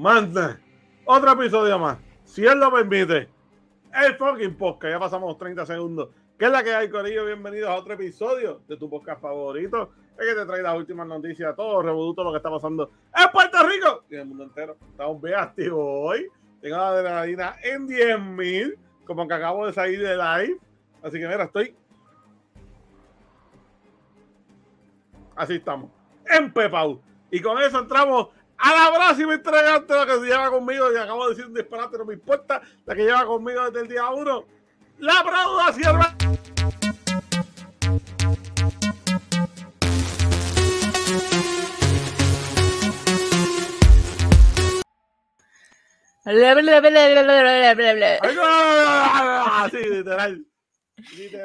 Manda. Otro episodio más. Si él lo permite. El fucking podcast. Ya pasamos 30 segundos. ¿Qué es la que hay, Corillo? Bienvenidos a otro episodio de tu podcast favorito. Es que te trae las últimas noticias, todo revoluto lo que está pasando en Puerto Rico y en el mundo entero. Estamos bien activos hoy. Tengo la adrenalina en 10.000, como que acabo de salir de live. Así que mira, estoy. Así estamos. En Pepau. Y con eso entramos a la próxima entregante, la que se lleva conmigo. Y acabo de decir un disparate, no me importa. La que lleva conmigo desde el día 1. La Brauda Sierra. Así, literal.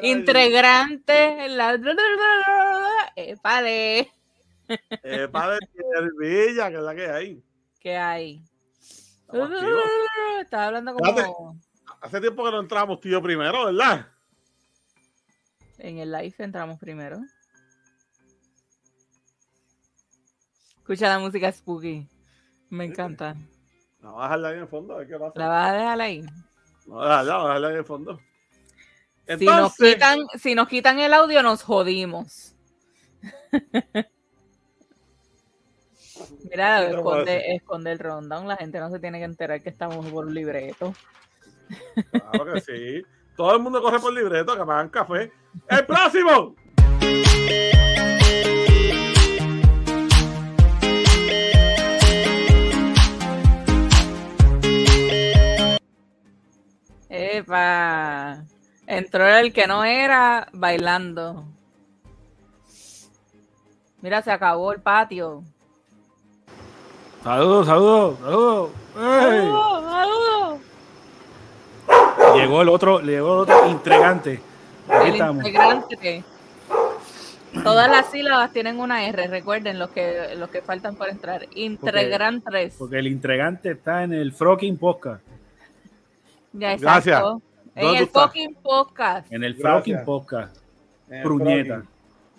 Integrante, la... Eh, padre Villa, que es la que hay. ¿Qué hay? Estaba hablando Espérate. como Hace tiempo que no entramos tío primero, ¿verdad? en el live entramos primero. Escucha la música spooky. Me encanta. No, vas a dejarla ahí en el fondo, a ver qué pasa. ¿La vas a dejar ahí? No, déjala, vamos a dejarla ahí en el fondo. Si nos, Entonces, quitan, si nos quitan el audio, nos jodimos. Mira, ¿Qué te puedo esconde, el rundown. La gente no se tiene que enterar que estamos por un libreto. Claro que sí. Todo el mundo corre por libreto, que me hagan café. ¡El próximo! Epa. Entró el que no era bailando. Mira, se acabó el patio. Saludos, saludos, saludos. ¡Saludos, saludos! Llegó el otro, llegó el otro entregante. Aquí El estamos. integrante. Todas las sílabas tienen una R, recuerden los que los que faltan por entrar. Integrantes. Porque el entregante está en el Frocking Podcast. Ya, exacto. Gracias. En ¿Dónde el fucking podcast. En el. Frocking Podcast. Pruñeta.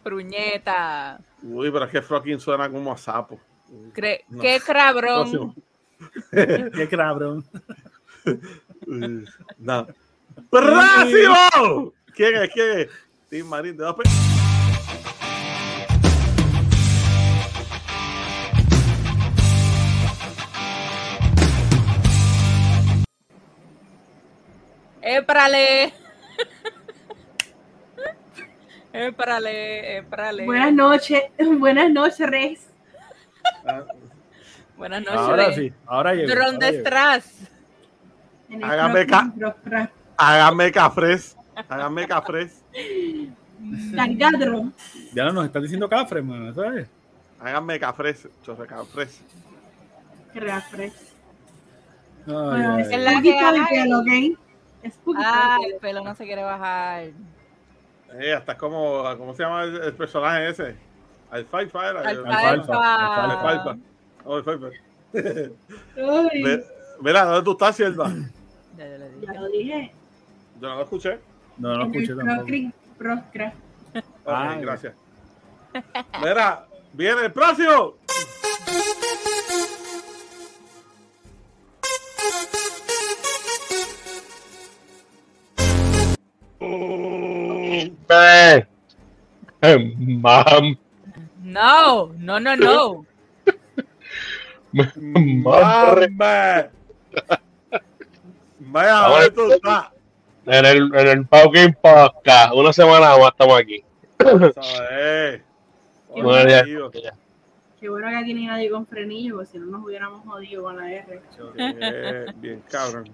Pruñeta. Uy, pero es que Frocking suena como a sapo. Cre- No. Qué cabrón. Qué cabrón. No. ¡Próximo! ¿Quién es? ¿Quién es? Tim Marín de dos Éprale. Éprale, éprale. Buenas noches, buenas noches, Rex. Buenas noches. Ahora sí, ahora llegó. ¿Dónde ahora llegó. estás? En el Hágame ca-. Háganme cafres. Háganme cafres. Tangadro. Ya no nos están diciendo cafre, mano, ¿sabes? Háganme cafres. Chorre cafres. Ay, Bueno, ay, es la que el pelo, ¿ok? Ah, el el pelo. no se quiere bajar. Eh, hasta como, ¿cómo se llama el, el personaje ese? Alfalfa era. Alfalfa. Alfalfa, Alfalfa. Oh, Alfalfa. Ay, Mira, ¿dónde tú estás, Sierva? Ya, ya le dije. ya lo dije. Yo no lo escuché. No, no lo en escuché el tampoco. Procra. Ah, gracias. Mira, viene el próximo. Man. No, no, no, no. ¡Mamá! Vaya, Ahora- ¿dónde tú estás? En el, en el Pauking Podcast. Una semana más estamos aquí. ¿Sabes? Bueno, ya- ya. Qué bueno que aquí ni nadie con frenillo, porque si no nos hubiéramos jodido con la R. eh, Bien, cabrón.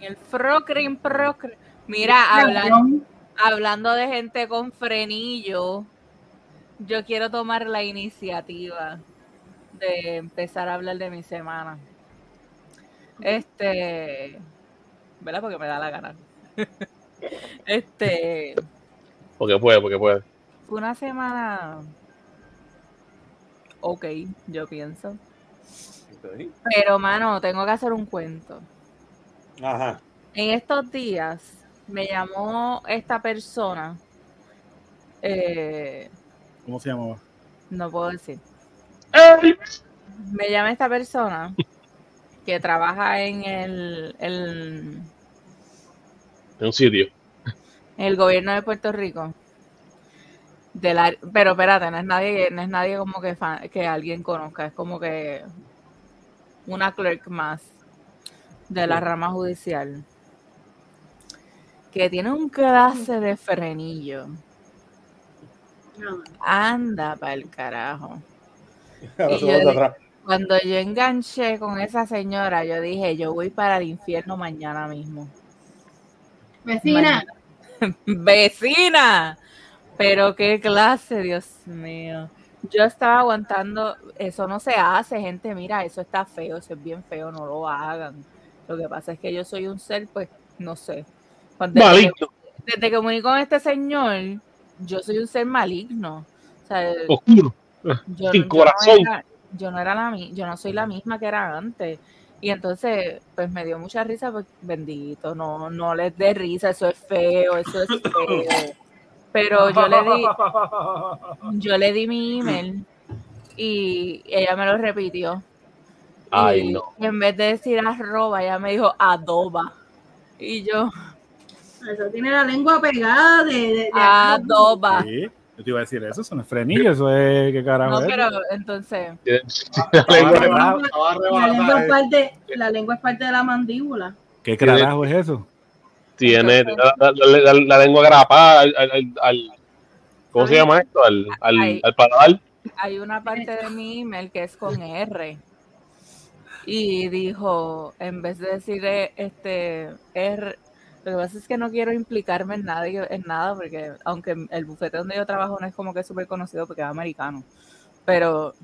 El Frocrin, Procrin. Mira, hablan- hablando de gente con frenillo, yo quiero tomar la iniciativa de empezar a hablar de mi semana. Este, ¿verdad? Porque me da la gana. Este, Porque puede, porque puede. fue una semana ok, yo pienso. Pero, mano, tengo que hacer un cuento. Ajá. En estos días me llamó esta persona. eh, ¿Cómo se llamaba? no puedo decir. me llama esta persona que trabaja en el, el, En un sitio. en el gobierno de Puerto Rico. De la, pero espérate, no es nadie, no es nadie como que, que alguien conozca, es como que una clerk más de la rama judicial. Que tiene un clase de frenillo. Anda para el carajo. Ahora Y se yo vuelve dije- atrás. Cuando yo enganché con esa señora, yo dije, yo voy para el infierno mañana mismo. Vecina, Vecina. Pero qué clase, Dios mío. Yo estaba aguantando, eso no se hace, gente, mira, eso está feo, eso es bien feo, no lo hagan. Lo que pasa es que yo soy un ser, pues, no sé. Desde, que, desde que me uní con este señor, yo soy un ser maligno. O sea, oscuro. yo, Sin yo corazón. No era, yo no era la yo no soy la misma que era antes. Y entonces, pues me dio mucha risa, pues bendito, no, no les dé risa, eso es feo, eso es feo. Pero yo le di, yo le di mi email y ella me lo repitió. Ay, y, no. y en vez de decir arroba, ella me dijo adoba. Y yo, eso tiene la lengua pegada de. de, de- adoba. Sí, yo te iba a decir eso, eso no es frenillo, eso es qué carajo No, pero entonces, La lengua- Ah, es arrebatada. parte, la lengua es parte de la mandíbula. ¿Qué carajo es eso? Tiene la, la- la- la lengua grapada al, al- ¿cómo se llama esto? Al, al, al paladar. hay una parte de mi email que es con R. Y dijo, en vez de decir eh, este R, lo que pasa es que no quiero implicarme en nada, en nada, porque aunque el bufete donde yo trabajo no es como que súper conocido porque es americano, pero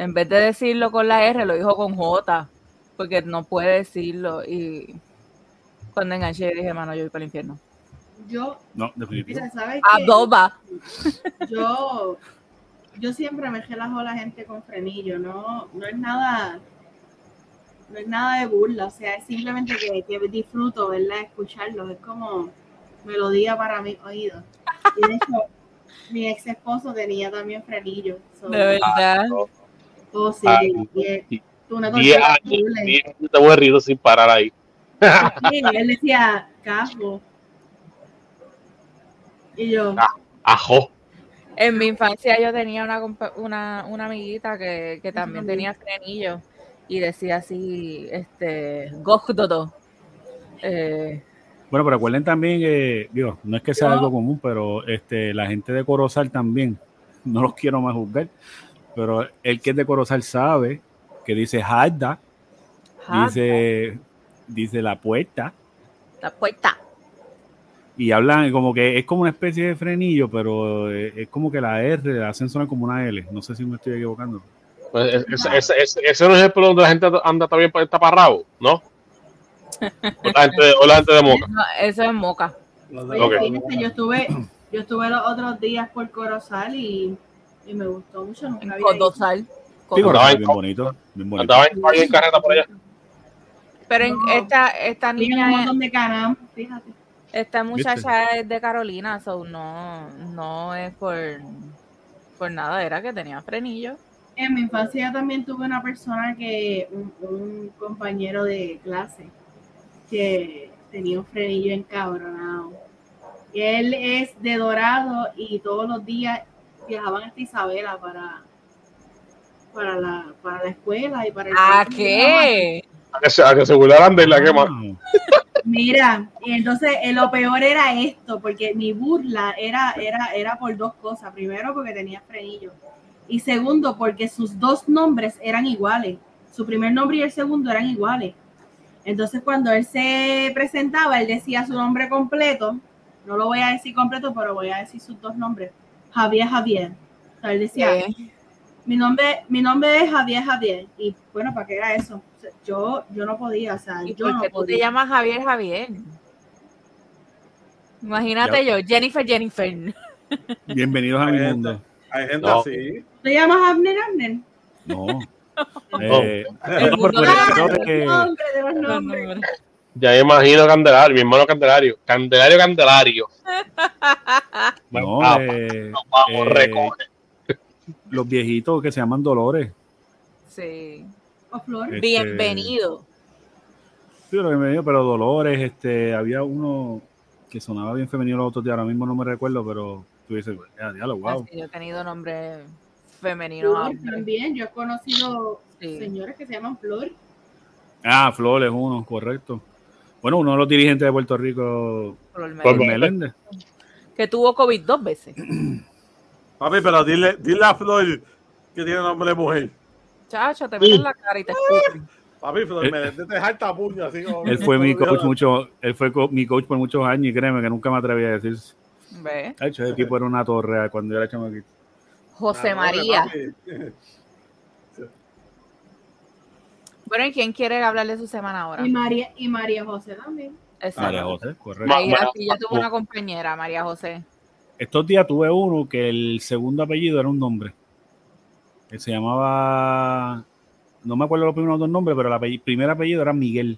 en vez de decirlo con la R, lo dijo con J, porque no puede decirlo. Y cuando enganché dije, mano, yo voy para el infierno. Yo, No, mira, ¿sabes? Adoba. Yo, yo siempre me relajo a la gente con frenillo, no, no es nada, no es nada de burla, o sea, es simplemente que, que disfruto, ¿verdad? Escucharlos, es como melodía para mis oídos. Y de hecho, mi ex esposo tenía también frenillo. so- De verdad. oh, sí, Ay, y es sí. una Diez cosa años, increíble. diez años de aburrido sin parar ahí. Sí, él decía, cajo. Y yo, Ajo. En mi infancia yo tenía una, una, una amiguita que, que también tenía frenillo y decía así, este, Gogdodo. Eh, Bueno, pero recuerden también que, digo, no es que sea Yo- algo común, pero este, la gente de Corozal también, no los quiero más juzgar, pero el que es de Corozal sabe que dice Jada, dice, dice la puerta, la puerta. y hablan como que es como una especie de frenillo, pero eh, es como que la R la hacen sonar como una L. No sé si me estoy equivocando. Pues es- es- es- es- ese no es el pueblo donde la gente anda también para taparrabo, ¿no? O la gente, o la gente de Moca. No, eso es moca. oye, Ok. fíjate, yo estuve, yo estuve los otros días por Corozal y, y me gustó mucho. Nunca había. Sí. Corozal en- bien bonito, bien bonito. Andaba en en carreta por allá. Pero en No. esta, esta un niña, es- montón de canam, fíjate. esta muchacha es de Carolina, so no, no es por, por nada, era que tenía frenillo. En mi infancia también tuve una persona que, un, un compañero de clase, que tenía un frenillo encabronado. Él es de Dorado y todos los días viajaban hasta Isabela para, para, la, para la escuela y para el ¿A qué? A que se, a que se burlaran de la quema. Ah, Mira, y entonces eh, lo peor era esto, porque mi burla era, era, era por dos cosas. Primero, porque tenía frenillo. Y segundo, porque sus dos nombres eran iguales. Su primer nombre y el segundo eran iguales. Entonces, cuando él se presentaba, él decía su nombre completo. No lo voy a decir completo, pero voy a decir sus dos nombres. Javier Javier. O sea, él decía, mi nombre, mi nombre es Javier Javier. Y bueno, ¿para qué era eso? O sea, yo, yo no podía, o sea, ¿Y yo por no qué tú te llamas Javier Javier? Imagínate yo, Jennifer Jennifer. Bienvenidos a mi mundo. Hay gente No. así. ¿Te llamas Abner Abner? No. Eh, El no, mundo de- los nombres. Ya imagino Candelario, mi hermano Candelario. Candelario, Candelario. no, Vamos, eh, vamos, eh, recoge. los viejitos que se llaman Dolores. Sí. ¿O Flor? Este, Bienvenido. Sí, dio, pero Dolores, este, había uno que sonaba bien femenino los otros días, ahora mismo no me recuerdo, pero tú dices, ya, diablo, wow. Así, yo he tenido nombres femeninos. Flor también. Yo he conocido Sí. señores que se llaman Flor. Ah, Flor es uno, correcto. Bueno, uno de los dirigentes de Puerto Rico, Flor Por Meléndez, Meléndez. Que tuvo COVID dos veces. Papi, pero dile, dile a Flor que tiene nombre de mujer. Chacho, te meten la cara y te escupen. Papi, Flor, Eh, me te harta puño así como. Él fue mi coach mucho, él fue co- mi coach por muchos años y créeme que nunca me atreví a decir. ¿Ves? De hecho, ese tipo era una torre cuando yo era chamaquito. José María. Bueno, ¿y quién quiere hablar de su semana ahora? Y María, y María José también. Exacto. María José, correcto. Ahí, yo tuve una compañera, María José. Estos días tuve uno que el segundo apellido era un nombre. Que se llamaba. No me acuerdo los primeros dos nombres, pero el apellido- primer apellido era Miguel.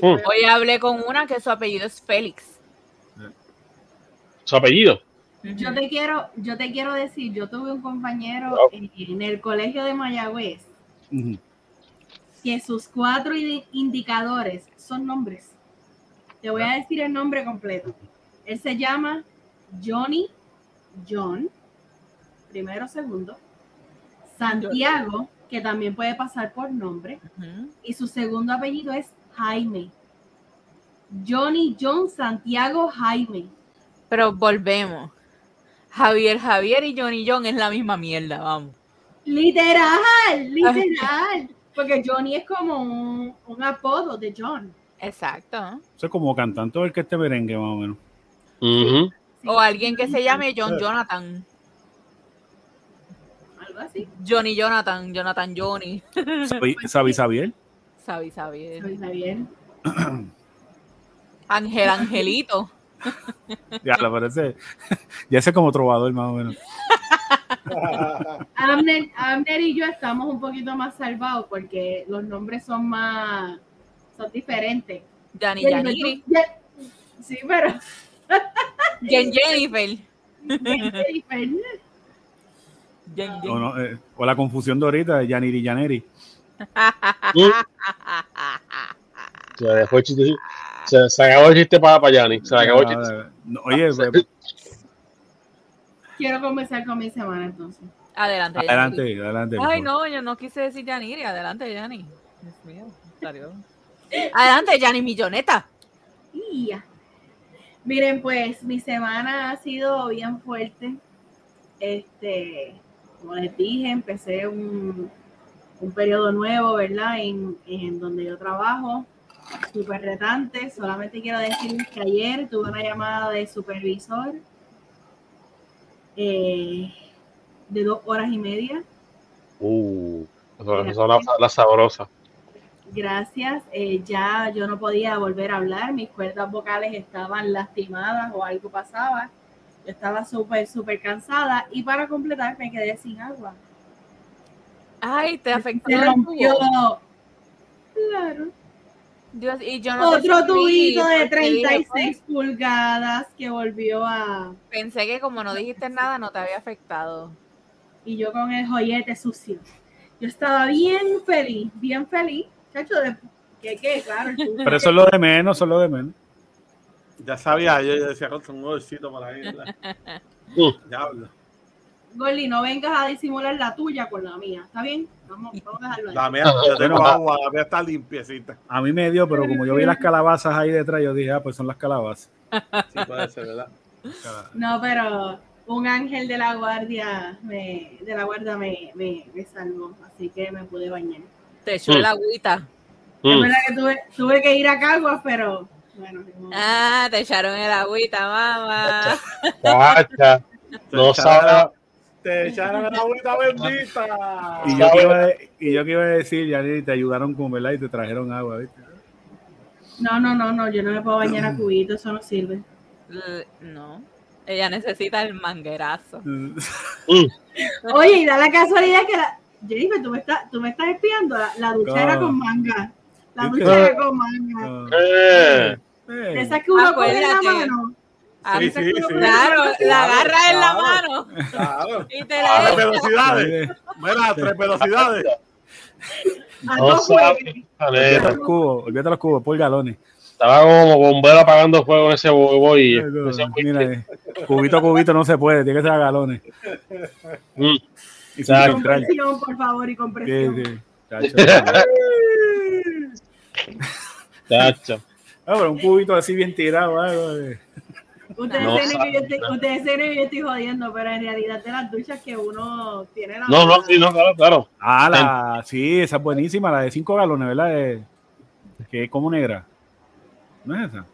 Mm. Hoy hablé con una que su apellido es Félix. Su apellido. Yo te quiero, yo te quiero decir, yo tuve un compañero Oh. en, en el colegio de Mayagüez que sus cuatro indi- indicadores son nombres. Te voy a decir el nombre completo. Él se llama Johnny John, primero, segundo. Santiago, que también puede pasar por nombre. Y su segundo apellido es Jaime. Johnny John Santiago Jaime. Pero volvemos. Javier Javier y Johnny John es la misma mierda, vamos. Literal, literal. Porque Johnny es como un, un apodo de John. Exacto. Eso es como cantante o el que este merengue, más o menos. Sí. O alguien que se llame John Jonathan. Algo así. Johnny Jonathan, Jonathan Johnny. Sabi- Sabi Sabiel. Sabi, sabi. Está bien. Ángel Angelito. Ya, la parece. Ya es como trovador, más o menos. Abner, Abner y yo estamos un poquito más salvados porque los nombres son más, son diferentes. Yanni Jennifer, Yaniri. Sí, pero Jen Jennifer. Jennifer, Jen O, no, eh, o la confusión de ahorita de Yaniri Yaneri. Chiste. Se, se acabó el chiste para, para Yanni. Se acabó el chiste. No, oye, eh, quiero comenzar con mi semana entonces. Adelante, adelante, adelante. por Ay, no, yo no quise decir Yaniri. Adelante, Yanni. Dios mío, salió. Adelante, Yanni Milloneta. Miren, pues mi semana ha sido bien fuerte. Este, como les dije, empecé un, un periodo nuevo, ¿verdad? En, en donde yo trabajo, súper retante. Solamente quiero decirles que ayer tuve una llamada de supervisor eh, de dos horas y media. Uh, eso, eso es la, la sabrosa. Gracias. eh, ya yo no podía volver a hablar, mis cuerdas vocales estaban lastimadas o algo pasaba. Yo estaba súper, súper cansada y para completar me quedé sin agua. Ay, te afectó. Se rompió. Claro. Dios, y yo no te Otro tubito de porque dije, 36 pulgadas que volvió a. Pensé que como no dijiste nada, no te había afectado. Y yo con el joyete sucio. Yo estaba bien feliz, bien feliz. Chacho, de. ¿Qué, qué? Claro. Pero eso es lo de menos, eso es lo de menos. Ya sabía, yo, yo decía con un olorcito por ahí. ¿verdad? Mm. Diablo. Gordy, no vengas a disimular la tuya con la mía. ¿Está bien? Vamos, vamos a dejarlo ahí. La mía, yo tengo agua, la mía está limpiecita. A mí me dio, pero como yo vi las calabazas ahí detrás, yo dije, ah, pues son las calabazas. Sí, puede ser, ¿verdad? No, pero un ángel de la guardia me, de la guardia me, me, me salvó, así que me pude bañar. Te echó Mm. el agüita. Es Mm. verdad que tuve, tuve que ir a Caguas, pero bueno. Ah, te echaron el agüita, mamá. Cacha. No Te sabe. echaron- Te echaron la agüita bendita. Y yo, que iba, a- y yo que iba a decir, Yaniri, te ayudaron con verdad y te trajeron agua, ¿viste? no, no, no, no, yo no me puedo bañar a cubito, eso no sirve. No. Ella necesita el manguerazo. Mm. Oye, y da la casualidad que la. Jennifer, tú me estás, tú me estás espiando. La, la ducha era Ah. con manga. La ¿Viste? ducha era con manga. Eh. Esa que uno coge en la Acuérdate. mano. Sí, sí, sí. Claro, la Claro, agarras en la mano Claro. y te A la tres echas. velocidades. Mira, tres velocidades. A No. Olvídate los cubos, olvídate los cubos, por galones. Estaba como bombero apagando fuego en ese boy. y ese Mira, eh, cubito a cubito no se puede, tiene que ser a galones. Mm. Y. Compresión, por favor, y compresión. sí. Chacho. Chacho. Ah, pero un cubito así bien tirado, algo de- Ustedes, No creen que yo estoy, no. ustedes creen que yo estoy jodiendo, pero en realidad de las duchas que uno tiene la No, no, sí, no, claro, claro. Ah, la, sí, esa es buenísima, la de 5 galones, ¿verdad? De- que es como negra. ¿No es esa?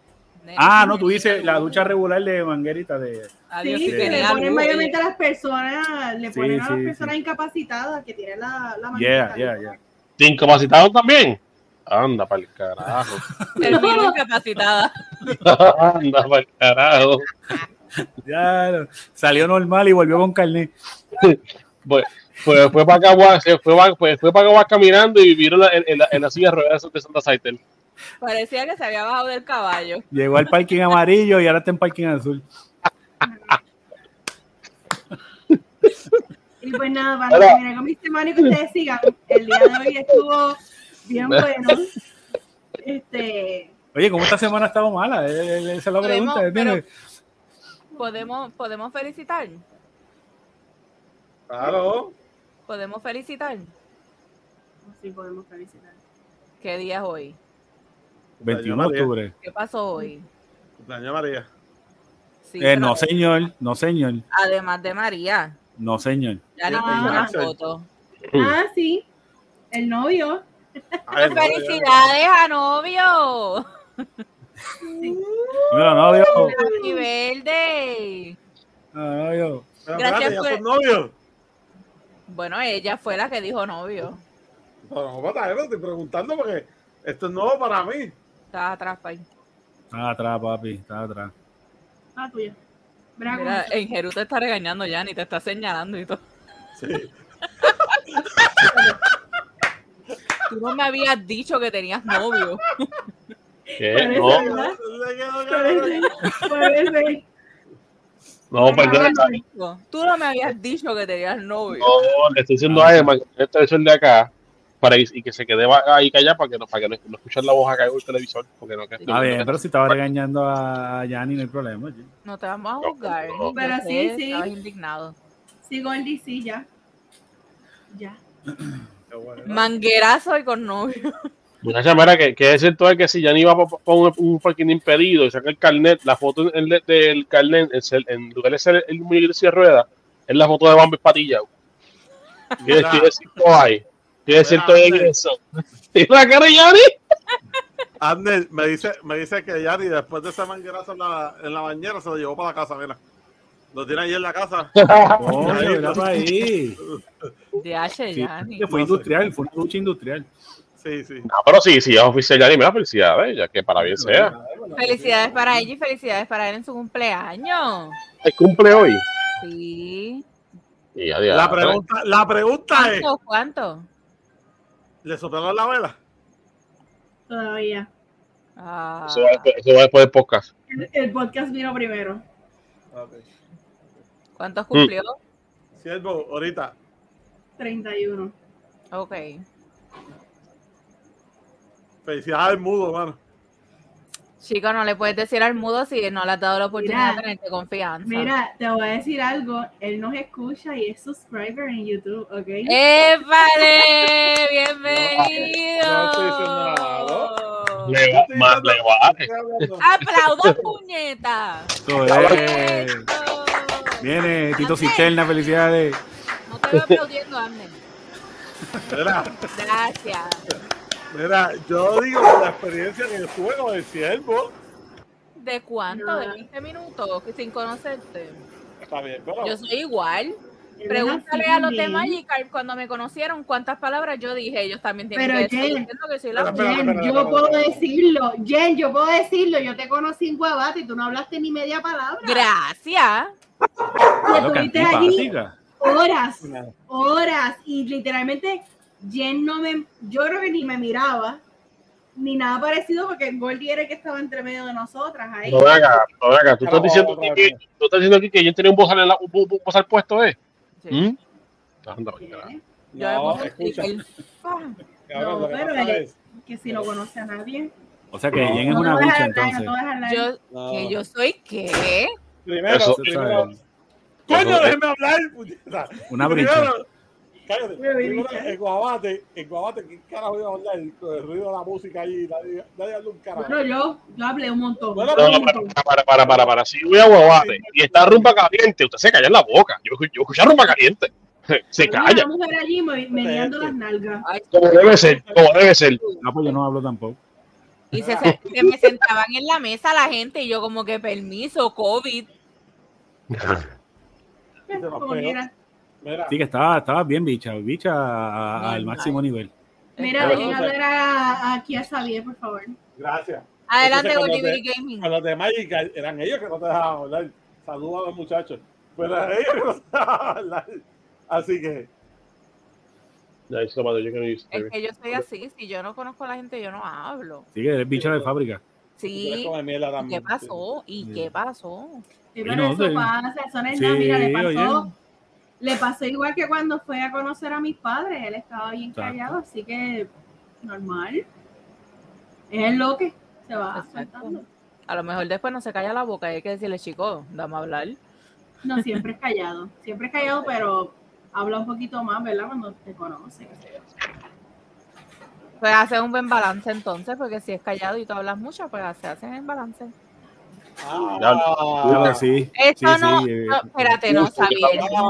Ah, no, tú dices la ducha regular de manguerita de. Sí, que le ponen mayormente a las personas, le Sí, ponen a las sí, personas sí. incapacitadas que tienen la, la Yeah, manguita. yeah, yeah. ¿Te incapacitaron también? Anda para el carajo. termino incapacitada. Anda para el carajo. Ya, salió normal y volvió con carnet. Pues, pues fue para acá, se fue, pa- pues, fue para acá caminando y vieron en, en la, en la silla de ruedas de Santa Saitel. Parecía que se había bajado del caballo. Llegó al parking amarillo y ahora está en parking azul. Y pues nada, para terminar con mi semana y que ustedes sigan, el día de hoy estuvo bien bueno. Este, Oye, ¿cómo esta semana ha estado mala? Eh, eh, Esa es la Podemos, pregunta. ¿Podemos, podemos felicitar? Claro. ¿Podemos felicitar? sí podemos felicitar. ¿Qué día es hoy? 21 de octubre. ¿Qué pasó hoy? Cumpleaños María. Sí, Eh, no, señor. No, señor. Además de María. No, señor. Ya Ah. puso una foto. Ah, sí, el novio. Ay, no, ¡Felicidades a novio! Dímelo, novio. ¡Happy birthday! Ah, novio. Pero Gracias espérate, por- son novios. Bueno, ella fue la que dijo novio. No, no, yo estoy preguntando porque esto es nuevo para mí. Estaba atrás, pay. Está atrás, papi. Está atrás. Ah, tuya. Bravo. Mira, en Jeru te está regañando ya, ni te está señalando y todo. Sí. Tú no me habías dicho que tenías novio. ¿Qué? Parece, No, Parece, no, perdón. Tú no me habías dicho que tenías novio. No, le estoy diciendo a Emma que el televisor de acá para y, y que se quede ahí callada para que no, para que no, no escuchen la voz acá en el televisor. Porque no, Está bien, pero si estaba regañando a Yanni, no hay problema. No te vamos a juzgar. No, no. Pero sí, sí. Estabas indignado. Sí, Goldie, sí, ya. Ya. Manguerazo y con novio. Muchacha, mira, que, que es cierto es que si ya ni iba por un, un parking impedido y saca el carnet, la foto en el- del carnet, en, en lugar de ser el muñequito de ruedas, es la foto de Bambi Patilla. ¿Qué Mira, qué cierto hay? ¿Qué es cierto Mira, en Andrés. eso? ¿Y la cara de Yanni? Abner me dice, me dice que Yari después de ese manguerazo en la, en la bañera se lo llevó para la casa, mira. Lo tiene ahí en la casa. Para ahí. De H, Sí, ya. ni- que fue industrial, fue una lucha industrial. Sí, sí. No, pero sí, sí, ya es oficial Yanni, mira, felicidades, ya que para bien sea. Felicidades para ella y felicidades para él en su cumpleaños. El cumple hoy. Sí. Y ya, ya, La pregunta, la pregunta es, ¿Cuánto? ¿Cuánto? ¿le soplaron la vela? Todavía. Ah, Eso va, después, eso va después del podcast. El, el podcast vino primero. ¿Cuántos cumplió? Siervo, ahorita. 31. Ok. Felicidades al mudo, mano. Chico, no le puedes decir al mudo si no le has dado la oportunidad Mira. de tenerte confianza. Mira, te voy a decir algo. Él nos escucha y es subscriber en YouTube, ¿ok? ¡Épale! ¡Bienvenido! No estoy diciendo nada, Le va, más le hablando. ¡Aplaudan, puñeta! Eso. Viene Tito Cisterna, felicidades. No te veo aplaudiendo, Amner. Mira, Gracias. mira, yo digo por la experiencia que yo tuve con el siervo. ¿De cuánto? ¿De 20 minutos? Que sin conocerte. Está bien, pero Yo soy igual. Pregúntale a los de. Magikarp cuando me conocieron cuántas palabras yo dije. Ellos también tienen Pero, que decir Jen, diciendo que soy la Espera, Jen, espera, yo puedo decirlo. Jen, yo puedo decirlo. Yo te conocí en Guabate y tú no hablaste ni media palabra. Gracias. Estuviste allí horas, horas. Y literalmente, Jen no me. Yo creo que ni me miraba. ni nada parecido porque Goldie era el que estaba entre medio de nosotras ahí. No, ven acá, no, ven acá. Tú estás diciendo aquí que, tú estás diciendo aquí que yo tenía un bozal, en la, un, un- un bozal puesto, ¿eh? Sí. ¿Mm? Anda, venga. ¿Qué? Yo No, escucha, cabrón, No, que pero es- Que si no conoce a nadie. O sea que No, Jen es No una te vas a bicha hablar, entonces. no. Yo, no. que yo soy qué? Primero, Eso- primero, coño, déjeme hablar, puñeta. Una Primero. Cállate. En Guabate, en Guabate, ¿qué carajo iba a hablar? El ruido de la música ahí, nadie, nadie habla un carajo. Bueno, yo, yo hablé un montón. Bueno, No, un para, para, para, para, para. Si voy a Guabate y está rumba caliente, usted se calla en la boca. Yo, yo escuché rumba caliente. Se calla. Una mujer allí me- meneando las nalgas. Como debe ser, como debe ser. No, pues yo no hablo tampoco. Y se, se- me sentaban en la mesa la gente y yo como que permiso, COVID. Como. Mira, Sí, que estaba, estaba bien bicha, bicha a- al máximo nivel. Mira, dejen hablar a, aquí a Xavier, por favor. gracias. Adelante Entonces, con cuando Liberty Gaming. Con los de Magic eran ellos que no te dejaban hablar. Saludos a los muchachos. Pero eran ellos que no te dejaban hablar. Así que, Ya, eso lo yo que no hice. Es que yo soy así, si yo no conozco a la gente, yo no hablo. Sí, que eres bicha de fábrica. Sí, ¿y. ¿qué pasó? ¿Y qué pasó? Sí, pero no, eso pasa, eso no es nada. Mira, le pasó. Le pasó igual que cuando fue a conocer a mis padres. Él estaba bien Exacto. callado, así que normal. Es el lo que se va soltando. A lo mejor después no se calla la boca y hay que decirle, chico, dame a hablar. No, siempre es callado. Siempre es callado, pero habla un poquito más, ¿verdad? Cuando te conoce. Pues hace un buen balance entonces, porque si es callado y tú hablas mucho, pues se hacen en balance. Ah, sí. No, sí, eh, no, espérate, no. No, no,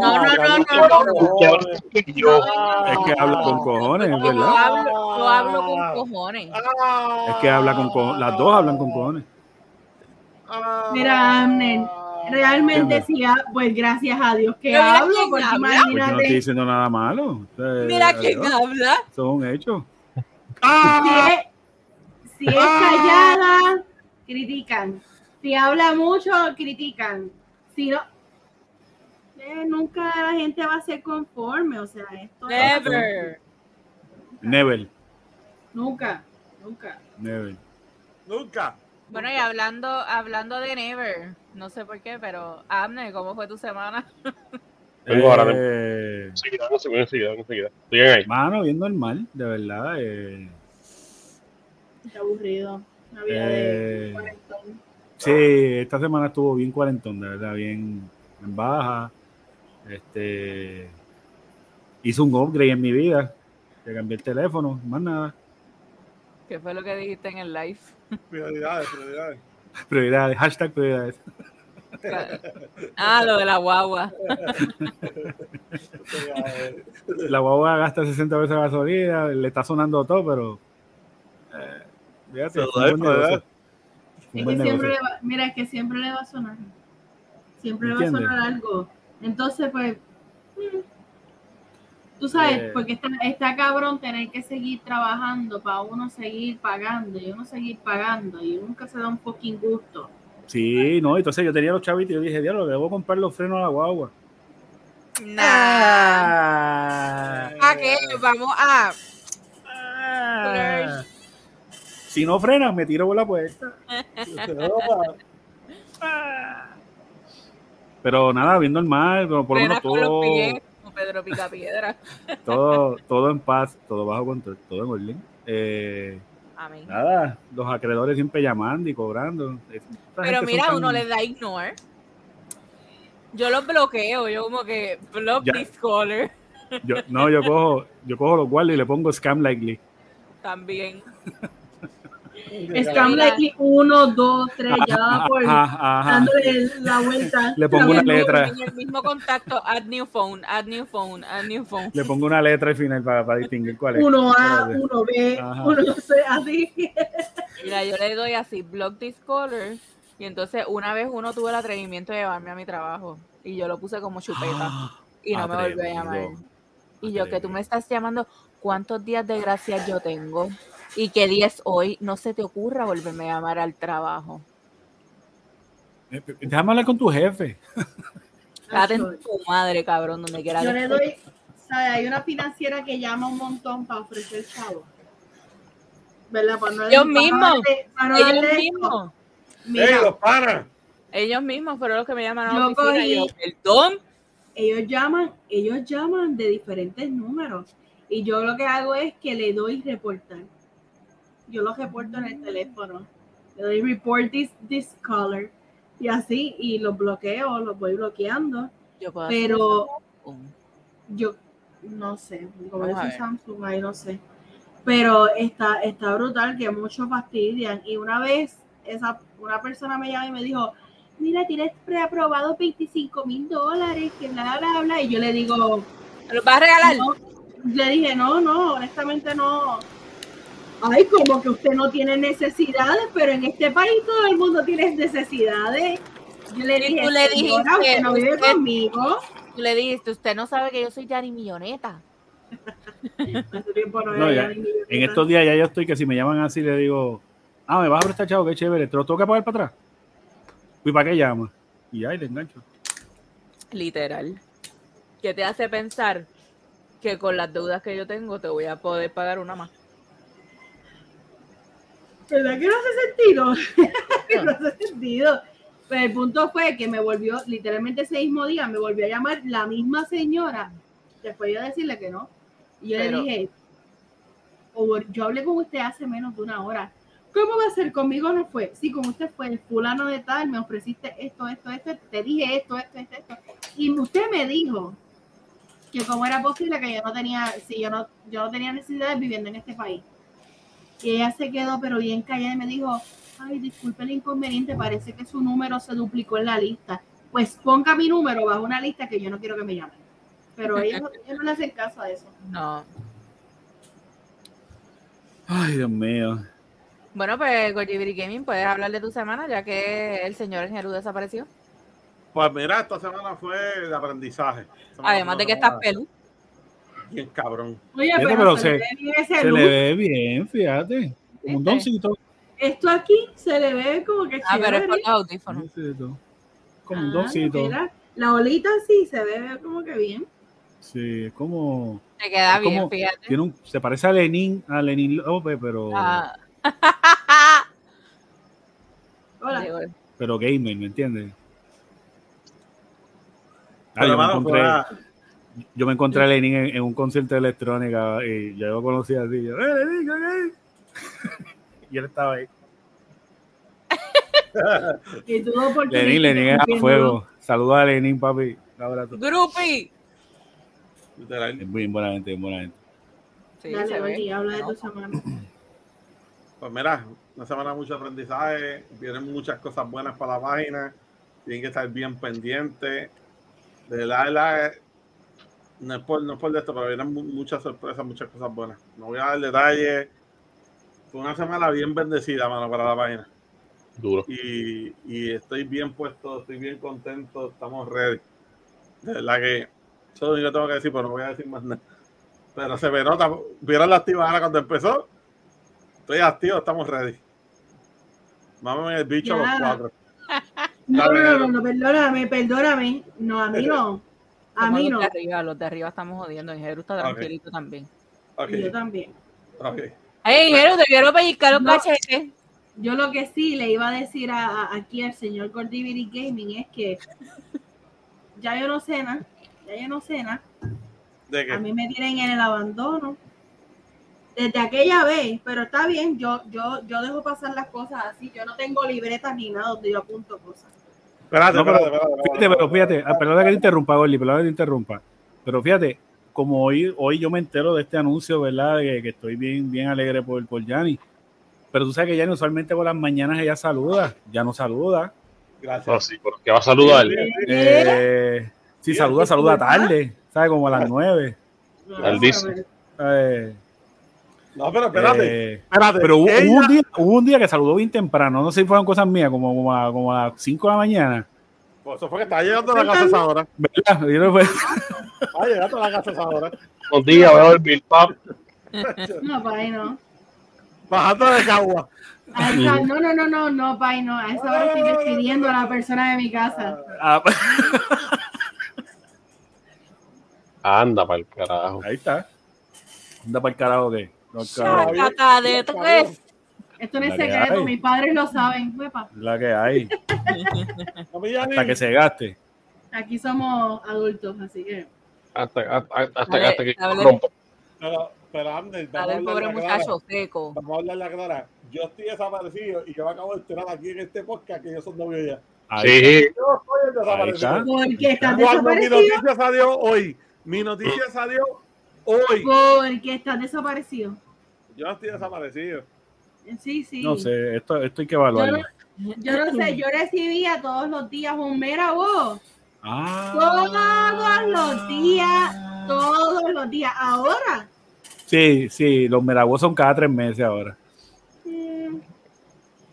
Ah, no, no. Es que habla con cojones, ¿verdad? hablo, yo hablo con cojones. Ah. Es que habla con cojones. Las dos hablan con cojones. Ah. Mira, Amner, Realmente sí, ah, pues gracias a Dios que hablo, quién porque habla. Pues yo no estoy imagínate, diciendo nada malo. Mira quién adiós. habla. Eso es un hecho. Ah. si es, si es callada, critican. Si habla mucho, critican. Si no, eh, nunca la gente va a ser conforme, o sea, esto es- Never. Never. nunca, nunca. Never. Nunca. Bueno, y hablando, hablando de Never, no sé por qué, pero Abner, ¿cómo fue tu semana? Vengo ahora, Eh, Enseguida, enseguida, enseguida, ahí. mano, bien normal, de verdad. eh, Qué aburrido. Una vida Eh, de cuarentón. Sí, esta semana estuvo bien cuarentón, de verdad, bien en baja. Este hice un upgrade en mi vida. Que cambié el teléfono, más nada. ¿Qué fue lo que dijiste en el live? Prioridades, prioridades. Prioridades, hashtag prioridades. Ah, lo de la guagua. La guagua gasta 60 veces gasolina, le está sonando todo, pero. Eh, fíjate, que siempre negocio. le va, mira, es que siempre le va a sonar. Siempre le va a sonar algo. Entonces, pues, mm, tú sabes, Eh. porque está, está cabrón tener que seguir trabajando para uno seguir pagando y uno seguir pagando y nunca se da un fucking gusto. Sí, no, entonces yo tenía los chavitos y yo dije, diablo, le debo comprar los frenos a la guagua. Nah. Ah. ¿A qué? Vamos a. Ah. Si no frenas, me tiro por la puerta. Pero nada, bien normal, pero por lo menos todo, pies, Pedro Picapiedra. todo, todo en paz, todo bajo control, todo en orden. Eh, Amén. nada, los acreedores siempre llamando y cobrando. Esta Pero mira, uno tan- le da ignore. Yo los bloqueo, yo como que block Ya. this caller yo- no, yo cojo, yo cojo los guardias y le pongo scam likely. también. Scam Likely 1, 2, 3, ya va por Ajá, ajá. dándole la vuelta. Le pongo una En el- letra. En el mismo contacto, add new phone, add new phone, add new phone. Le pongo una letra al final para, para distinguir cuál es. 1A, Espérate. 1B, Ajá. 1C, así. Mira, yo le doy así, block this caller. Y entonces una vez uno tuvo el atrevimiento de llevarme a mi trabajo. Y yo lo puse como chupeta. Y no me volvió a llamar. Atrevido. Y yo, que tú me estás llamando, ¿cuántos días de gracia yo tengo? Y día es hoy, no se te ocurra volverme a llamar al trabajo. Eh, Déjame hablar con tu jefe. Quédate en tu madre, cabrón, donde quiera. Yo que le doy, ¿sabes? Hay una financiera que llama un montón para ofrecer chavo. ¿verdad? Para no Ellos para mismos. para Ellos mismos. Mira, ¡Ey, los panas! Ellos mismos fueron los que me la Yo y yo, cogí- perdón. ellos llaman, ellos llaman de diferentes números. Y yo lo que hago es que le doy reportar. Yo lo reporto en el teléfono. Le doy report this, this caller. Y así, y los bloqueo, los voy bloqueando. Yo puedo hacer Pero yo no sé, como yo soy. Samsung, ahí no sé. Pero está, está brutal que muchos fastidian. Y una vez esa, una persona me llama y me dijo, mira, tienes preaprobado 25 mil dólares, que bla, bla, bla. Y yo le digo, ¿Me los vas a regalar? no. le dije, no, no, honestamente no. Ay, como que usted no tiene necesidades, pero en este país todo el mundo tiene necesidades. Yo le dije, tú le "Señora, dijiste, usted no vive usted- conmigo. Tú le dijiste, usted no sabe que yo soy Yanni Milloneta. No, No, ya, En estos días ya yo estoy que si me llaman así le digo, ah, me vas a prestar chavo, qué chévere, te lo tengo que pagar para atrás. ¿Y para qué llama? Y ahí te engancho. Literal. ¿Qué te hace pensar que con las deudas que yo tengo te voy a poder pagar una más? ¿Verdad que no hace sentido? no hace sentido. Pero el punto fue que me volvió, literalmente ese mismo día, me volvió a llamar la misma señora. Después yo decirle que no. Y yo Pero- le dije, "O- yo hablé con usted hace menos de una hora. ¿Cómo va a ser? Conmigo no fue. Sí, con usted fue el fulano de tal, me ofreciste esto, esto, esto, te dije esto, esto, esto, esto. Y usted me dijo que cómo era posible que yo no tenía, si yo no, yo no tenía necesidades viviendo en este país. Y ella se quedó, pero bien callada y me dijo, ay, disculpe el inconveniente, parece que su número se duplicó en la lista. Pues ponga mi número bajo una lista que yo no quiero que me llamen. Pero ellos, no- ellos no le hacen caso a eso. No. Ay, Dios mío. Bueno, pues Gojibri Gaming, puedes hablar de tu semana, ya que el señor Engeru desapareció. Pues mira, esta semana fue de aprendizaje. Semana Además de que estás pelú. Bien cabrón. Oye, pero, pero se, se- le ve bien ese Se look. le ve bien, fíjate. Como un doncito. Esto aquí se le ve como que Ah, pero es chévere. por doncito. Como un Ah, doncito. mira, la olita sí se ve como que bien. Sí, es como. Te queda bien, como- fíjate. Tiene un, se parece a Lenin, a Lenin López, pero, Ah. Hola. Pero gamer, ¿me entiendes? Ah, yo, me encontré, yo me encontré a Lenin en, en un concierto de electrónica y yo lo conocí así. Yo, ¡Eh, Lenin, ok". y él estaba ahí. Y tú Lenin, Lenin es a fuego. Saluda a Lenin, papi. Un abrazo. Grupi. Es muy buena gente, bien buena gente. Sí, Dale, oye, habla de No. tu semana. Pues mira, una semana de mucho aprendizaje, vienen muchas cosas buenas para la página, tienen que estar bien pendientes. De verdad, de verdad, no es por, no es por de esto, pero vienen mu- muchas sorpresas, muchas cosas buenas. No voy a dar detalles. Fue una semana bien bendecida, mano, para la página. Duro. Y, y estoy bien puesto, estoy bien contento, estamos ready. De verdad que eso es lo único que tengo que decir, pero no voy a decir más nada. Pero se me nota, vieron la activada cuando empezó. Estoy activo, estamos ready. Mámame el bicho a los cuatro. No, no, no, no, perdóname, perdóname. No, a mí no. A mí los no. de arriba, los de arriba estamos jodiendo. Engeru está tranquilito también. Ok, Y Yo también. ok. Ey, Engeru, te vieron pellizcar los No. cachetes. Yo lo que sí le iba a decir a, a- aquí al señor Gordivity Gaming es que ya yo no nada, ya yo no nada. ¿De A qué? mí me tienen en el abandono desde aquella vez, pero está bien, yo, yo, yo dejo pasar las cosas así, yo no tengo libretas ni nada donde yo apunto cosas. Espérate, No, pero espérate, espérate, Fíjate, espérate, pero fíjate, espérate. ah, perdona que te interrumpa, Gordy, perdona que te interrumpa. Pero fíjate, como hoy, hoy yo me entero de este anuncio, ¿verdad? De que, que estoy bien, bien alegre por, por Yanni. Pero tú sabes que Yanni usualmente por las mañanas ella saluda, ya no saluda. Gracias. No, sí, porque va a saludar. Eh, si Sí, saluda, saluda tarde, ¿sabes? Como a las nueve. Dice. Eh, No, pero espérate, eh, espérate. pero hubo, Ella- hubo un día, hubo un día que saludó bien temprano, no sé si fueron cosas mías, como, como, a, como a las 5 de la mañana. Pues eso fue que estaba llegando a la casa a esa hora. ¿Verdad? Yo no fue- Estaba llegando a la casa a esa hora. Un día veo el Bill Pop. No, Pai, no. Bajando de Cagua. A esa- no, no, no, no, no, Pai, no. A esa hora estoy despidiendo a la persona de mi casa. Ah, Anda para el carajo. Ahí está. Anda para el carajo que. Cabros. Chácata de tres. Esto no es La que secreto, hay. mis padres lo saben. Huepa, La que hay. Hasta que se gaste. aquí somos adultos, así que. Hasta, hasta, hasta, Dale, hasta que rompa. Pero, pero vamos a pobre la clara. muchacho seco. Vamos a hablar la clara. Yo estoy desaparecido y yo me acabo de enterar aquí en este podcast que yo soy novio ya. Ahí Sí, Yo soy el desaparecido. está. Porque estás Cuando mi noticia salió hoy, mi noticia salió hoy. Porque estás desaparecido. Yo no estoy desaparecido. Sí, sí. No sé, esto, esto hay que Yo evaluarlo. no, yo no sé, yo recibía todos los días un mera voz. Ah. Todos los días, todos los días. Ahora, Sí, sí, los melagos son cada tres meses ahora. mm,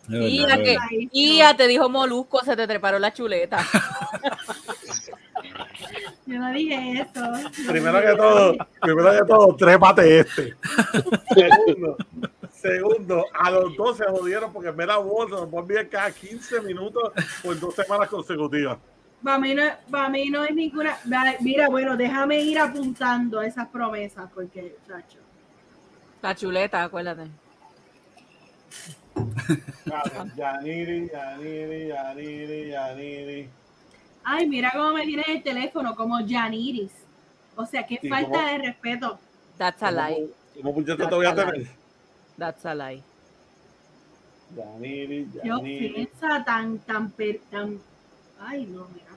verdad, Y de ya que, y ya te dijo Molusco, se te treparon la chuleta. yo no dije eso. Primero que todo, primero que todo, trépate este. Segundo, segundo, a los dos se jodieron porque Mera Wolf nos va a enviar cada 15 minutos por dos semanas consecutivas. Para mí, no, para mí no es ninguna. Mira, bueno, déjame ir apuntando a esas promesas porque, chacho. La chuleta, acuérdate. Yaniri, Yaniri, Yaniri, Yaniri. Ay, mira cómo me tienes el teléfono, como Janiris. O sea, qué Sí, falta de respeto. That's a lie. ¿Cómo puñeta te voy a tener? That's a lie. Yaniri, Yo Yaniri. piensa tan, tan, per- tan. Ay, no, mira.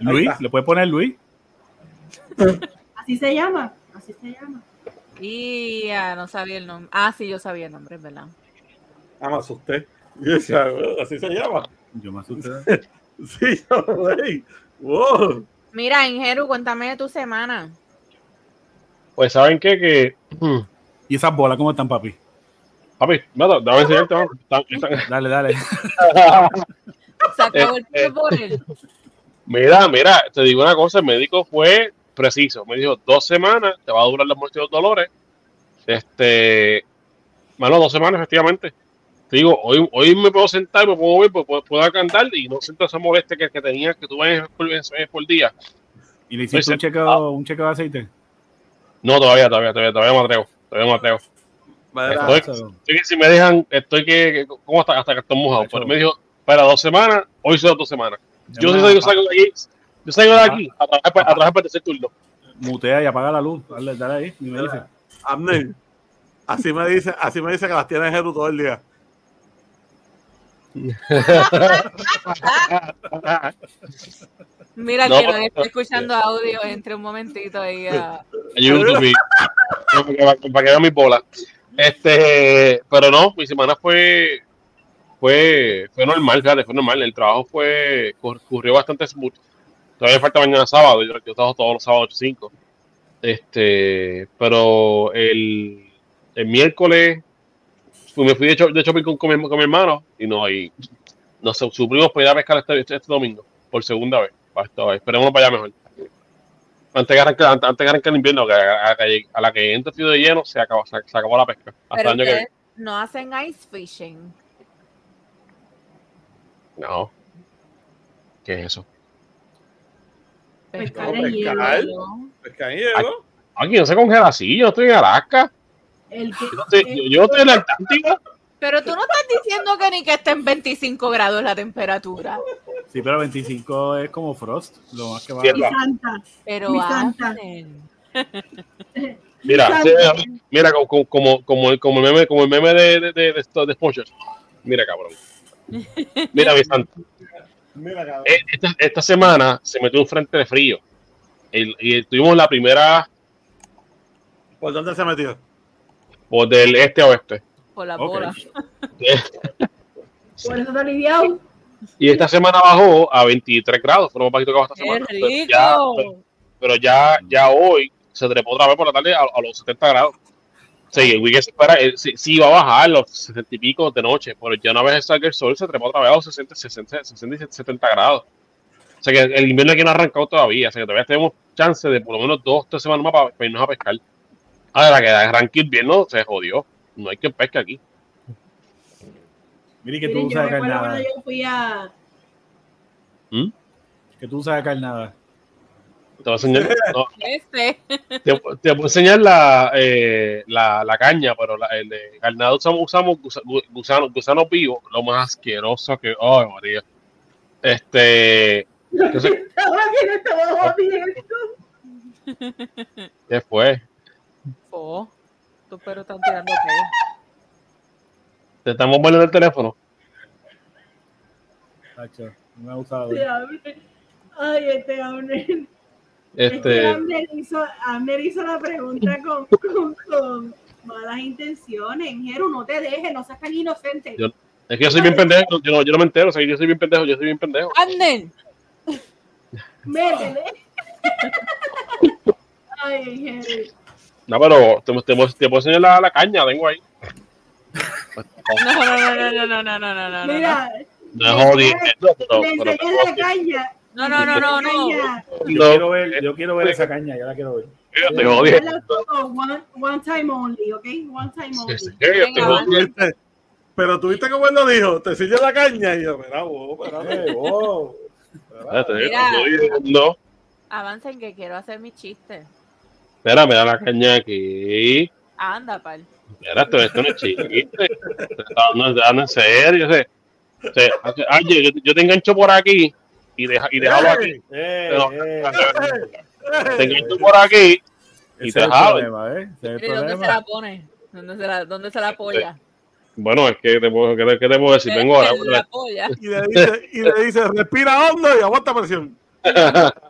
Luis. ¿le puedes poner Luis? Así se llama, así se llama. Y ya no sabía el nombre. Ah, sí, yo sabía el nombre, es verdad. Ah, me asusté. Yo decía, así se llama. Yo me asusté. Sí, yo, güey. Wow. Mira, Ingeru, cuéntame de tu semana. Pues, ¿saben qué? Que. hmm, ¿Y esas bolas cómo están, papi? Papi, no, enseñarte. están- Dale, dale. Se acabó el Eh, eh. fútbol. Mira, mira, te digo una cosa, el médico fue preciso. Me dijo, dos semanas, te va a durar la muerte de los dolores. Este, bueno, dos semanas, efectivamente. Te digo, hoy, hoy me puedo sentar, me puedo mover, puedo, puedo cantar y no siento esa molestia que, que tenía, que tuve por, en- por día. ¿Y le hiciste Pues, un chequeo, un chequeo de aceite? No, todavía, todavía, todavía, todavía me atrevo. Todavía me atrevo. Mira, Estoy- Estoy que si me dejan, estoy que, que- ¿cómo hasta, hasta que estoy mojado? Pero me dijo, para dos semanas, hoy son dos semanas. Yo Es sí una- salgo, salgo de aquí, yo salgo de aquí a trabajar, pa- a trabajar para el tercer turno. Mutea y apaga la luz. Dale, dale ahí. Y me dice. Abner, así me dice, así me dice que las tiene en Jeru todo el día. Mira, No, que nos está escuchando audio, entre un momentito ahí a... Para que, vean mis bolas. Este, pero no, mi semana fue fue fue normal, fíjate, fue normal. El trabajo fue cor- corrió bastante smooth. Todavía falta mañana sábado, yo, yo trabajo todos los sábados 8 5. Este, pero el, el miércoles me fui de, shopping con, con mi, con mi hermano y no hay nos supimos para ir a pescar este, este, este domingo por segunda vez. Para esta vez. Esperemos para allá mejor antes que arranque, antes, antes que arranque el invierno, que a, a- a la que entre frío de lleno, se acabó, se, se acabó la pesca. Hasta Pero el año que ustedes no hacen ice fishing. No. ¿Qué es eso? Pescar No, en hielo. pescar. Pues ahí llegó. Aquí no se congela así, yo no estoy en Alaska. El que, Yo, no estoy- yo- yo no estoy en la Antártica. Pero tú no estás diciendo que ni que esté en 25 grados la temperatura. Sí, pero 25 es como Frost. Lo más que va. Sí, mi santa. Pero Mi santa. Mira, santa. mira como, como, como, el, como el meme, como el meme de, de, de, de, esto- de SpongeBob. Mira, cabrón. Mira, mi santo. Mira, cabrón. Eh, Esta, esta semana se metió un frente de frío. El- y tuvimos la primera ¿Por dónde se metió? Por del este a oeste. Por la bola. Por eso te aliviado. Y esta semana bajó a 23 grados, fue lo más bajito que bajó esta ¡Qué semana. Pero ya, pero, rico! pero ya, ya hoy se trepó otra vez por la tarde a, a los 70 grados. Sí, el weekend se espera, eh, sí, sí va a bajar los 60 y pico de noche, pero ya una vez salga el sol se trepó otra vez a los 60, 60, 60 y 70 grados. O sea que el invierno aquí no ha arrancado todavía, o sea que todavía tenemos chance de por lo menos dos, tres semanas más para, para irnos a pescar. Ahora que arranque el invierno se jodió, no hay que pescar aquí. Mire que tú yo usas de recuerdo carnada. cuando yo fui a. Que tú usas de carnada. Te voy a enseñar, no, Este. te, te voy a enseñar la, eh, la, la caña, pero la, el de carnado usamos, usamos gusano vivo, lo más asqueroso que. ¡Ay, María! Este. Entonces. ¿qué fue? Oh, tú pero están tirando. ¿Te estamos volviendo el teléfono? Tacho, no me ha gustado. Abner- Ay, este Abner. Este. Este Abner hizo, Abner hizo la pregunta con, con, con malas intenciones. Jero, no te dejes, no seas tan inocente. Yo- Es que yo soy bien pendejo, yo no, yo no me entero, o sea, yo soy bien pendejo, yo soy bien pendejo. ¡Anden! Métele. Ay, Jero. No, pero te, puedo enseñar la, caña, tengo ahí. No, no, no, no, no, no, no, no. No, no, jodí, no, no, no, la caña. No, no, no, no, no. Yo quiero ver, yo quiero ver esa caña, yo la quiero ver. Yo te. One, one time only, ¿ok? One time only. Sí, sí, Venga, te. Pero tuviste como él lo dijo, te sirve la caña y yo, mira, vos, espérate, vos. Mira, no. Avancen que quiero hacer mi chiste. Espera, me da la caña aquí. Anda, pal. Mira, esto, esto no es chiste. No, en serio. o sea, o sea, oye, yo, yo te engancho por aquí y, deja, y déjalo aquí. Eh, No, eh, Te engancho por aquí y ese te jalo. problema, ¿eh? ¿dónde se la pone? ¿Dónde se la, dónde se la apoya? Bueno, es que te puedo, ¿qué te, puedo decir? Vengo ahora. Se la apoya. Y le dice, y le dice, respira hondo y aguanta presión.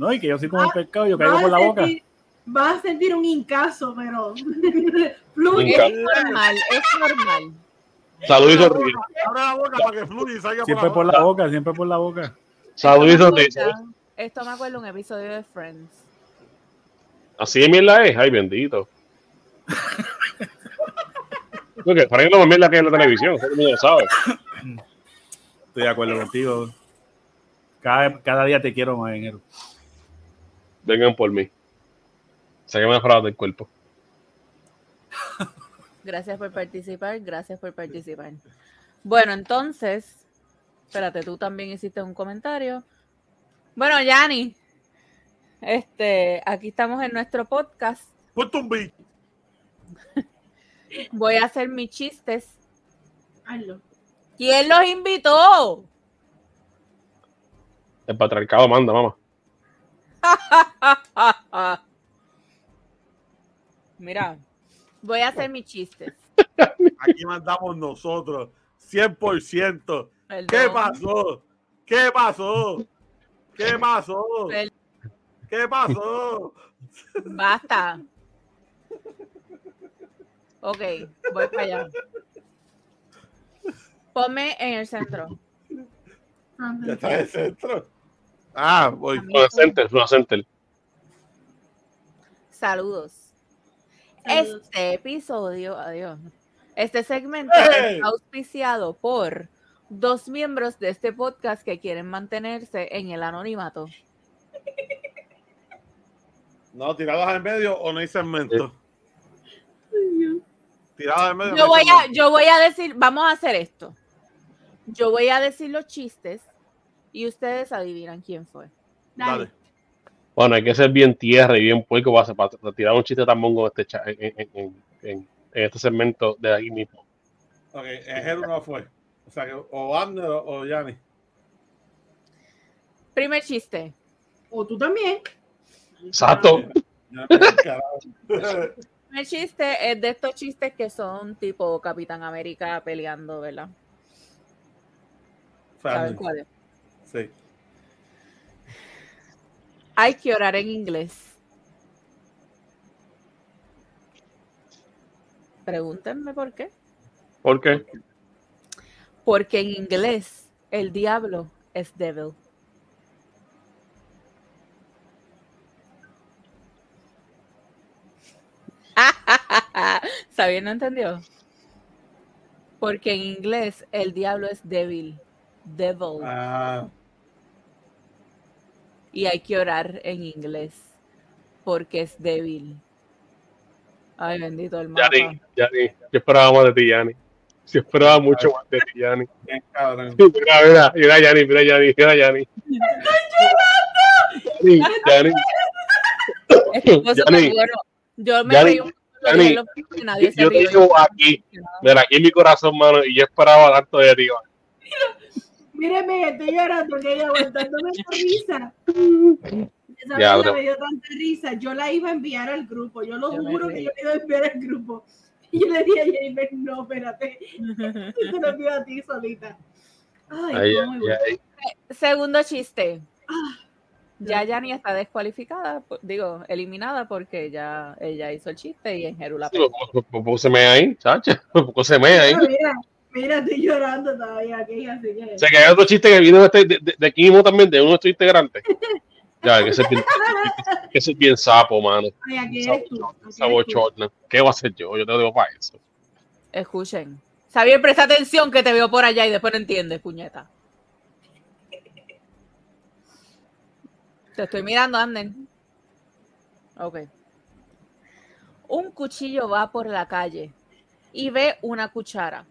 No, y que yo soy como Ah, el pescado, yo caigo por la a boca. sentir- Vas a sentir un incaso, pero fluye. Es normal, es normal. Salud y sonríe. Abre la boca para que fluya y salga Siempre por la boca, siempre por la boca. Salud y Esto me sonríe. acuerda- Esto me acuerda un episodio de Friends. Así de mierda es. Ay, bendito. Porque para mí no es mierda que es la televisión. Todo el mundo lo sabe. Estoy de acuerdo contigo. Cada, cada día te quiero más, enero. Vengan por mí. Sáquenme las palabras del cuerpo. Gracias por participar, gracias por participar. Bueno, entonces, espérate, tú también hiciste un comentario. Bueno, Yanni, este, aquí estamos en nuestro podcast. Ponte un beat. Voy a hacer mis chistes. Hazlo. ¿Quién los invitó? El patriarcado manda, mamá. Mira, voy a hacer mis chistes. Aquí mandamos nosotros, 100%. ¿Qué Perdón. pasó? ¿Qué pasó? ¿Qué pasó? Perdón. ¿Qué pasó? Basta. Ok, voy para allá. Ponme en el centro. Ya está en el centro. Ah, voy. Una center. Saludos. Saludos. Este episodio, adiós. Este segmento está auspiciado por dos miembros de este podcast que quieren mantenerse en el anonimato. No, tirados en medio o no hay segmento. Tirados en medio. Yo no voy a, segmento. yo voy a decir, vamos a hacer esto. Yo voy a decir los chistes y ustedes adivinan quién fue. Dale. Dale. Bueno, hay que ser bien tierra y bien puerco para, tirar un chiste tan mongo en este, cha- en, en- en- en- en este segmento de ahí mismo. Ok, Ejero no fue. O sea, que o Abner o, Yanni. Primer chiste. O tú también. Exacto. Primer chiste es de estos chistes que son tipo Capitán América peleando, ¿verdad? ¿Saben Family. cuál es? Sí. Hay que orar en inglés. Pregúntenme por qué. ¿Por qué? Porque en inglés el diablo es devil. ¿Sabía? ¿No entendió? Porque en inglés el diablo es débil. Devil. Ah, Y hay que orar en inglés. Porque es débil. Ay, bendito el mapa. Yanni, Yanni, yo esperaba más de ti, Yanni. Yo esperaba mucho más de ti, cabrón. Mira, mira, mira, Yanni, mira, Yanni, mira, Yanni, Estuvo súper Yanni, bueno. Yo me un que nadie se yo te digo aquí, mira, aquí en mi corazón, mano, y yo esperaba tanto de ti, mano. Míreme, estoy llorando, que ella aguantándome la risa. Esa vaina me dio tanta risa. Yo la iba a enviar al grupo. Yo lo Yo juro que yo la iba a enviar al grupo. Y yo le dije a Jamer, no, espérate. Te lo envío a ti solita. Ay, Ay, muy ay, ay. Segundo chiste. Ah. Ya Yani está descualificada, digo, eliminada porque ya ella hizo el chiste y en Jeru la Sí, Púseme ahí, chacha. Púseme ahí. Pero Mira, mira, estoy llorando todavía aquí, así que. O sea, que hay otro chiste que vino de, este- de, de, de aquí mismo también, de uno de nuestros integrantes. Ya, que ese que ese es bien sapo, mano. Ay, aquí eres tú. ¿Qué va a hacer yo? Yo te lo digo para eso. Escuchen. Xavier, presta atención que te veo por allá y después no entiendes, puñeta. Te estoy mirando, Anden. Ok. Un cuchillo va por la calle y ve una cuchara.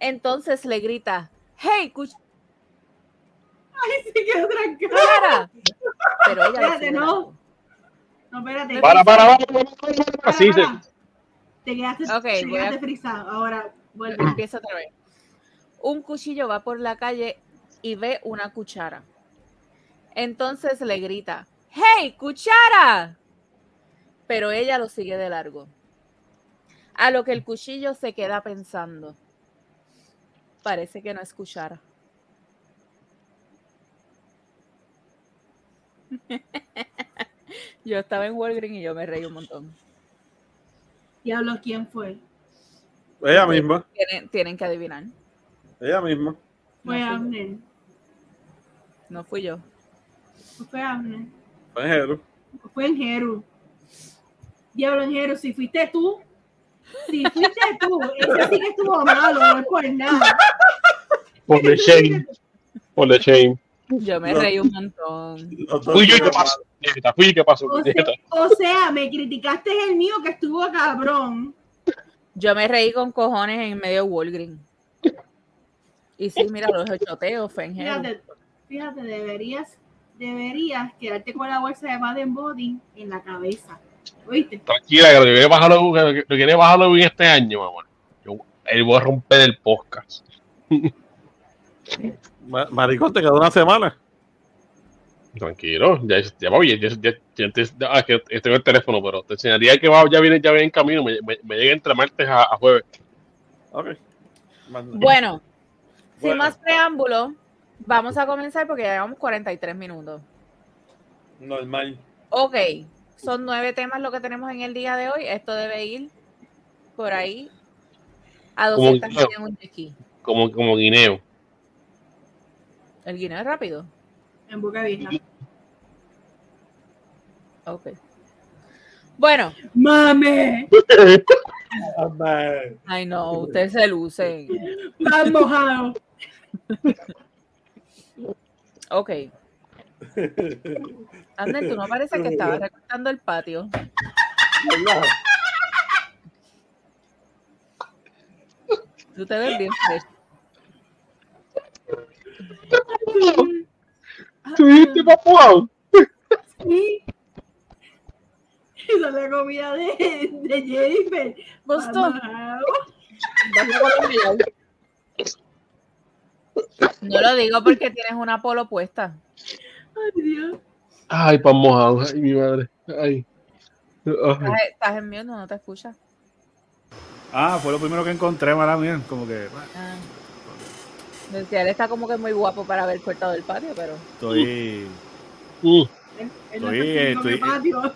Entonces le grita, hey, cuchara. Ay, se quedó trancada. Pero ella Espérate, sigue no. No, espérate. Para, para, para, para, para, para. Para, Así se. Te quedaste, Ok, te a- frisado. Ahora vuelve. Empieza otra vez. Un cuchillo va por la calle y ve una cuchara. Entonces le grita, ¡Hey, cuchara! Pero ella lo sigue de largo. A lo que el cuchillo se queda pensando. Parece que no es cuchara. yo estaba en Walgreens y yo me reí un montón. Diablo, ¿quién fue? Ella misma, Tienen, tienen que adivinar. ella misma. Fue No. Abner. No fui yo. Fue Abner. Fue Jero. Fue en Jeru. Diablo en Jeru, si fuiste tú, si fuiste tú, ese sí que estuvo malo, no es por nada. Por the shame. Por the shame. Yo me No. reí un montón. Los dos Fui yo y qué pasó. Nieta, Fui y qué pasó. O sea, Nieta. o sea, me criticaste el mío que estuvo cabrón. Yo me reí con cojones en medio de Walgreens. Y sí, mira, los choteos, fue en. Fíjate, fíjate, deberías, deberías quedarte con la bolsa de Baden Body en la cabeza. ¿Oíste? Tranquila, que lo que viene para Halloween, lo que viene para Halloween este año, mamá. Yo él voy a romper el podcast. Ma- Maricón, te quedó una semana. Tranquilo, ya, ya va bien. Ya, ya, ya te- ah, que estoy en el teléfono, pero te enseñaría que va, ya viene, ya viene en camino. Me, me, me llega entre martes a, a jueves. Ok. Manda. Bueno, sin Bueno. más preámbulo, vamos a comenzar porque ya llevamos 43 minutos. Normal. Ok, son nueve temas lo que tenemos en el día de hoy. Esto debe ir por ahí a Como 200 guineo. en un. Como, como guineo. El guineo es rápido. En Boca Vieja. Ok. Bueno, ¡Mame! ay no, ustedes se lucen. ¡Más mojado! Ok. Ander, tú no parece que estabas recortando el patio. Tú te ves bien fresh. ¿Tuviste, papuao? Sí. Esa es la comida de, de Jennifer. Mojado. No lo digo porque tienes una polo puesta. Ay, Dios. Ay, pan mojado. Ay, mi madre. Ay. Ay. Estás, en mute, no te escuchas. Ah, fue lo primero que encontré, mala mía. Como que Ah. Decía, él está como que muy guapo para haber cortado el patio, pero. estoy. Él- él no Estoy- estoy- patio.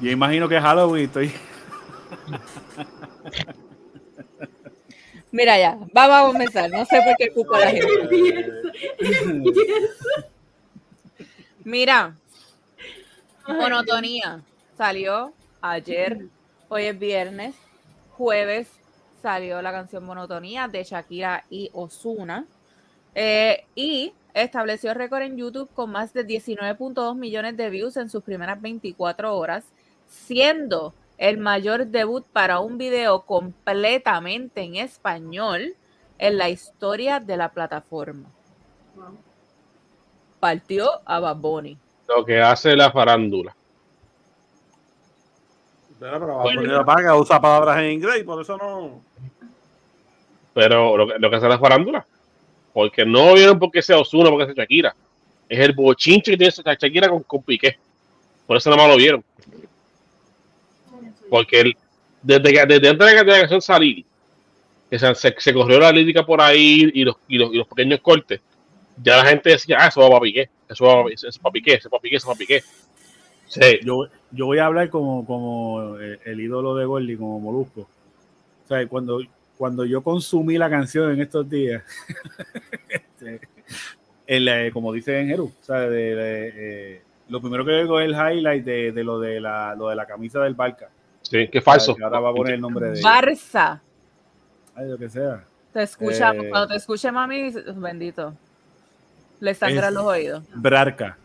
Yo imagino que es Halloween. Estoy. Mira ya, vamos a comenzar. No sé por qué culpo a la gente. Mira, monotonía. Salió ayer, hoy es viernes, jueves salió la canción Monotonía de Shakira y Osuna. y estableció récord en YouTube con más de 19.2 millones de views en sus primeras 24 horas, siendo el mayor debut para un video completamente en español en la historia de la plataforma. Wow. Partió a Bad Bunny. lo que hace la farándula. Pero, pero la paga, usa palabras en inglés y por eso no. Pero lo que, lo que hace la farándula. Porque no lo vieron porque sea Osuna, porque sea Shakira. Es el bochinche que tiene esa Shakira con, con Piqué. Por eso nada más lo vieron. Porque él, desde, que, desde antes de que la canción salir, que se, se, se corrió la lírica por ahí y los, y, los, y los pequeños cortes, ya la gente decía, ah, eso va para Piqué, eso va para, eso es para Piqué, eso es para Piqué, eso es para Piqué. Sí, Yo, yo voy a hablar como, como el, el ídolo de Gordy, como Molusco. O sea, cuando, cuando yo consumí la canción en estos días, este, el, eh, como dice en Jeru, o sea, de- de, eh, lo primero que veo es el highlight de, de lo, de la, lo de la camisa del Barca. sí, qué falso. Que ahora va a poner el nombre de Barça. Ay, lo que sea. Te escucha, Eh. cuando te escuche mami, bendito. Le sangran Es- los oídos. Brarca.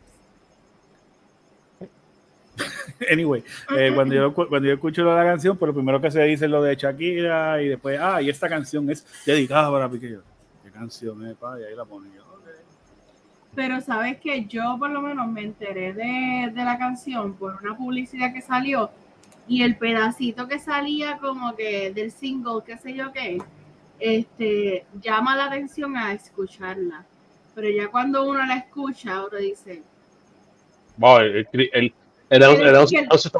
Anyway, eh, cuando, yo, cuando yo escucho lo de la canción, pues lo primero que se dice es lo de Shakira y después, ah, y esta canción es dedicada para Piqué. Yo, ¿Qué canción es, pa? Y ahí la ponen. Yo. Pero sabes que yo por lo menos me enteré de, de la canción por una publicidad que salió y el pedacito que salía como que del single, qué sé yo qué, este, llama la atención a escucharla. Pero ya cuando uno la escucha, uno dice, Wow, el, el, el, el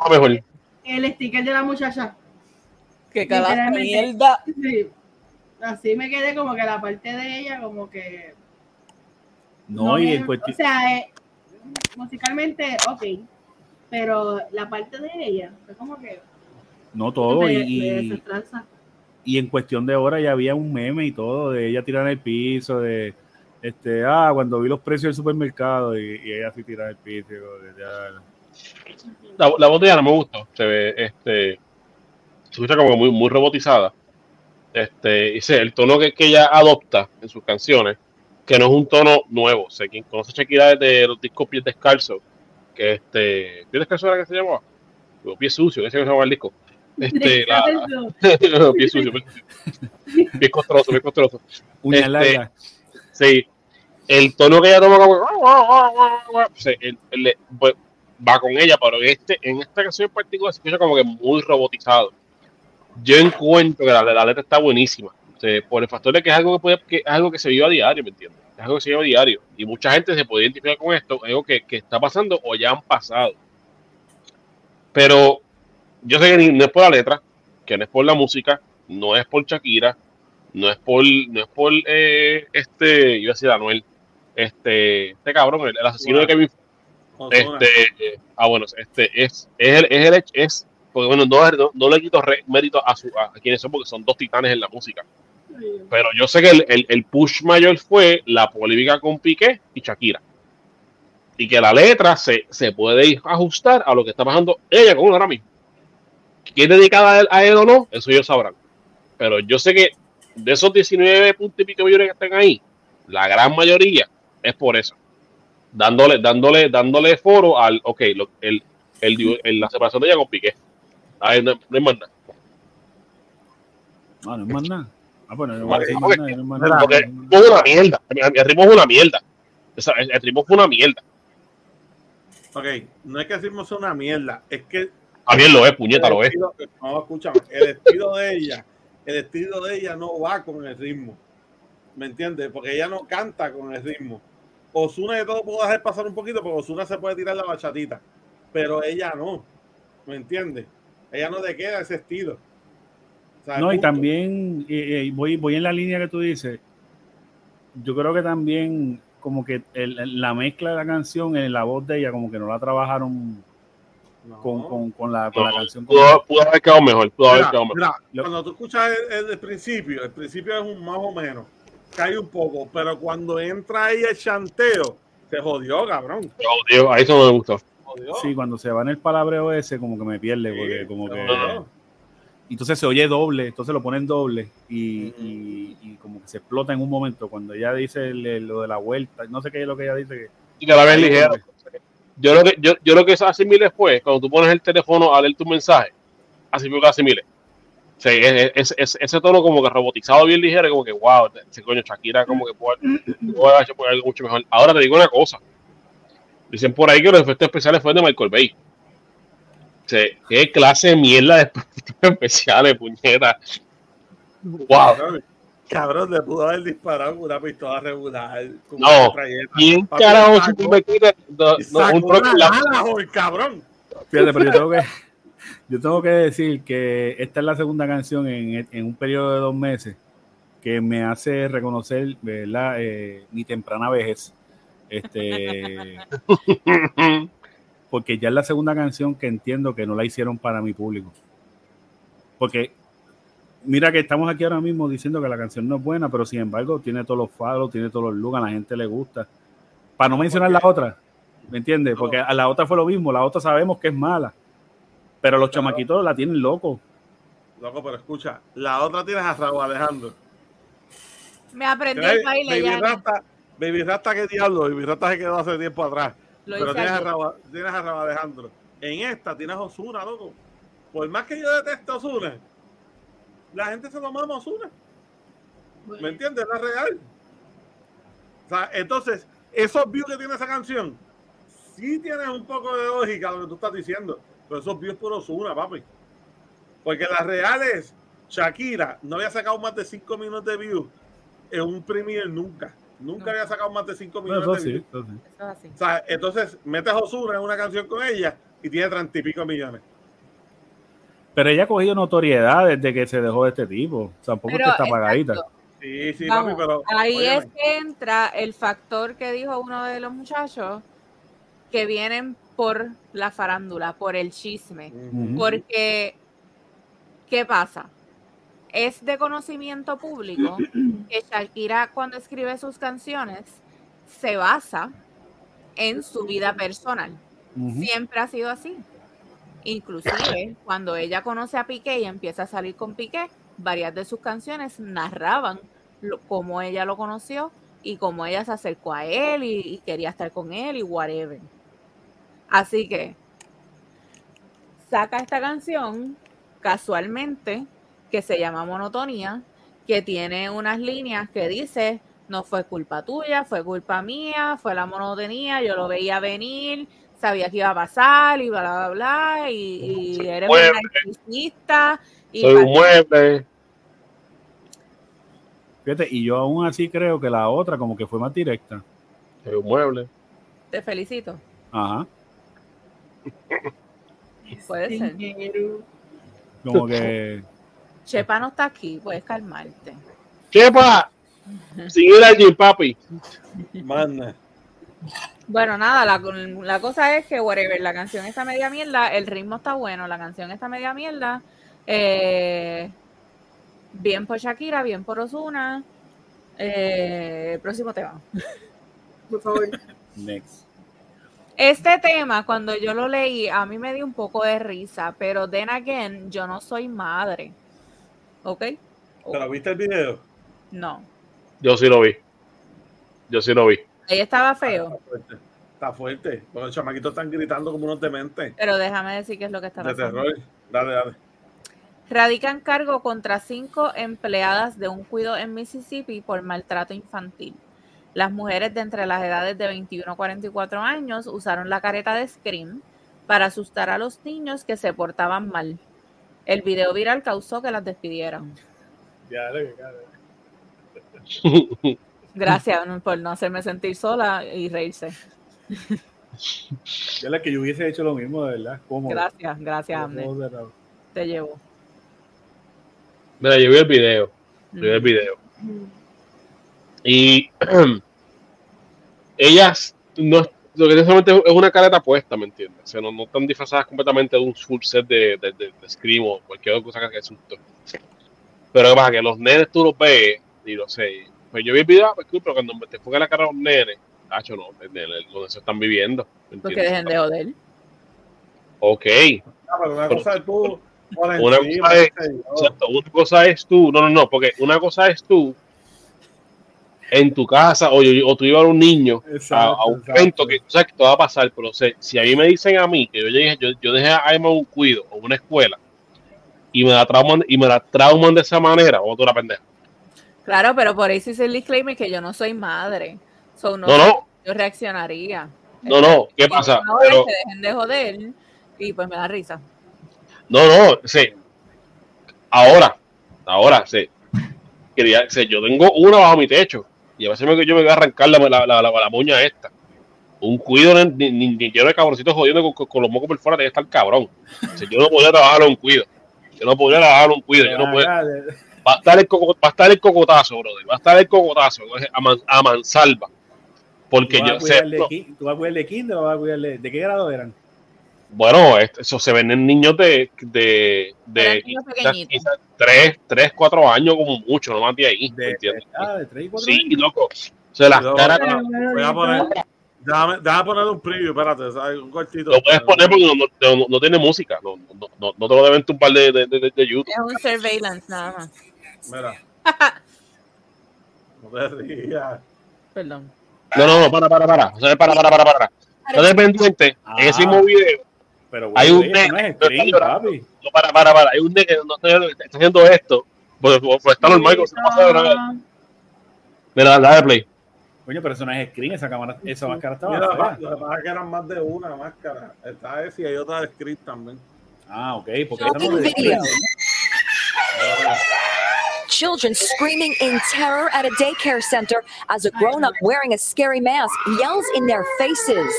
mejor. sticker de la muchacha. Que cada mierda. Sí. Así me quedé como que la parte de ella como que... No, y me- en cuestión. O sea, eh, musicalmente, ok. Pero la parte de ella fue como que... No todo. me- Y, me y, y en cuestión de horas ya había un meme y todo de ella tirando el piso, de este, ah, cuando vi los precios del supermercado y, y ella así tirando el piso. La, la voz de ella no me gustó. Se ve, este, se escucha como muy, muy robotizada. Este, y sé, el tono que, que ella adopta en sus canciones, que no es un tono nuevo. O sea, quien conoce a Shakira desde los discos Pies Descalzo, que este, Pies Descalzo era que se llamaba, o Pie Sucio, que se llamaba el disco. Este, la, pie sucio, pie sucio. Pie costroso, pie costroso. Uñas Este, largas. Sí. El tono que ella toma como. Sí, el- el- pues, va con ella, pero este, en esta canción en particular se escucha como que muy robotizado. Yo encuentro que la, letra está buenísima. Por el factor de que es algo que, puede, es algo que se vive a diario, ¿me entiendes? Es algo que se vive a diario. Y mucha gente se puede identificar con esto, es algo que, que está pasando o ya han pasado. Pero yo sé que no es por la letra, que no es por la música, no es por Shakira, no es por, no es por eh, este, iba a decir Anuel, este, este cabrón, el, el asesino de Kevin, este, ah bueno, este es, es el, es el es, porque bueno, no, no, no le quito re- mérito a, su, a, a quienes son, porque son dos titanes en la música. Pero yo sé que el, el, el push mayor fue la polémica con Piqué y Shakira. Y que la letra se, se puede ajustar a lo que está pasando ella con él ahora mismo. ¿Quién es dedicada a él, a él o no? Eso ellos sabrán. Pero yo sé que de esos 19 puntos y pico millones que están ahí, la gran mayoría es por eso. Dándole, dándole, dándole foro al, ok, lo- el, el, el- la separación de ella con Piqué. Ahí no, no hay más nada. Ah, no es más nada. Ah, bueno, no más nada, no es una mierda. El, el ritmo es una mierda. Sea, el, el ritmo fue una mierda. Ok, no es que decimos una mierda, es que También lo es, puñeta, el lo es. No, escúchame, el estilo de ella, el estilo de ella no va con el ritmo. ¿Me entiendes? Porque ella no canta con el ritmo. Osuna de todo puedo dejar pasar un poquito, porque Osuna se puede tirar la bachatita, pero ella no. ¿Me entiendes? Ella no le queda ese estilo. O sea, No, y también eh, eh, voy, voy en la línea que tú dices. Yo creo que también como que el- la mezcla de la canción en la voz de ella como que no la trabajaron No. con, con, con la, con la No, canción. Pudo, pudo haber quedado mejor. Pudo haber quedado mejor. mira, cuando tú escuchas el, el principio, el principio es un más o menos, cae un poco, pero cuando entra ahí el chanteo, se jodió, cabrón. Tío, ahí eso no me gustó. jodió. Sí, cuando se va en el palabreo ese como que me pierde porque como que... jodió. Entonces se oye doble, entonces lo ponen doble y, Ujú. y- y como que se explota en un momento cuando ella dice el- lo de la vuelta, no sé qué es lo que ella dice. Que, Y que la ves ligera. Yo lo que, yo, yo lo que asimile fue cuando tú pones el teléfono a leer tu mensaje, así mismo que asimile. O sea, es- es- es- ese tono como que robotizado bien ligero, como que wow, ese coño Shakira como que puede, puede haber hecho algo mucho mejor. Ahora te digo una cosa. Dicen por ahí que los efectos especiales fueron de Michael Bay. O sea, qué clase de mierda de efectos especiales, puñeta. Wow. Cabrón, cabrón, le pudo haber disparado con una pistola regular. con No. ¿Quién carajo sacó- se me quita no, no, un trozo cabrón. Fíjate, pero yo tengo que, yo tengo que decir que esta es la segunda canción en, en un periodo de dos meses que me hace reconocer ¿verdad? Eh, mi temprana vejez. Este, porque ya es la segunda canción que entiendo que no la hicieron para mi público. Porque mira que estamos aquí ahora mismo diciendo que la canción no es buena, pero sin embargo tiene todos los faros, tiene todos los looks, a la gente le gusta. Para no mencionar la otra, ¿me entiendes? Porque a la otra fue lo mismo, la otra sabemos que es mala, pero los Claro. chamaquitos la tienen loco. Loco, pero escucha, la otra tienes a Raúl Alejandro. Me aprendí Tienes el baile Baby ya. Rasta, Baby Rasta, qué diablo, Baby Rasta se quedó hace tiempo atrás. Lo pero tienes a. Raúl, tienes a Raúl Alejandro. En esta tienes a Osuna, loco. Por más que yo deteste a Osuna, la gente se lo mama a Osuna. ¿Me entiendes? Es la real. O sea, entonces, esos views que tiene esa canción, sí tienen un poco de lógica lo que tú estás diciendo. Pero esos views por Osuna, papi. Porque la real es, Shakira no había sacado más de 5 minutos de views en un premier nunca. Nunca No. había sacado más de 5 Bueno, minutos eso de sí, views. eso sí. Eso así. O sea, entonces metes a Osuna en una canción con ella y tiene 30 y pico millones. Pero ella ha cogido notoriedad desde que se dejó de este tipo. Tampoco que está apagadita. exacto. Sí, sí, Vamos, papi, pero. ahí óyeme, es que entra el factor que dijo uno de los muchachos que vienen por la farándula, por el chisme. Porque, ¿qué pasa? Es de conocimiento público que Shakira cuando escribe sus canciones se basa en su vida personal. Siempre ha sido así. Inclusive cuando ella conoce a Piqué y empieza a salir con Piqué, varias de sus canciones narraban lo- cómo ella lo conoció y cómo ella se acercó a él y, y quería estar con él y whatever. Así que saca esta canción casualmente que se llama Monotonía, que tiene unas líneas que dice no fue culpa tuya, fue culpa mía, fue la monotonía, yo lo veía venir, sabía que iba a pasar y bla, bla, bla, y, y eres Mueble. una narcisista. Y Soy un mueble. Fíjate, y yo aún así creo que la otra como que fue más directa. Soy un mueble. te felicito. Ajá. Puede ser. Como que Chepa no está aquí, puedes calmarte. ¡Chepa! Sin ir allí, papi. Manda. Bueno, nada, la, la cosa es que, whatever, la canción está media mierda, el ritmo está bueno, la canción está media mierda. eh, bien por Shakira, bien por Osuna. Eh, próximo tema. Por favor. next. Este tema, cuando yo lo leí, a mí me dio un poco de risa, pero then again, yo no soy madre. ¿Ok? ¿Pero viste el video? No. Yo sí lo vi. Yo sí lo vi. Ella estaba feo, Está fuerte. Está fuerte. Porque los chamaquitos están gritando como unos dementes. pero déjame decir qué es lo que está De pasando. terror. Dale, dale. Radican cargo contra cinco empleadas de un cuido en Mississippi por maltrato infantil. Las mujeres de entre las edades de 21 a 44 años usaron la careta de Scream para asustar a los niños que se portaban mal. El video viral causó que las despidieran. Gracias por no hacerme sentir sola y reírse. Ya la que yo hubiese hecho lo mismo, de verdad. ¿Cómo? Gracias, gracias, Amner. Te llevo. Mira, yo vi el video. Yo vi el video. Y ellas no lo que tienen solamente es una careta puesta, ¿me entiendes? O sea, no, no están disfrazadas completamente de un full set de, de, de, de Scream o cualquier otra cosa que asusto. Pero ¿qué pasa? Que los nenes tú los ves y lo sé. Pues yo vi el video, pues, pero cuando me te enfoca la cara a los nenes, Tacho, no, donde se están viviendo. ¿me Porque dejen de joder. Ok, Ah, pero una cosa es tú Una encima, cosa es- yo. exacto. Una cosa es tú, no, no, no, porque una cosa es tú en tu casa o, yo- o tú llevar a un niño a, Exacto, a un evento que tú sabes que todo va a pasar, pero o sea, si a mí me dicen a mí que yo llegué, yo, yo dejé a Emma un cuido o una escuela y me la trauman, y me la trauman de esa manera, o tú la pendeja. Claro, pero por eso hice el disclaimer que yo no soy madre. So, no, No, no, Yo reaccionaría. No, no, ¿qué pasa? Pero, que dejen de joder y pues me da risa. no, no, sí. Ahora, ahora, sí. Quería, sí, yo tengo una bajo mi techo y a veces me, yo me voy a arrancar la, la, la, la, la moña esta. Un cuido ni, ni, ni lleno de cabroncitos jodiendo con, con, con los mocos por fuera, que estar cabrón. O sea, yo no podía trabajar en un cuido. Yo no podía trabajar en un cuido. Yo no podía, va, a estar el coco- va a estar el cocotazo, brother. Va a estar el cocotazo a, man, a mansalva. Porque ¿Tú vas, yo a sé. ¿Tú vas a cuidar de kinder o vas a cuidar de, de qué grado eran? Bueno, eso se ven en niños de, de, de quizás, pequeñitos. quizás tres, tres, cuatro años como mucho, no más de ahí. ¿me De, entiendes? ah, de 3 y 4 Sí, loco. Se las caras Voy a de poner, déjame, déjame poner un preview, espérate, ¿sabes? un cortito. lo puedes poner porque no, no, no- no tiene música. No, no, no, no te lo deben tumbar de, de, de, de YouTube. Es un surveillance nada más. Mira. No te rías. Perdón. No, no, no, para, para, para. O sea, para, para, para, para. No te pendiente. Ah. En ese mismo video, Pero Hay bueno, un eso no es pero está papi. no, para, para, para. Hay un nene que no está, está haciendo esto. Pues, pues está normal, como se pasa de una. Mira, dale play. Coño, pero eso no es screen, esa cámara, esa máscara estaba Mira, fea. lo que pasa es que eran más de una máscara. Está esa y hay otra de script también. Ah, ok, porque esa no es screen. Children screaming in terror at a daycare center as a grown up wearing a scary mask yells in their faces.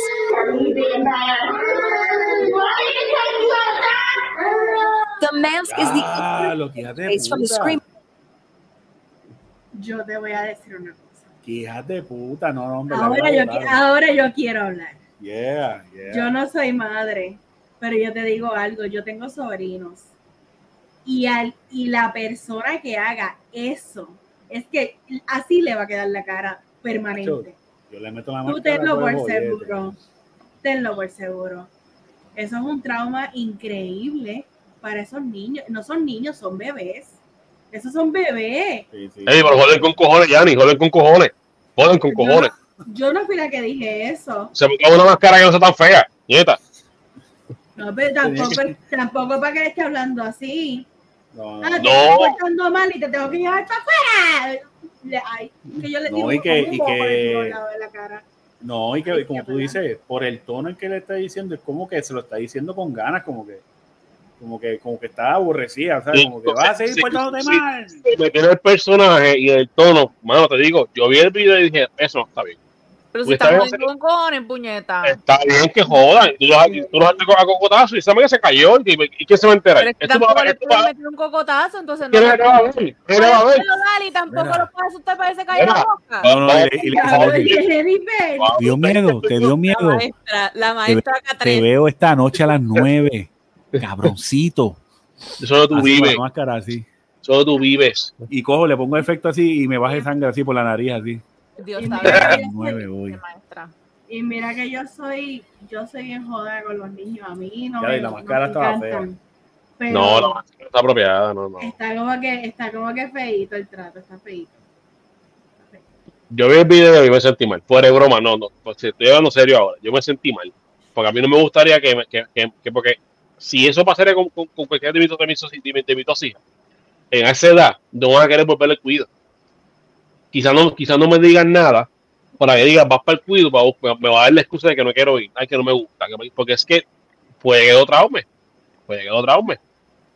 The mask is the face from the scream. Yo te voy a decir una cosa. Que hija de puta, no, hombre. Ahora yo, ahora yo quiero hablar. Yeah, yeah. Yo no soy madre, pero yo te digo algo, yo tengo sobrinos. Y, al, y la persona que haga eso, es que así le va a quedar la cara permanente. Yo le meto la Tú máscara. tenlo por seguro. Tenlo por seguro. Eso es un trauma increíble para esos niños. No son niños, son bebés. Esos son bebés. Sí, sí. Ey, pero joden con cojones, Yanni, joden con cojones. Joden con cojones. Yo no fui la que dije eso. Se busca una máscara que no sea tan fea, nieta. No, pero tampoco, tampoco para que le esté hablando así. No, Ah, te No. estoy portando mal y te tengo que llevar para afuera. Le- ay, que yo le No, y que- y que- la cara. No, y que como tú dices, por el tono en que le está diciendo, es como que se lo está diciendo con ganas, como que, como que, como que está aburrecida, ¿sabes? Como que va a seguir sí, portándote sí. mal. Me tiene el personaje y el tono. Mano, te digo, yo vi el video y dije, eso no está bien. Pero si Pues está estamos bien, en con cojones, puñeta. Está bien que jodan. Tú los tú los haces a cocotazo y sabe que se cayó. ¿Y, y quién se va a enterar? Pero es que Esto tampoco va- le esto puedes va- meter un cocotazo, entonces no. ¿Quién le le va a ver? ¿Quién le va a ver? Pero dale, y tampoco Mira. lo puedes asustar para que se caiga la Mira. boca. No, no, y le- y le- Ya, oye, oye, Jennifer, Wow. ¿Te dio miedo? ¿Te dio La miedo? maestra, la maestra Te veo esta noche a las nueve. Cabroncito. Solo tú Así, vives. la máscara así. Solo tú vives. Y cojo, le pongo efecto así y me baje sangre así por la nariz así. Dios Y sabe. mira que las nueve hoy. maestra. Y mira que yo soy, yo soy bien joda con los niños. A mí no Ya, me, y la no máscara estaba encantan. Pero No, no, no está apropiada. No, no. está como que, está como que feíto el trato, está feíto. Yo vi el video y me sentí mal. Fuera de broma, no, no. Pues, estoy hablando serio ahora. Yo me sentí mal. Porque a mí no me gustaría que, me- que, que- que- porque si eso pasaría con, con, con cualquier de mis, de hijas, en esa edad no van a querer volverle el cuido. Quizás no, quizás no me digan nada para que digan, vas para el cuido, va- me, me va a dar la excusa de que no quiero ir, ay, que no me gusta. que porque es que puede que otro traume. Puede que otro traume.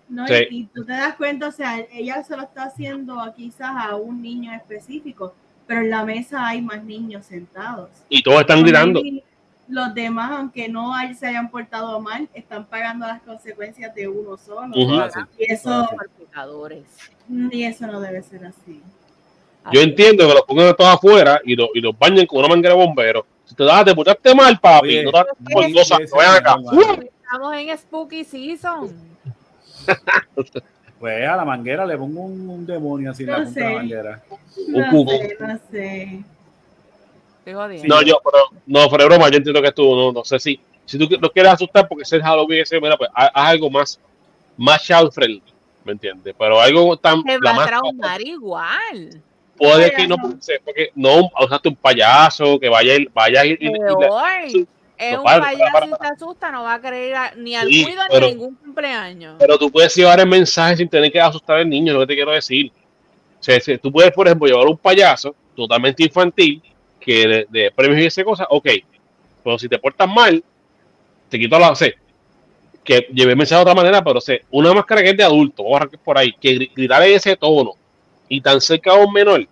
¿no? Sí. Y, y tú te das cuenta, o sea, ella se lo está haciendo a quizás a un niño específico, pero en la mesa hay más niños sentados. Y todos están. Maybe Los demás, aunque no hay- se hayan portado mal, están pagando las consecuencias de uno solo. Ujú. Ah, sí. Y eso, y eso no debe ser así. Yo entiendo que los pongan todos afuera y, lo- y los bañen con una manguera de bomberos. Si te das, te portaste mal, papi. Oye, no te por sí, acá. no, ¡Uh! Estamos en Spooky Season. Pues a la manguera le pongo un, un demonio así en la No punta de la sé. manguera. Un No cubo. sé, no sé. No, yo, pero, no, fuera broma, yo entiendo que tú, no, no sé si, si tú lo quieres asustar porque es el Halloween, ese, mira, pues haz, algo más, más child friendly, ¿me entiendes? Pero algo tan, Te va a traumar igual. puede Vaya, que no no. porque no usaste un payaso, que vaya, vaya a ir, y- y- y-. Es No, un para, payaso para, y se asusta, no va a ir a- ni al Sí, cuido pero- ni ningún cumpleaños. pero tú puedes llevar el mensaje sin tener que asustar al niño, es lo que te quiero decir. O sea, si tú puedes, por ejemplo, llevar un payaso totalmente infantil, que de, de premios y esa cosa, ok, pero si te portas mal, te quito la. sé, que llevé mensaje de otra manera, pero sé, una máscara que es de adulto, arrancar por ahí, que gri- gritar en ese tono y tan cerca a un menor,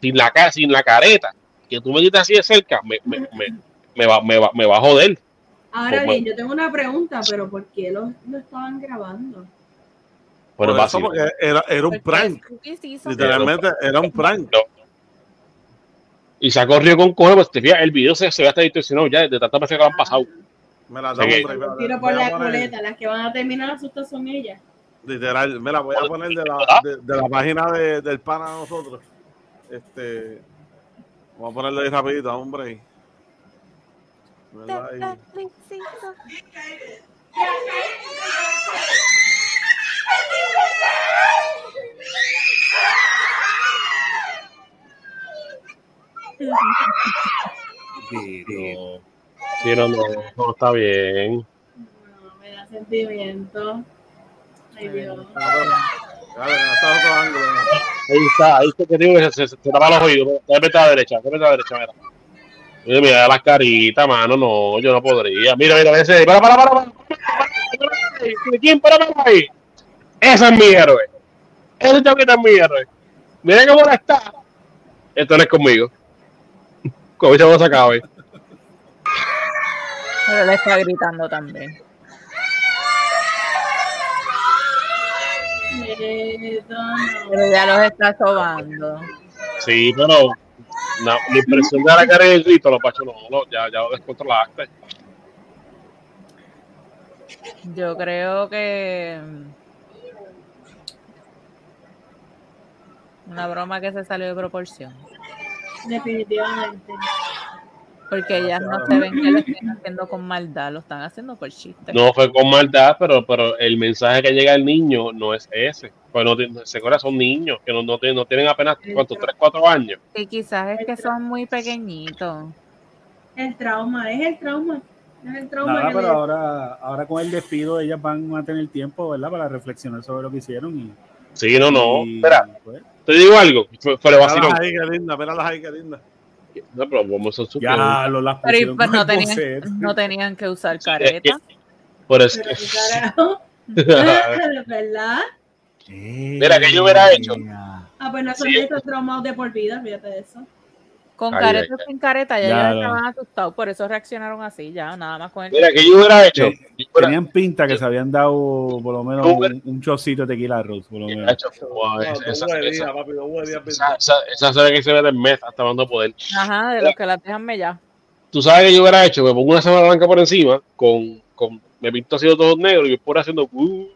sin la, ca- sin la careta, que tú me gritas así de cerca, me, me, me, me va, me, va, me va a joder. Ahora Como- bien, yo tengo una pregunta, pero ¿por qué lo, lo estaban grabando? Porque era, era un prank. Literalmente era un prank. Y se ha corrido con cojones, pues te fijas, el video se, se ve hasta distorsionado ya de tantas veces que lo han pasado. Sí. dame un Un break, espérate. Tiro por a la las que van a terminar son ellas. Literal, mira, voy a poner de la, de, de la página de- del pana de nosotros. Este. Vamos a ponerlo ahí rapidito, hombre. ¿Verdad? Ahí. Pero- Sí, no, no, no está bien. No, me da sentimiento. Ay, Dios. Ahí está, ahí está que digo que se, se, se tapa los oídos. Déjame a la derecha, déjame a la derecha, mira. Mira, mira las caritas, mano, no, yo no podría. Mira, mira, ese, para, para, para, para, para. ¿Quién para, para ahí? Ese es mi héroe. Ese chaqueta es mi héroe. Mira cómo está. Esto no es conmigo. Como se acabe. Pero le está gritando también. Pero ya los está sobando. Sí, pero no, la impresión de la cara del grito, los pachos no, no, ya, ya lo descontrolaste. Yo creo que una broma que se salió de proporción. Definitivamente. Porque ellas no se ven que lo estén haciendo con maldad, lo están haciendo por chiste. No fue con maldad, pero, pero el mensaje que llega al niño no es ese. Pues no, se acuerda, son niños que no, no, tienen, no tienen apenas, ¿cuántos? 3, 4 años. Y quizás es que son muy pequeñitos. El trauma, es el trauma. Es el trauma Nada, pero le- ahora, ahora con el despido ellas van a tener tiempo, ¿verdad? Para reflexionar sobre lo que hicieron y... Sí, no, no. y, Espera, pues, te digo algo. Fue, fue de vacilón. Ahí, qué linda, míralas ahí, qué linda. No, pero vamos a su ya lo las Pero pusieron pues, no, tenían, no tenían que usar Sí, es careta. Por eso. Pero ¿verdad? Mira, ¿qué yo hubiera hecho? Ah, pues no son Sí. traumados de por vida, fíjate de eso. Con Ay, careta o sin careta, ya, Ya, no. estaban asustados, por eso reaccionaron así, ya, nada más con el... Mira, ¿qué yo hubiera hecho? Sí. Yo hubiera- Tenían pinta que se habían dado por lo menos un, un chocito de tequila rose, por lo menos. hecho, wow, No, esa- esa- papi, que se ve del mes hasta dando poder. Ajá, de los que las dejan mellar. Tú sabes que yo hubiera hecho, me pongo una semana blanca por encima, con, con me pinto así de todos negros y yo por haciendo uh,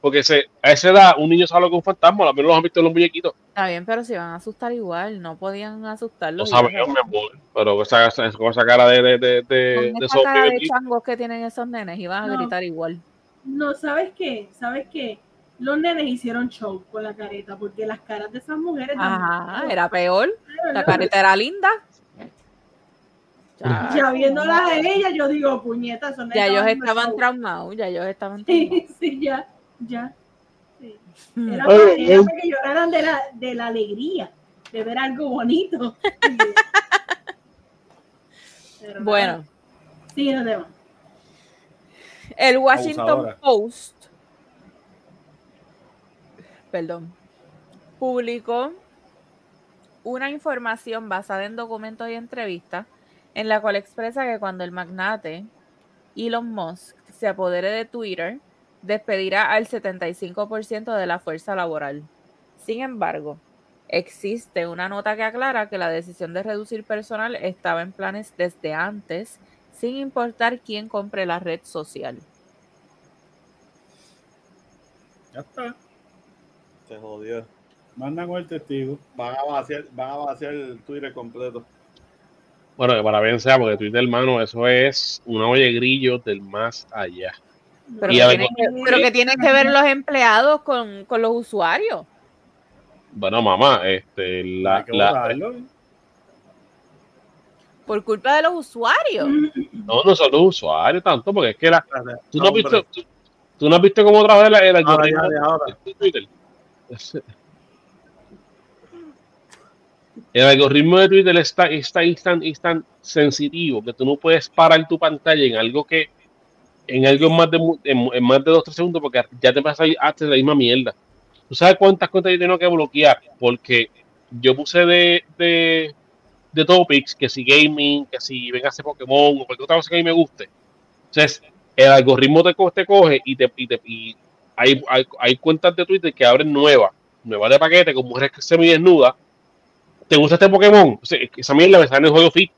porque se, a esa edad un niño sabe lo que es un fantasma, al menos los han visto en los muñequitos. Está bien, pero si van a asustar igual, no podían Lo asustarlos. sabemos, mi amor, pero con esa, esa- con esa cara de, de, de, de, Con de esa esos cara de changos que tienen esos nenes iban a No. gritar igual. No, ¿sabes qué? ¿Sabes qué? Los nenes hicieron show con la careta, porque las caras de esas mujeres. Ajá, era peor. La careta era linda. Ya, Ya viéndolas a ellas, yo digo, puñetas, son ya ellos estaban traumados, ya ellos estaban traumados. Sí, sí, ya, ya. Sí. Era, Oye, para, era eh. para que lloraran de la, de la alegría, de ver algo bonito. Pero Bueno, nada, Sigue el Washington Abusadora. Post, perdón, publicó una información basada en documentos y entrevistas en la cual expresa que cuando el magnate Elon Musk se apodere de Twitter, despedirá al 75% de la fuerza laboral. Sin embargo, existe una nota que aclara que la decisión de reducir personal estaba en planes desde antes, sin importar quién compre la red social. Ya está. Se jodió. Mandan con el testigo. Van a vaciar, van a vaciar el Twitter completo. Bueno, que para bien sea, porque Twitter, hermano, eso es una olla de grillo del más allá. Pero, Y que tienen, que, pero que tienen que ver los empleados con, con los usuarios. Bueno, mamá, este, la, la-. Por culpa de los usuarios. no, no son los usuarios tanto, porque es que la, tú, no has Hombre. visto, tú, tú no has visto cómo trabaja el, el algoritmo de Twitter. El algoritmo de Twitter está, está, es tan, es tan sensitivo que tú no puedes parar tu pantalla en algo que en algo más de, en, en más de 2 3 segundos porque ya te pasa hasta la misma mierda. ¿Tú sabes cuántas cuentas yo tengo que bloquear? Porque yo puse de, de, de topics, que si gaming, que si venga ese Pokémon o cualquier otra cosa que a mí me guste. Entonces, el algoritmo te, co- te coge y te, y te y hay, hay, hay cuentas de Twitter que abren nuevas, nuevas de paquete con mujeres que semidesnudas. ¿Te gusta este Pokémon? O sea, esa mierda me sale en el juego fit.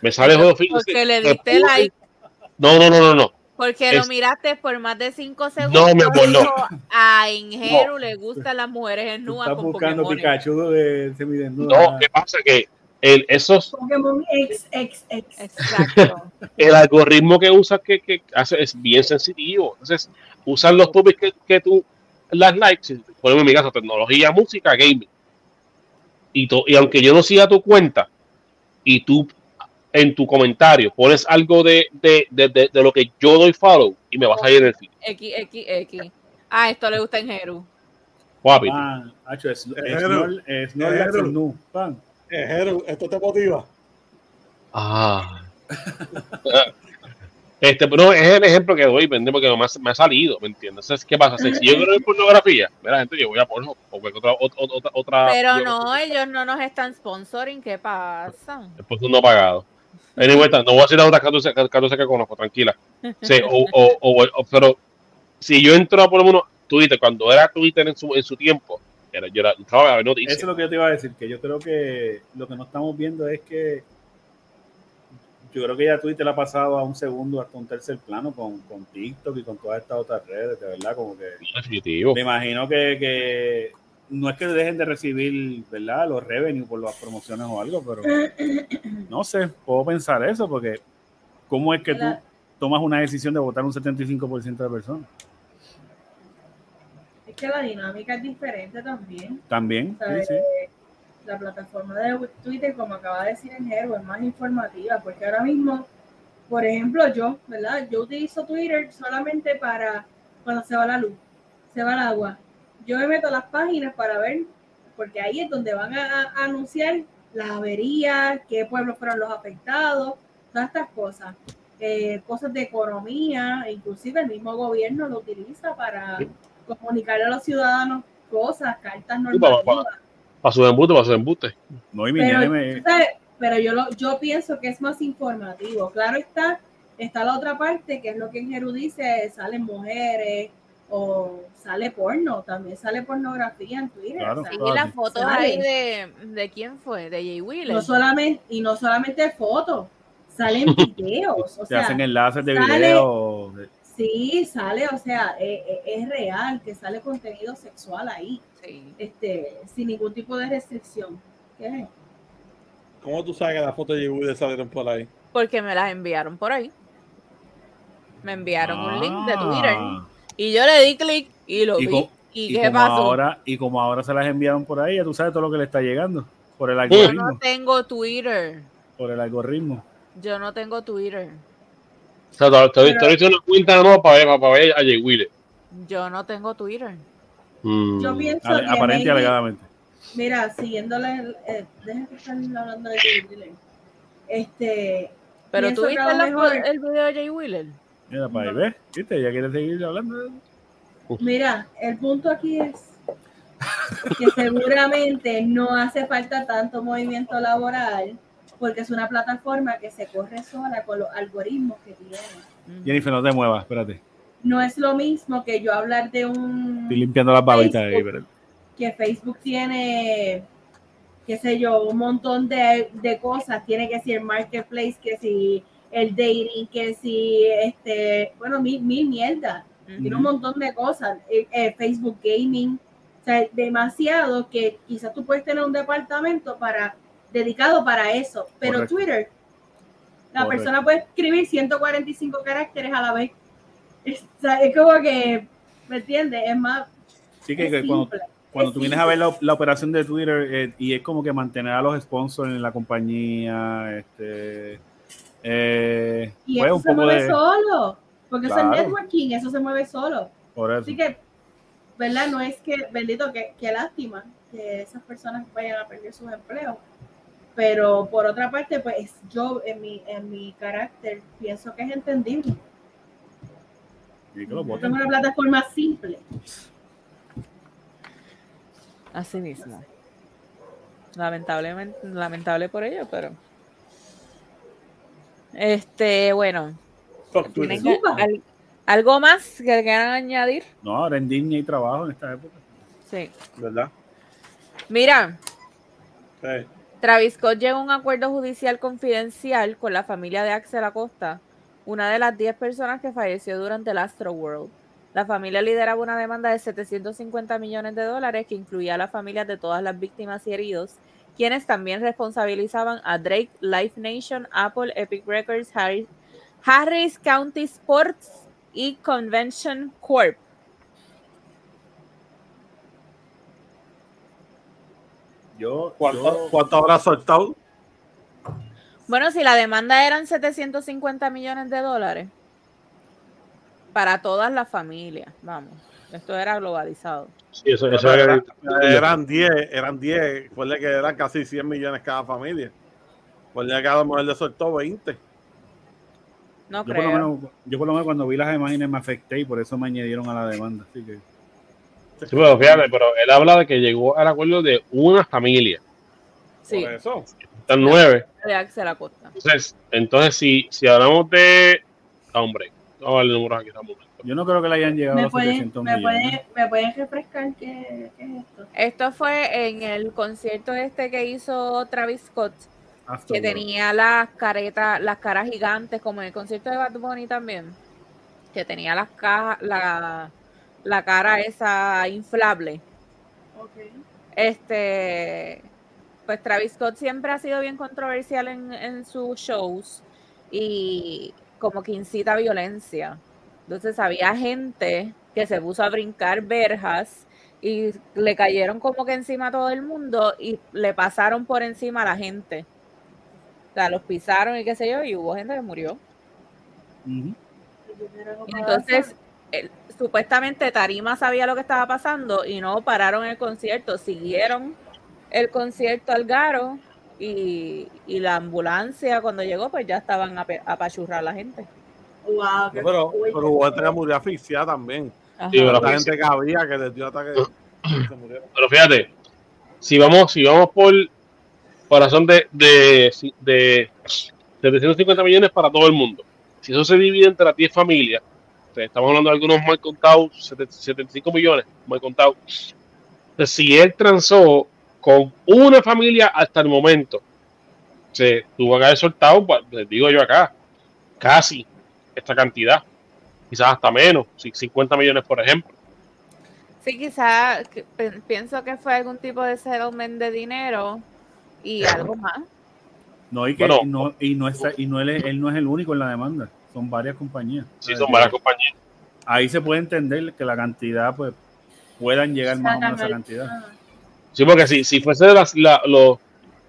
Me sale el juego fit. Porque le Me diste like, No, no, no, no, no. Porque lo miraste por más de 5 segundos. No, mi amor, no. A Ingeru le gustan las mujeres Tú desnudas estás buscando Pokémon. Pikachu de semidesnudo. No, ¿qué pasa? Que el, esos, Pokémon XXX. Exacto. el algoritmo que usas que, que hace es bien sensitivo. Entonces, usan los topics que, que tú las likes, por ejemplo, en mi caso, tecnología, música, gaming. Y, to- y aunque yo no siga tu cuenta y tú en tu comentario pones algo de, de, de, de- de lo que yo doy follow y me vas a ir en el feed. XXX. Ah, esto le gusta a Ingeru. Guapi. Pan, hacho, es, es, pan. Eh, Jero, ¿esto te motiva? Ah. Este, pero no, es el ejemplo que doy. Porque me ha, me ha salido, ¿me entiendes? Entonces, ¿qué pasa? Si yo quiero ver pornografía, mira, gente, yo voy a porno o otra, otra, otra, otra Pero no, ellos no nos están sponsoring. ¿Qué pasa? Después no pagado. Anyway, no voy a decir otras 14, 14 que conozco, tranquila. Sí, o, o, o- pero si yo entro a por lo menos Twitter, cuando era Twitter en su, en su tiempo, era, yo era, entraba a ver noticias. Eso es lo que yo te iba a decir, que yo creo que lo que no estamos viendo es que yo creo que ya Twitter ha pasado a un segundo, hasta un tercer plano con, con TikTok y con todas estas otras redes, de verdad, como que Definitivo. me imagino que, que no es que dejen de recibir, ¿verdad? Los revenues por las promociones o algo, pero no sé, puedo pensar eso, porque ¿cómo es que tú tomas una decisión de votar un 75% de personas? Es que la dinámica es diferente también. También, sí, sí. La plataforma de Twitter, como acaba de decir Enjero, es más informativa, porque ahora mismo, por ejemplo, yo, ¿verdad? Yo utilizo Twitter solamente para cuando se va la luz, se va el agua. Yo me meto a las páginas para ver, porque ahí es donde van a, a anunciar las averías, qué pueblos fueron los afectados, todas estas cosas. Eh, cosas de economía, inclusive el mismo gobierno lo utiliza para comunicarle a los ciudadanos cosas, cartas normativas. Para su embuste, para su embuste. No, y mi Pero, me- sabes, pero yo, lo, yo pienso que es más informativo. Claro está, está la otra parte, que es lo que en dice, salen mujeres o sale porno, también sale pornografía en Twitter. Claro, o sea, Sí, claro. las fotos Sale. ahí de, de quién fue, de Jay Wheeler. no solamente, y no solamente fotos, salen videos. O sea, hacen enlaces de sale- video. de- sí, sale, o sea, eh, eh, es real que sale contenido sexual ahí, Sí. este, sin ningún tipo de restricción. ¿Qué es? ¿Cómo tú sabes que las fotos de Yehude salieron por ahí? Porque me las enviaron por ahí. Me enviaron un link de Ah. Twitter y yo le di clic y lo Y vi. ¿Y, Y qué como, pasó? ahora, y como ahora se las enviaron por ahí, ya tú sabes todo lo que le está llegando. Por el Yo algoritmo. no tengo Twitter. Por el algoritmo. Yo no tengo Twitter. O sea, te, te, te hice una cuenta nueva para ver, para ver a Jay Wheeler. Yo no tengo Twitter. Mm. Yo pienso Ale- que aparente y alegadamente. Mira, siguiéndole, eh, deja que están hablando de Jay Wheeler. Este, Pero tú viste la- el video de Jay Wheeler. Mira, para ahí, ¿ves? ¿Viste? Ya quiere seguir hablando. mira, el punto aquí es que seguramente no hace falta tanto movimiento laboral porque es una plataforma que se corre sola con los algoritmos que tiene. Ujú. Jennifer, no te muevas, espérate. No es lo mismo que yo hablar de un Estoy limpiando las babitas ahí, pero que Facebook tiene, qué sé yo, un montón de, de cosas. Tiene que si el marketplace, que si el dating, que si este, bueno, mil, mil mierda. Tiene un montón de cosas. Eh, eh, Facebook Gaming, o sea, demasiado que quizás tú puedes tener un departamento para dedicado para eso. Pero Correcto. Twitter, la Correcto. persona puede escribir 145 caracteres a la vez. Es, o sea, es como que, ¿me entiendes? Es más sí que, cuando, cuando tú vienes a ver la, la operación de Twitter eh, y es como que mantener a los sponsors en la compañía, este, eh, Y pues, eso un se poco mueve de... solo, porque eso Claro. es networking, eso se mueve solo. Por eso. Así que, ¿verdad? No es que, bendito, que, que lástima que esas personas vayan a perder sus empleos. Pero por otra parte, pues yo en mi, en mi carácter pienso que es entendible. Y que lo Yo voten. tengo una plataforma simple. Así mismo. Lamentablemente, lamentable por ello, pero. Este, bueno. Fuck ¿tienen Twitter. que- al- ¿Algo más que quieran añadir? No, ahora en Disney hay trabajo en esta época. Sí. ¿Verdad? Mira, Sí. Travis Scott llegó a un acuerdo judicial confidencial con la familia de Axel Acosta, una de las 10 personas que falleció durante el Astro World. La familia lideraba una demanda de 750 millones de dólares que incluía a las familias de todas las víctimas y heridos, quienes también responsabilizaban a Drake, Life Nation, Apple, Epic Records, Harris, Harris County Sports y Convention Corp. Yo, ¿Cuánto, yo- cuánto habrá soltado? Bueno, si la demanda eran 750 millones de dólares para todas las familias, vamos, esto era globalizado. Sí, eso, eso Eran, era- eran 10, eran 10, ponle que eran casi 100 millones cada familia. Ponle que a lo mejor le soltó 20. No yo, por creo. lo menos, yo por lo menos cuando vi las imágenes me afecté y por eso me añadieron a la demanda. Así que Sí, pero fíjate, pero él habla de que llegó al acuerdo de una familia. sí, Por eso. Están nueve. de Axel Acosta. Entonces, entonces si, si hablamos de. ah, Hombre, vamos a ver el número aquí. un momento. Yo no creo que le hayan llegado a ¿Me los pueden, 700 me, millones. ¿Me pueden refrescar qué, qué es esto? Esto fue en el concierto este que hizo Travis Scott, que tenía las caretas, las caras gigantes, como en el concierto de Bad Bunny también, que tenía las cajas, la, la cara esa inflable. Ok. Este, pues Travis Scott siempre ha sido bien controversial en, en sus shows y como que incita a violencia. Entonces había gente que se puso a brincar verjas y le cayeron como que encima a todo el mundo y le pasaron por encima a la gente. O sea, los pisaron y qué sé yo, y hubo gente que murió. Entonces, el- supuestamente Tarima sabía lo que estaba pasando y no pararon el concierto, siguieron el concierto al Garo y, y la ambulancia cuando llegó, pues ya estaban a a apachurrar a la gente. Wow, Pero, pero hubo gente que murió asfixiada también. Sí, pero- La gente que había que les dio ataque. se murieron. Pero fíjate, si vamos, si vamos por corazón de, de, de 750 millones para todo el mundo, si eso se divide entre las 10 familias, o sea, estamos hablando de algunos mal contados, 70 75 millones mal contados. Entonces, si él transó con una familia hasta el momento, se tuvo que haber soltado, pues, les digo yo acá, casi esta cantidad, quizás hasta menos, si 50 millones por ejemplo. Sí, quizá que- pe- pienso que fue algún tipo de settlement de dinero y algo más. No, y que Bueno. no, y no está, y no él, es- él no es el único en la demanda, son varias compañías. Si son varias compañías. Ahí se puede entender que la cantidad, pues, puedan llegar más o menos a esa cantidad. Sí, porque si, si fuese de las, la- los,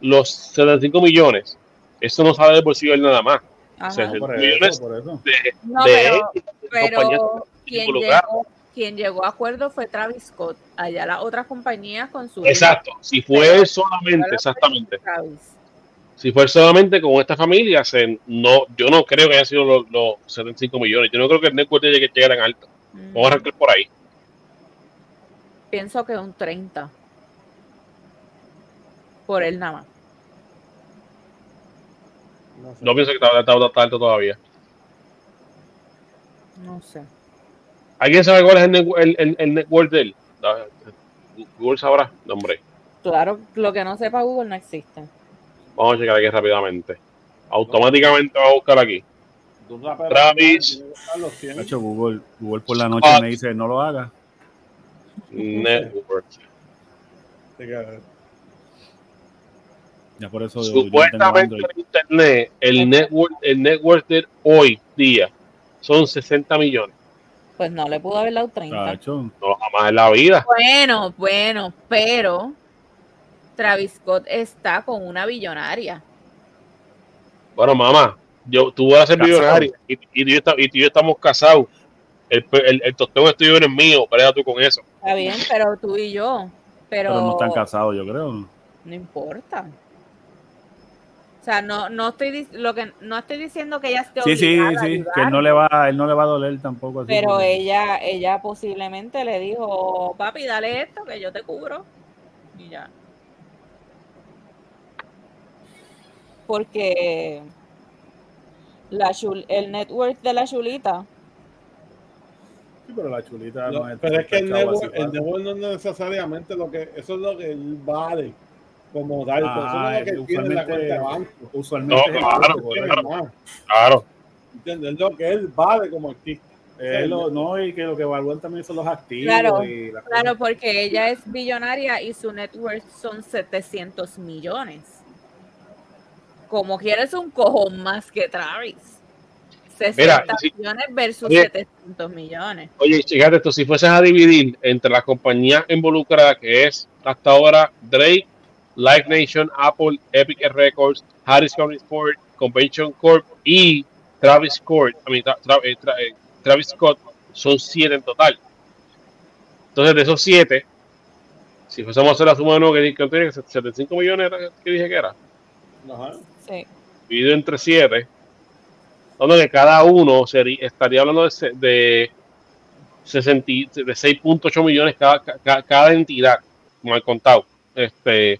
los 75 millones, eso no sale del bolsillo de él nada más. Ajá. O sea, Por millones eso, por eso. de, No, de pero, de quien llegó, quien llegó a acuerdo fue Travis Scott. Allá las otras compañías con su Exacto. Si fue solamente, exactamente. Travis. Si fue solamente con esta familia, se, no, yo no creo que hayan sido los, los 75 millones. Yo no creo que el network llegue a llegar tan alto. Mm, Vamos a arrancar por ahí. Pienso que un 30. Por él nada más. No sé. No pienso que está, está- está alto todavía. No sé. ¿Alguien sabe cuál es el, network- el, el, el network de él? Google sabrá. No, hombre. Claro, lo que no sepa Google no existe. Vamos a checar aquí rápidamente. Automáticamente va a buscar aquí. Travis. a los 100. De hecho, Google, Google por la noche Ah. me dice, no lo hagas. Network. Ya por eso yo Supuestamente en internet, el network, el network de hoy día son 60 millones. Pues no le pudo haber dado 30. Tacho, No jamás en la vida. Bueno, bueno, pero Travis Scott está con una billonaria. Bueno, mamá, yo, tú vas a ser Casado. millonario y, y, tú y yo esta- y tú y yo estamos casados. El, el, el tostón es tuyo y no es mío. Pelea tú con eso. Está bien, pero tú y yo. Pero, Pero no están casados, yo creo. no importa. O sea, no, no estoy lo que no estoy diciendo que ella esté Sí, sí, obligada a sí, que él no le va, él no le va a doler tampoco. Así, Pero porque- ella, ella posiblemente le dijo, papi, dale esto que yo te cubro. Y ya. Porque la chul- el net worth de la chulita, Sí, pero la chulita No, no es. pero es que el network, el network no es necesariamente lo que, eso es lo que él vale como tal, eso Ah, es lo que él tiene en la cuenta de banco. Usualmente No, es el claro, Claro. ¿entiendes? Es lo que él vale como artista. Eh, lo- no, y que lo que evalúan también son los activos. Claro, y claro, porque ella es billonaria y su net worth son 700 millones. Como quieres un cojón más que Travis. 60 Mira, sí. millones versus Oye. 700 millones. Oye, fíjate esto, si fueses a dividir entre las compañías involucradas, que es hasta ahora Drake, Live Nation, Apple, Epic Records, Harris County Sport, Convention Corp y Travis Scott, I mean, Tra- Tra- eh, Tra- eh, Travis Scott, son siete en total. Entonces, de esos siete, si fuésemos a hacer la suma de nuevo, que, que tiene 75 millones, era que dije que era, Ajá. Sí. dividido entre 7, donde que cada uno sería, estaría hablando de, de, 60 y- de 6.8 millones cada, ca- cada entidad, como al contado, este,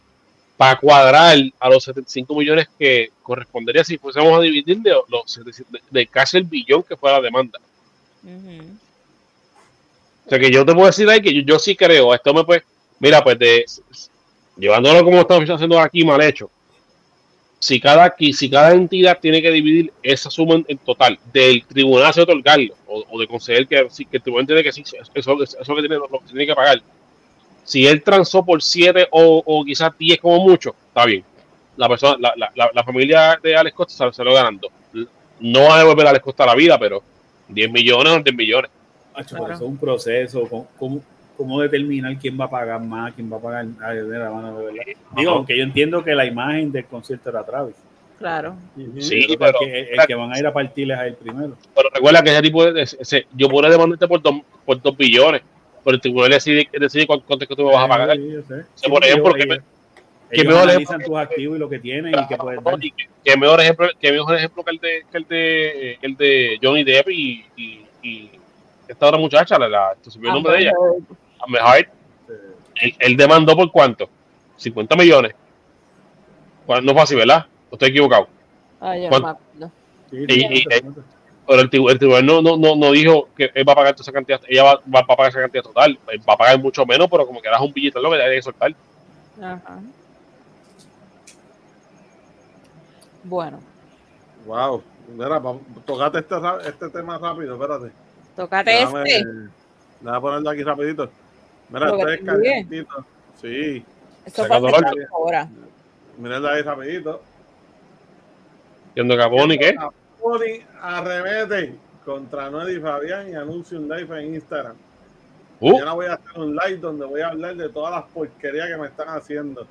para cuadrar a los 75 millones que correspondería si fuésemos a dividir de, los, 700 de, de casi el billón que fue la demanda. O sea que yo te puedo decir ahí que yo, yo sí creo, esto me puede, mira, pues de llevándolo como estamos haciendo aquí mal hecho. Si cada, si cada entidad tiene que dividir esa suma en, total del tribunal hace otorgarlo o, o de conceder que, que el tribunal tiene que sí, eso, eso que tiene, lo, lo que tiene que pagar. Si él transó por 7 o, o quizás 10 como mucho, está bien. La persona, la, la, la, la familia de Alex Costa se, se lo ganando. No va a devolver a Alex Costa la vida, pero 10 millones o 10 millones. Macho, Claro. pero eso es un proceso. ¿Cómo, cómo, cómo determinar quién va a pagar más, quién va a pagar? Ay, mira, mano, de verdad. Digo, aunque yo entiendo que la imagen del concierto era Travis. Claro. Sí, creo pero- que el, el que van a ir a partirles a él primero. Pero recuerda que ese tipo de. ese- ese- yo puedo demandarte por dos, por dos billones, pero el tribunal decide, decide cuánto, cuánto es que tú me vas a pagar. Sí, yo sé. Sí, Sí, por porque ejemplo, ellos- que me- ellos- que ellos mejor analizan ejemplo- tus activos y lo que tienen y qué puedes dar. Y que, que mejor ejemplo, que mejor ejemplo que el de, que el de, el de Johnny Depp y, y, y esta otra muchacha, la, la, se el nombre de ella, Amber Heard. Él, él demandó por cuánto? 50 millones. Bueno, No fue así, ¿verdad? ¿O Estoy equivocado. Ay, yo ¿Cuánto? me acuerdo. Sí, Y- y- sé. Pero el, tribu- el tribunal no, no, no, no dijo que él va a pagar toda esa cantidad, ella va, va a pagar esa cantidad total. Él va a pagar mucho menos, pero como que das un billete, lo que hay que soltar. Ajá. Bueno, Wow. Mira, tocate este, este tema rápido, espérate. tócate Déjame, este. déjame ponerlo aquí rapidito. Mira, este es calientito. Sí, hace cuatro horas. mírenlo ahí rapidito. Viendo Capón y qué. Pony arremete contra Noel y Fabián y anuncia un live en Instagram. Uh, Mañana voy a hacer un live donde voy a hablar de todas las porquerías que me están haciendo.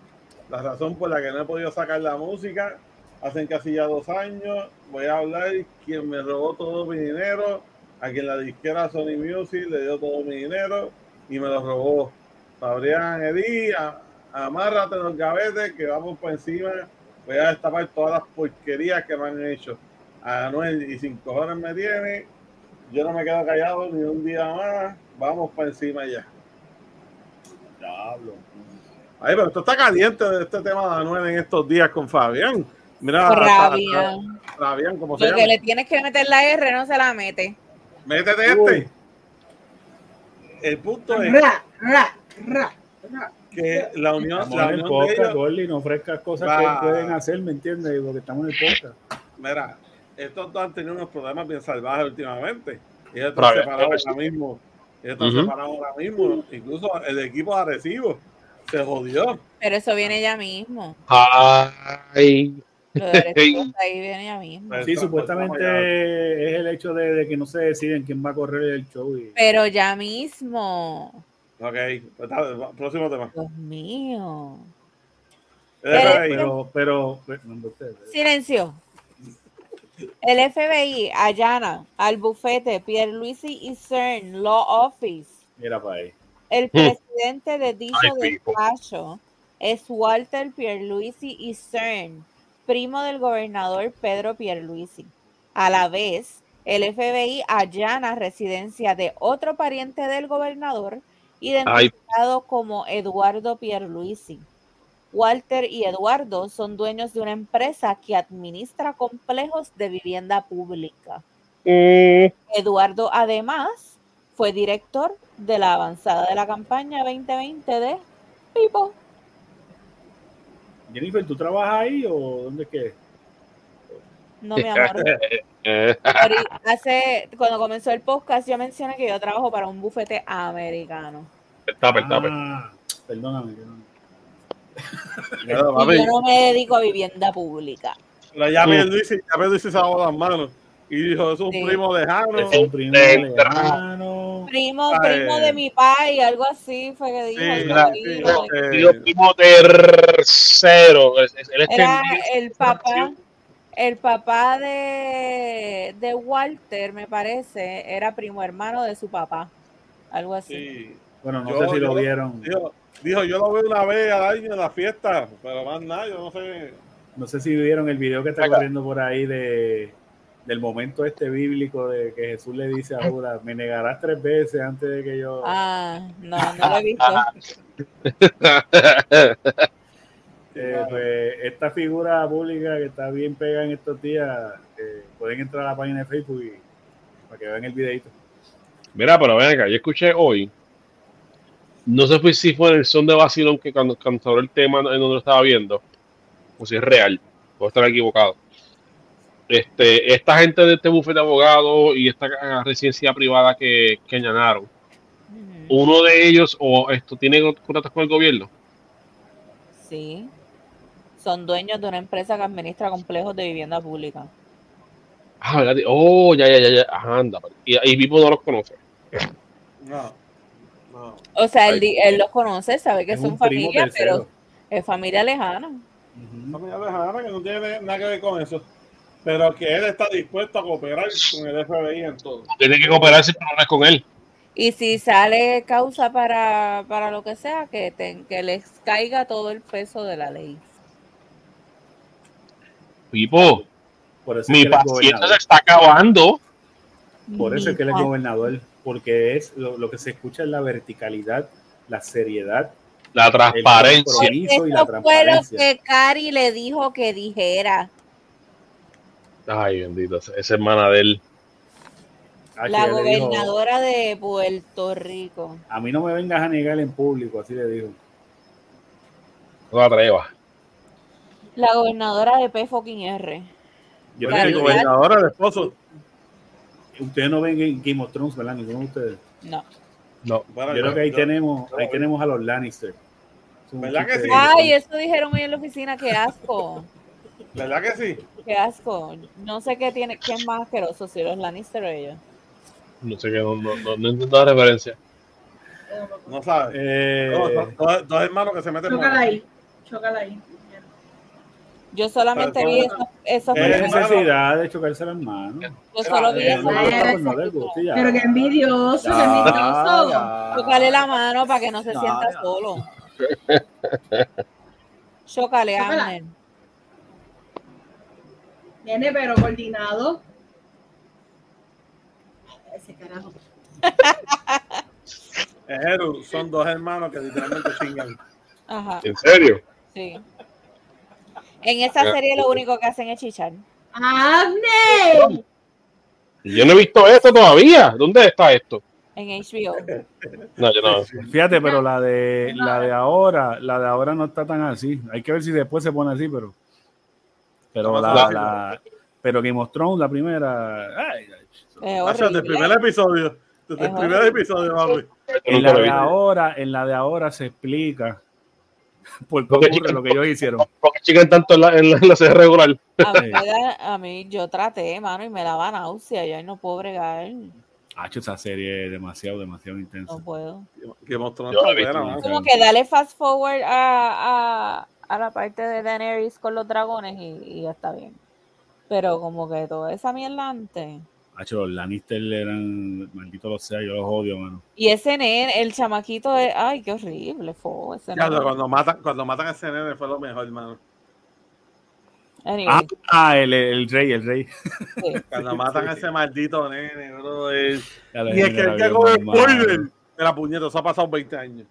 La razón por la que no he podido sacar la música, hacen casi ya dos años. Voy a hablar quien me robó todo mi dinero, a quien la disquera Sony Music le dio todo mi dinero y me lo robó. Fabián Edí, amárrate los gavetes que vamos por encima. Voy a destapar todas las porquerías que me han hecho. A Anuel y sin cojones me tiene. Yo no me quedo callado ni un día más. Vamos por encima ya. Diablo. Ay, pero esto está caliente de este tema de Anuel en estos días con Fabián. Mira, Rabia. Fabián, ¿cómo se Lo que llama? le tienes que meter la R no se la mete. Métete este. El punto es Ra, ra, ra, ra. que la unión, Estamos la en el unión de podcast, ellos, Gordy, no ofrezcas cosas Va. que pueden hacer, ¿me entiendes? Porque estamos en el podcast. mira, estos dos han tenido unos problemas bien salvajes últimamente. Y ellos están separados ahora mismo. Ellos están Ujú. separados ahora mismo. Incluso el equipo de Arecibo se jodió. Pero eso viene ya mismo. ay, Lo de Arecibo, ahí viene ya mismo. Pues, Sí, supuestamente es el hecho de, de que no se deciden quién va a correr el show. Y, Pero ya mismo. Ok, pues, próximo tema. Dios mío. Pero- pero. Silencio. El FBI allana al bufete Pierluisi y CERN Law Office mira para ahí. El presidente de dicho Ay, despacho es Walter Pierluisi y CERN, primo del gobernador Pedro Pierluisi. A la vez, el FBI allana residencia de otro pariente del gobernador, identificado como Eduardo Pierluisi. Walter y Eduardo son dueños de una empresa que administra complejos de vivienda pública. Mm, Eduardo además fue director de la avanzada de la campaña 2020 de Pipo. Jennifer, ¿tú trabajas ahí o dónde es que? No, mi amor. eh, Hace, cuando comenzó el podcast, yo mencioné que yo trabajo para un bufete americano. el tape, el tape. Ah, perdóname. Yo no- Claro, Y papi, yo no me dedico a vivienda pública. la llave Luis, ya Luis se lavó las manos y dijo, es un Sí. primo lejano. Es un primo lejano. Primo, Ay. primo de mi pai, algo así fue que dijo. Sí, marido. sí, eh, primo tercero. Él es Era el papá, el papá de, de Walter, me parece, era primo hermano de su papá. Algo así. sí. Bueno, no Yo- sé si lo yo- vieron. Dijo, dijo, yo lo veo una vez al año en la fiesta, pero más nada, yo no sé. No sé si vieron el video que está Acá. corriendo por ahí de del momento este bíblico de que Jesús le dice a Judas, me negarás tres veces antes de que yo... Ah, no, no lo he visto. Eh, pues, esta figura pública que está bien pegada en estos días, eh, pueden entrar a la página de Facebook y para que vean el videito. Mira, pero ven acá, yo escuché hoy. No sé pues si fue en el son de Basilón que cuando, el tema en donde lo estaba viendo, o si es real, puedo estar equivocado. Este, esta gente de este bufete de abogados y esta residencia privada que, que uno de ellos o esto tiene contratos con el gobierno. Sí. Son dueños de una empresa que administra complejos de vivienda pública. Ah, ¿verdad? Oh, ya, ya, ya, ya. Ajá, anda. Y, y Pipo no los conoce. No. No. O sea, él, él los conoce, sabe que Es son familia, pero es familia lejana. Familia lejana que no tiene nada que ver con eso. Pero que él está dispuesto a cooperar con el FBI en todo. Tiene que cooperarse, pero no es con él. Y si sale causa para, para lo que sea, que, te- que les caiga todo el peso de la ley. Pipo, mi paciencia se está acabando. Por eso es que él es gobernador, porque es lo, lo que se escucha es la verticalidad, la seriedad, La el transparencia. compromiso y la Eso fue lo que Cari le dijo que dijera. Ay, bendito. Esa hermana de él. Ah, La dijo, gobernadora de Puerto Rico. a mí no me vengas a negar en público, así le dijo. No la atrevas. La gobernadora de P fucking R. Yo Claro, el creo ya- que gobernador, el esposo. Ustedes no ven Game of Thrones, ¿verdad? Ninguno de ustedes. No. No. Bueno, Yo creo que ahí yo- tenemos, yo- ahí tenemos a los Lannister. ¿Verdad que sí? Ay, eso dijeron hoy en la oficina, qué asco. ¿Verdad que sí? Qué asco. No sé qué tiene, quién es más asqueroso, si los Lannister o ellos. No sé qué, no, no, no, no entiendo la referencia. No sabes. Eh, dos- dos- dos hermanos que se meten Chócala ahí. Chócala ahí. Yo solamente vi esos, esos no hay necesidad de chocarse las manos. yo solo vi ya. Pero qué envidioso, qué envidioso. ya. Chócale la mano para que no se sienta solo. Chócala. Amner. Viene, pero coordinado. Ese carajo. Eru, son dos hermanos que literalmente chingan. Ajá, ¿En serio? sí. En esa serie lo único que hacen es chichar. ¡Abner! Yo no he visto esto todavía. ¿Dónde está esto? En HBO. No, yo no. Fíjate, pero la de la de ahora, la de ahora no está tan así. Hay que ver si después se pone así, pero pero la, La- la- pero Game of Thrones, la primera, ay, ay, el primer episodio. Desde el primer episodio, en la de ahora, en la de ahora se explica Porque ocurre lo que ellos hicieron. ¿Por qué chican tanto en la, en la, en la serie regular? A mí, a yo traté, mano, y me daba náusea. Yo ahí no puedo bregar. Hacho, esa serie es demasiado, demasiado intensa. No puedo. Que Yo. Como que dale fast forward a, a, a la parte de Daenerys con los dragones y, y ya está bien. Pero como que toda esa mierda antes. Hacho, los Lannister eran, maldito lo sea, yo los odio, mano. Y ese nene, el chamaquito, es, ay, qué horrible fue ese Ya, nene. cuando matan, cuando matan a ese nene fue lo mejor, hermano. Ah, Anyway, ah, el, el rey, el rey. sí. Cuando matan a ese maldito nene, bro. es- la Y es que el que con el mamado. spoiler de la puñeta, eso ha pasado 20 años.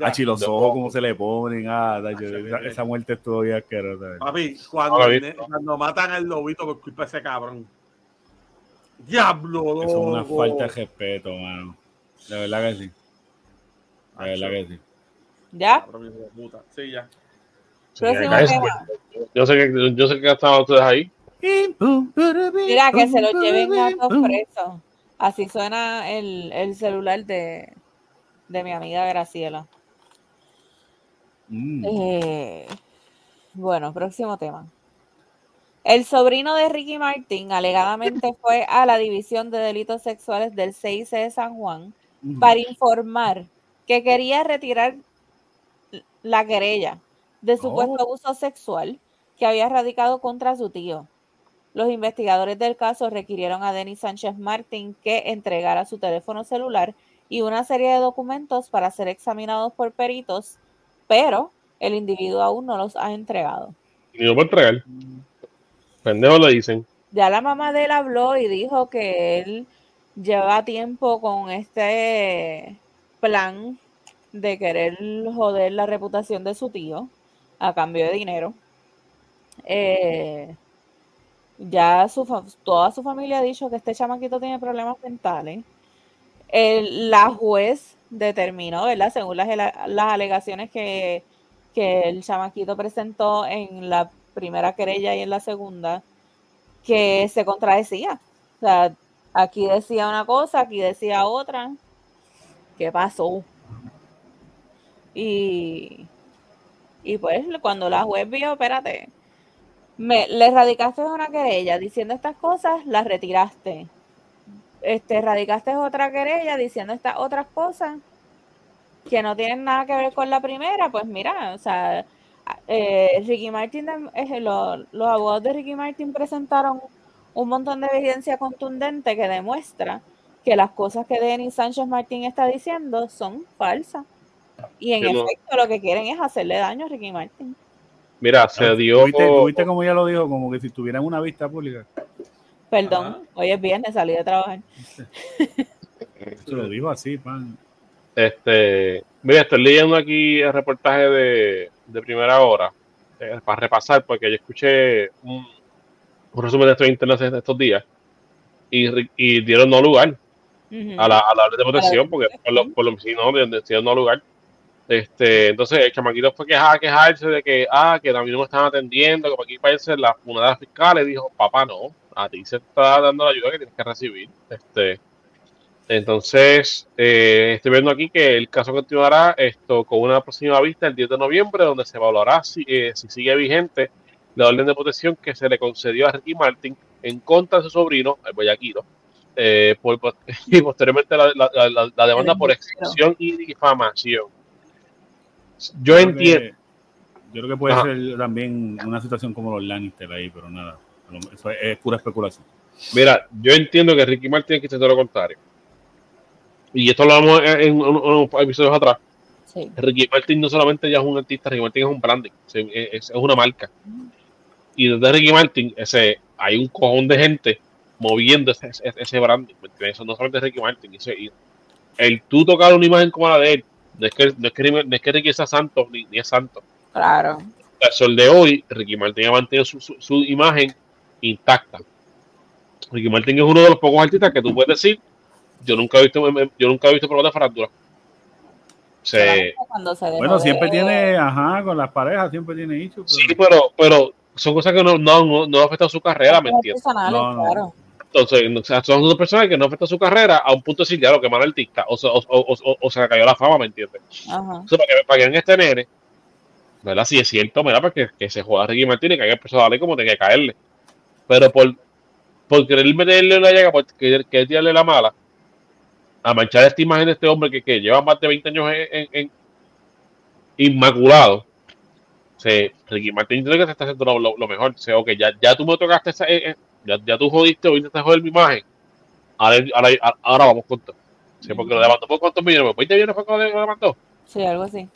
Hachi, los de ojos, poco. cómo se le ponen. Ah, tacho, esa, esa muerte estuvo bien asquerosa. Papi, cuando, el cuando matan al lobito por culpa de ese cabrón. Diablo, loco. Eso es una falta de respeto, mano. De verdad que sí. De verdad que sí. ¿Ya? Puta. Sí, ya. Yo sé que yo sé que estaban ustedes ahí. Mira, que se lo lleven a todos presos. Así suena el, el celular de, de mi amiga Graciela. Mm. Eh, bueno, próximo tema. El sobrino de Ricky Martin alegadamente fue a la División de Delitos Sexuales del CIC de San Juan Mm. para informar que quería retirar la querella de supuesto abuso sexual que había radicado contra su tío. Los investigadores del caso requirieron a Denis Sánchez Martín que entregara su teléfono celular y una serie de documentos para ser examinados por peritos, pero el individuo aún no los ha entregado. Y no puedo entregar. Pendejo le dicen. Ya la mamá de él habló y dijo que él lleva tiempo con este plan de querer joder la reputación de su tío a cambio de dinero. Eh, ya su, toda su familia ha dicho que este chamaquito tiene problemas mentales. El- la juez determinó, ¿verdad? Según las, las alegaciones que, que el chamaquito presentó en la primera querella y en la segunda, que se contradecía. O sea, aquí decía una cosa, aquí decía otra. ¿Qué pasó? Y, y pues cuando la juez vio, espérate, me, le radicaste una querella diciendo estas cosas, las retiraste. Este, radicaste otra querella diciendo estas otras cosas que no tienen nada que ver con la primera, pues mira, o sea, eh, Ricky Martin, eh, lo- los abogados de Ricky Martin presentaron un montón de evidencia contundente que demuestra que las cosas que Denis Sánchez Martín está diciendo son falsas. Y en efecto lo que quieren es hacerle daño a Ricky Martin. Mira, se dio. ¿Tuviste, tuviste como ella lo dijo? Como que si tuviera una vista pública. Perdón, hoy es viernes, salí de trabajar. Se lo dijo así, pan. Este, mira, estoy leyendo aquí el reportaje de, de primera hora eh, para repasar, porque yo escuché un, un resumen de esto en internet de estos días y, y dieron no lugar a la, a la orden de protección, porque por lo, por lo sí, no, dieron no lugar. Este, entonces el chamaquito fue queja- a quejarse de que, ah, que mí no me están atendiendo, que por aquí parece la funada fiscal, y dijo, papá, no, a ti se está dando la ayuda que tienes que recibir. Este, entonces, eh, estoy viendo aquí que el caso continuará esto con una próxima vista el 10 de noviembre, donde se evaluará si, eh, si sigue vigente la orden de protección que se le concedió a Ricky Martin en contra de su sobrino, el Boyaquiro, eh, por, y posteriormente la, la- la- la- la demanda por excepción y difamación. Yo creo entiendo. que- yo creo que puede Ajá. ser también una situación como los Lannister ahí, pero nada. Eso es, es pura especulación. Mira, yo entiendo que Ricky Martin quiso hacer lo contrario. Y esto lo hablamos en, en unos episodios atrás. Sí. Ricky Martin no solamente ya es un artista, Ricky Martin es un branding, es, es- una marca. Y desde Ricky Martin ese, hay un cojón de gente moviendo ese, ese, ese branding. Eso no solamente es Ricky Martin. ese- y el tú tocar una imagen como la de él, no es que, no es que, no es que Ricky sea santo, ni, ni es santo. Claro. Al sol de hoy, Ricky Martin ha mantenido su, su- su imagen intacta. Ricky Martin es uno de los pocos artistas que tú puedes decir, yo nunca he visto, yo nunca he visto problemas de farándula. Se, Bueno, de- siempre tiene, ajá, con las parejas siempre tiene issues. sí, pero- pero, son cosas que no, no, no, no afectan su carrera, ¿me entiendes? No, no. claro. Entonces, o sea, son dos personas que no afectan su carrera a un punto de decir, ya lo que mal artista, o, se- o, o, o- o se le cayó la fama, ¿me entiendes? Ajá. Entonces, para que, para que este nene, ¿verdad? Si es cierto, mira, porque que se juega Ricky Martin y que haya empezado a darle como tiene que caerle. Pero por, por querer meterle una llaga, por querer, querer tirarle la mala, a manchar esta imagen de este hombre que, que lleva más de 20 años en, en- en- inmaculado. O sea, Ricky Martin que se está haciendo lo, lo- lo mejor. O sea, ok, ya, ya tú me tocaste esa, eh, eh, ya, ya tú jodiste o intentaste joder mi imagen. ahora, ahora, ahora vamos con todo. Sí, porque lo demandó por cuántos millones, ¿20 millones fue que lo demandó? Sí, algo así.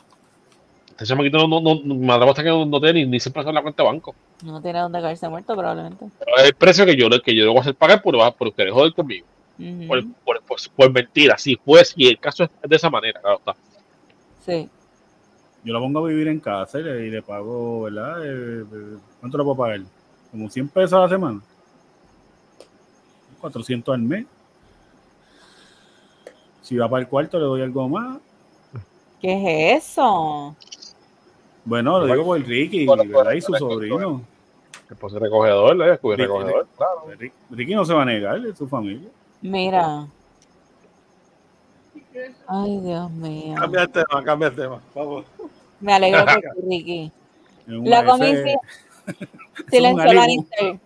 Este chamaquito no, no, no, me atrevo hasta que no, no tiene ni, ni se pasó en la cuenta de banco. No tiene dónde caerse muerto, probablemente. Pero es el precio que yo, que yo debo hacer pagar por, por ustedes joder conmigo. Ujú. Por, por, por, por mentira, si fue, si el caso es de esa manera, claro está. Sí. Yo la pongo a vivir en casa y le, y le pago, ¿verdad? Eh, eh, ¿Cuánto le puedo pagar? Como 100 pesos a la semana. 400 al mes. Si va para el cuarto, le doy algo más. ¿Qué es eso? Bueno, lo digo por el Ricky, Bueno, ¿verdad? Y su sobrino. Después el recogedor, ¿eh? El Ricky, recogedor, claro. Ricky no se va a negar, es su familia. Mira. Ay, Dios mío. Cambia el tema, cambia el tema. Vamos. Me alegro por ti, Ricky. La comisión. Silencio.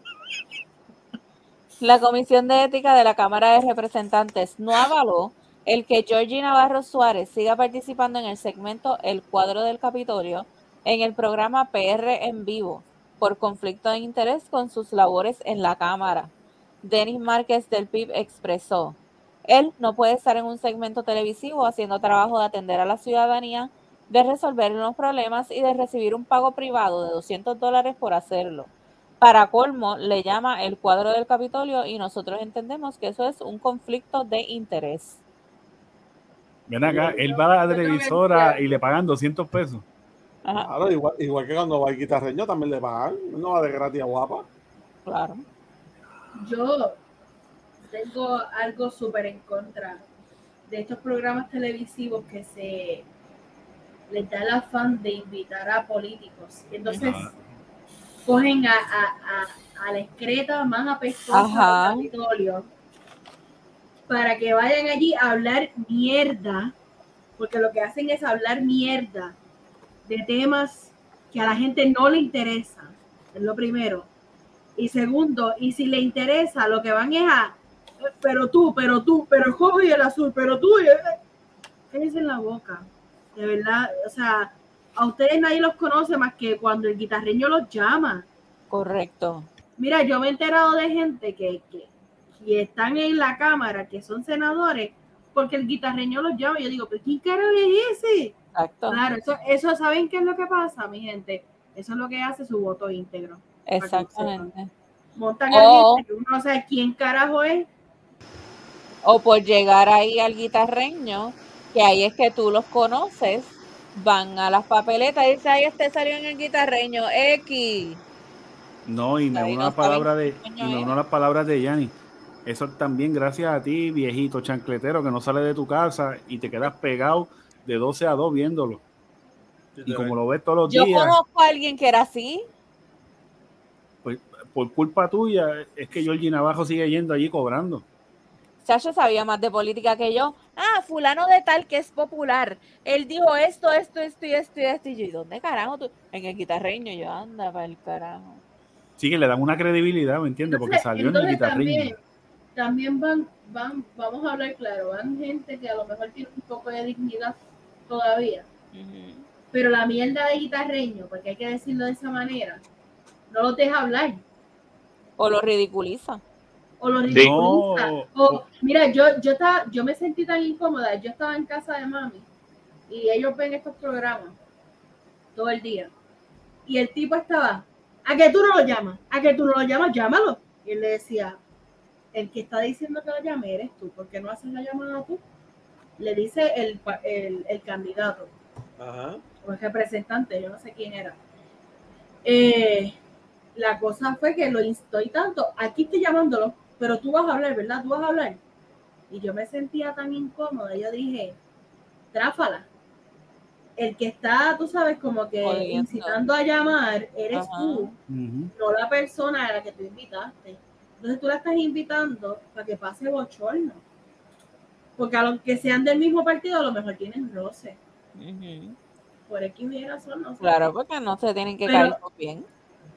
La Comisión de Ética de la Cámara de Representantes no avaló el que Georgie Navarro Suárez siga participando en el segmento El cuadro del Capitolio en el programa PR en vivo por conflicto de interés con sus labores en la Cámara. Denis Márquez del PIB expresó, él no puede estar en un segmento televisivo haciendo trabajo de atender a la ciudadanía, de resolver unos problemas y de recibir un pago privado de 200 dólares por hacerlo. Para colmo, le llama el cuadro del Capitolio y nosotros entendemos que eso es un conflicto de interés. Ven acá, él va a la televisora y le pagan 200 pesos. Ajá, Claro, igual, igual que cuando va el guitarreño también le pagan. No va de gratis a guapa. claro. Yo tengo algo súper en contra de estos programas televisivos que se les da el afán de invitar a políticos. Y entonces Ajá. cogen a, a- a- a la excreta más apestosa del Capitolio para que vayan allí a hablar mierda, porque lo que hacen es hablar mierda de temas que a la gente no le interesa, es lo primero. Y segundo, y si le interesa, lo que van es a, "Eh, pero tú, pero tú, pero el rojo y el azul, pero tú, y- cállense en la boca, de verdad, o sea, a ustedes nadie los conoce más que cuando el guitarreño los llama. Correcto. Mira, yo me he enterado de gente que, que, que están en la cámara, que son senadores, porque el guitarreño los llama. Y yo digo, ¿pero quién carajo es ese? Exacto. Claro, eso, eso, ¿saben qué es lo que pasa, mi gente? Eso es lo que hace su voto íntegro. Exactamente. Montan Oh. uno no sabe quién carajo es. O por llegar ahí al guitarreño, que ahí es que tú los conoces, van a las papeletas y dicen, ahí este salió en el guitarreño, X. No, y me uno no a las palabras de, saben y qué me coño uno a las palabras de Yanni. Eso también gracias a ti, viejito chancletero, que no sale de tu casa y te quedas pegado de 12 a 2 viéndolo. Y como lo ves todos los Yo días, conozco a alguien que era así. Por culpa tuya, es que Georgie Navajo sigue yendo allí cobrando. Chacho sabía más de política que yo. Ah, fulano de tal que es popular. Él dijo esto, esto, esto y esto y esto. Y yo, ¿y dónde carajo tú? En el guitarreño. Yo, anda para el carajo. Sí, que le dan una credibilidad, ¿me entiendes? Porque salió en el entonces guitarrillo. También, también van, van, vamos a hablar claro, van gente que a lo mejor tiene un poco de dignidad todavía. Pero la mierda de guitarreño, porque hay que decirlo de esa manera, no los deja hablar. O lo ridiculiza. o lo ridiculiza. No, O, mira, yo, yo, estaba, yo me sentí tan incómoda. Yo estaba en casa de mami y ellos ven estos programas todo el día. Y el tipo estaba, ¿a que tú no lo llamas? ¿A que tú no lo llamas? Llámalo. Y él le decía, el que está diciendo que lo llame eres tú. ¿Por qué no haces la llamada tú? Le dice el, el, el candidato Ajá. o el representante, yo no sé quién era. Eh, la cosa fue que lo instó y tanto, aquí estoy llamándolo, pero tú vas a hablar, ¿verdad? Tú vas a hablar. Y yo me sentía tan incómoda, yo dije, tráfala. El que está, tú sabes, como que incitando a llamar, eres Ajá. tú, no la persona a la que tú invitaste. Entonces tú la estás invitando para que pase bochorno. Porque a los que sean del mismo partido, a lo mejor tienen roce. Por aquí y razón, no sé. Claro, porque no se tienen que Pero- caer bien.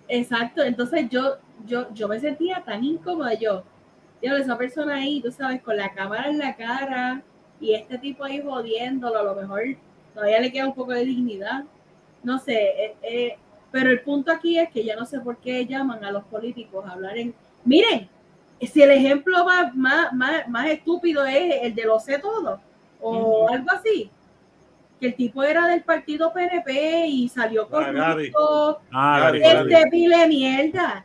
Exacto, entonces yo, yo, yo me sentía tan incómoda, yo, Dios, esa persona ahí, tú sabes, con la cámara en la cara y este tipo ahí jodiéndolo, a lo mejor todavía le queda un poco de dignidad, no sé, eh, eh, pero el punto aquí es que yo no sé por qué llaman a los políticos a hablar en, miren, Si el ejemplo más, más, más, más estúpido es el de lo sé todo, o algo así, que el tipo era del partido PNP y salió. Ah, Gary, Gary, este pile mierda,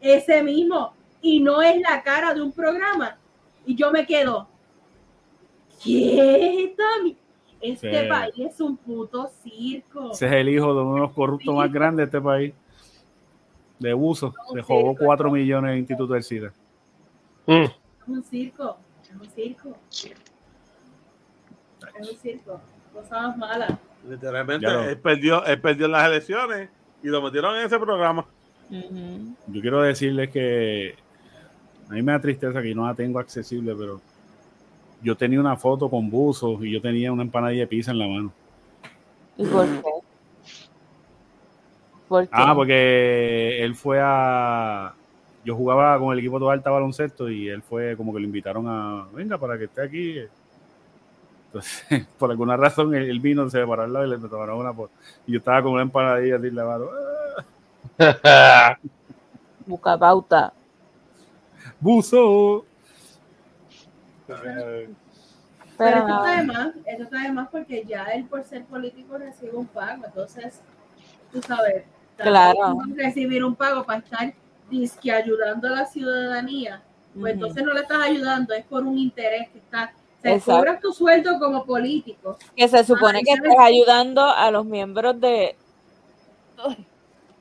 ese mismo, y no es la cara de un programa. Y yo me quedo, mi- este Sí. país es un puto circo. Ese es el hijo de uno de los corruptos más grandes de este país. De uso. Se robó 4 millones de Instituto del SIDA. Mm. Es un circo, es un circo. Es un circo, cosas malas. Literalmente, él perdió, él perdió las elecciones y lo metieron en ese programa. Yo quiero decirles que a mí me da tristeza que yo no la tengo accesible, pero yo tenía una foto con buzos y yo tenía una empanadilla de pizza en la mano. ¿Y por qué? ¿Por qué? Ah, porque él fue a. Yo jugaba con el equipo de alta baloncesto y él fue como que lo invitaron a. Venga, para que esté aquí. Entonces, por alguna razón, él, él vino, se paró al lado y le tomaron una foto. Y yo estaba con una empanadilla así la mano. ¡Ah! Busca pauta. ¡Buzo! Pero Pero esto está de más, esto está de más porque ya él por ser político recibe un pago, entonces, tú sabes, Claro. recibir un pago para estar disque ayudando a la ciudadanía, pues entonces no le estás ayudando, es por un interés que está, se Exacto. cobras tu sueldo como político, Que se supone Ay, que estés ayudando a los miembros de.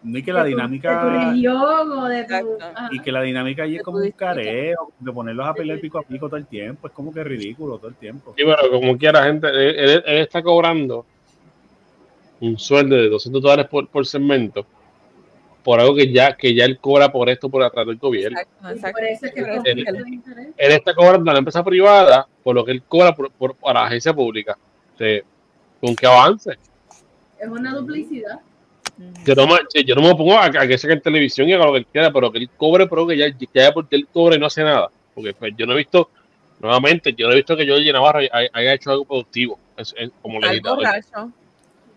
No, y que la de tu- de tu dinámica. región o de tu... Y que la dinámica allí es como un careo, de ponerlos a pelear pico a pico todo el tiempo. Es como que ridículo todo el tiempo. Sí, pero como quiera, gente, él, él- él está cobrando un sueldo de 200 dólares por, por segmento por algo que ya, que ya él cobra por esto por atrás del gobierno. Exacto, exacto. Él está cobrando a la empresa privada por lo que él cobra por, por- para la agencia pública. O sea, con que avance. es una duplicidad. Yo no, me, yo no me pongo a, a que saque en televisión y haga lo que él quiera, pero que él cobre, pero que ya, ya porque él cobre y no hace nada. Porque pues, yo no he visto, nuevamente, yo no he visto que Jorge Navarro haya, haya hecho algo productivo es- es como legislador.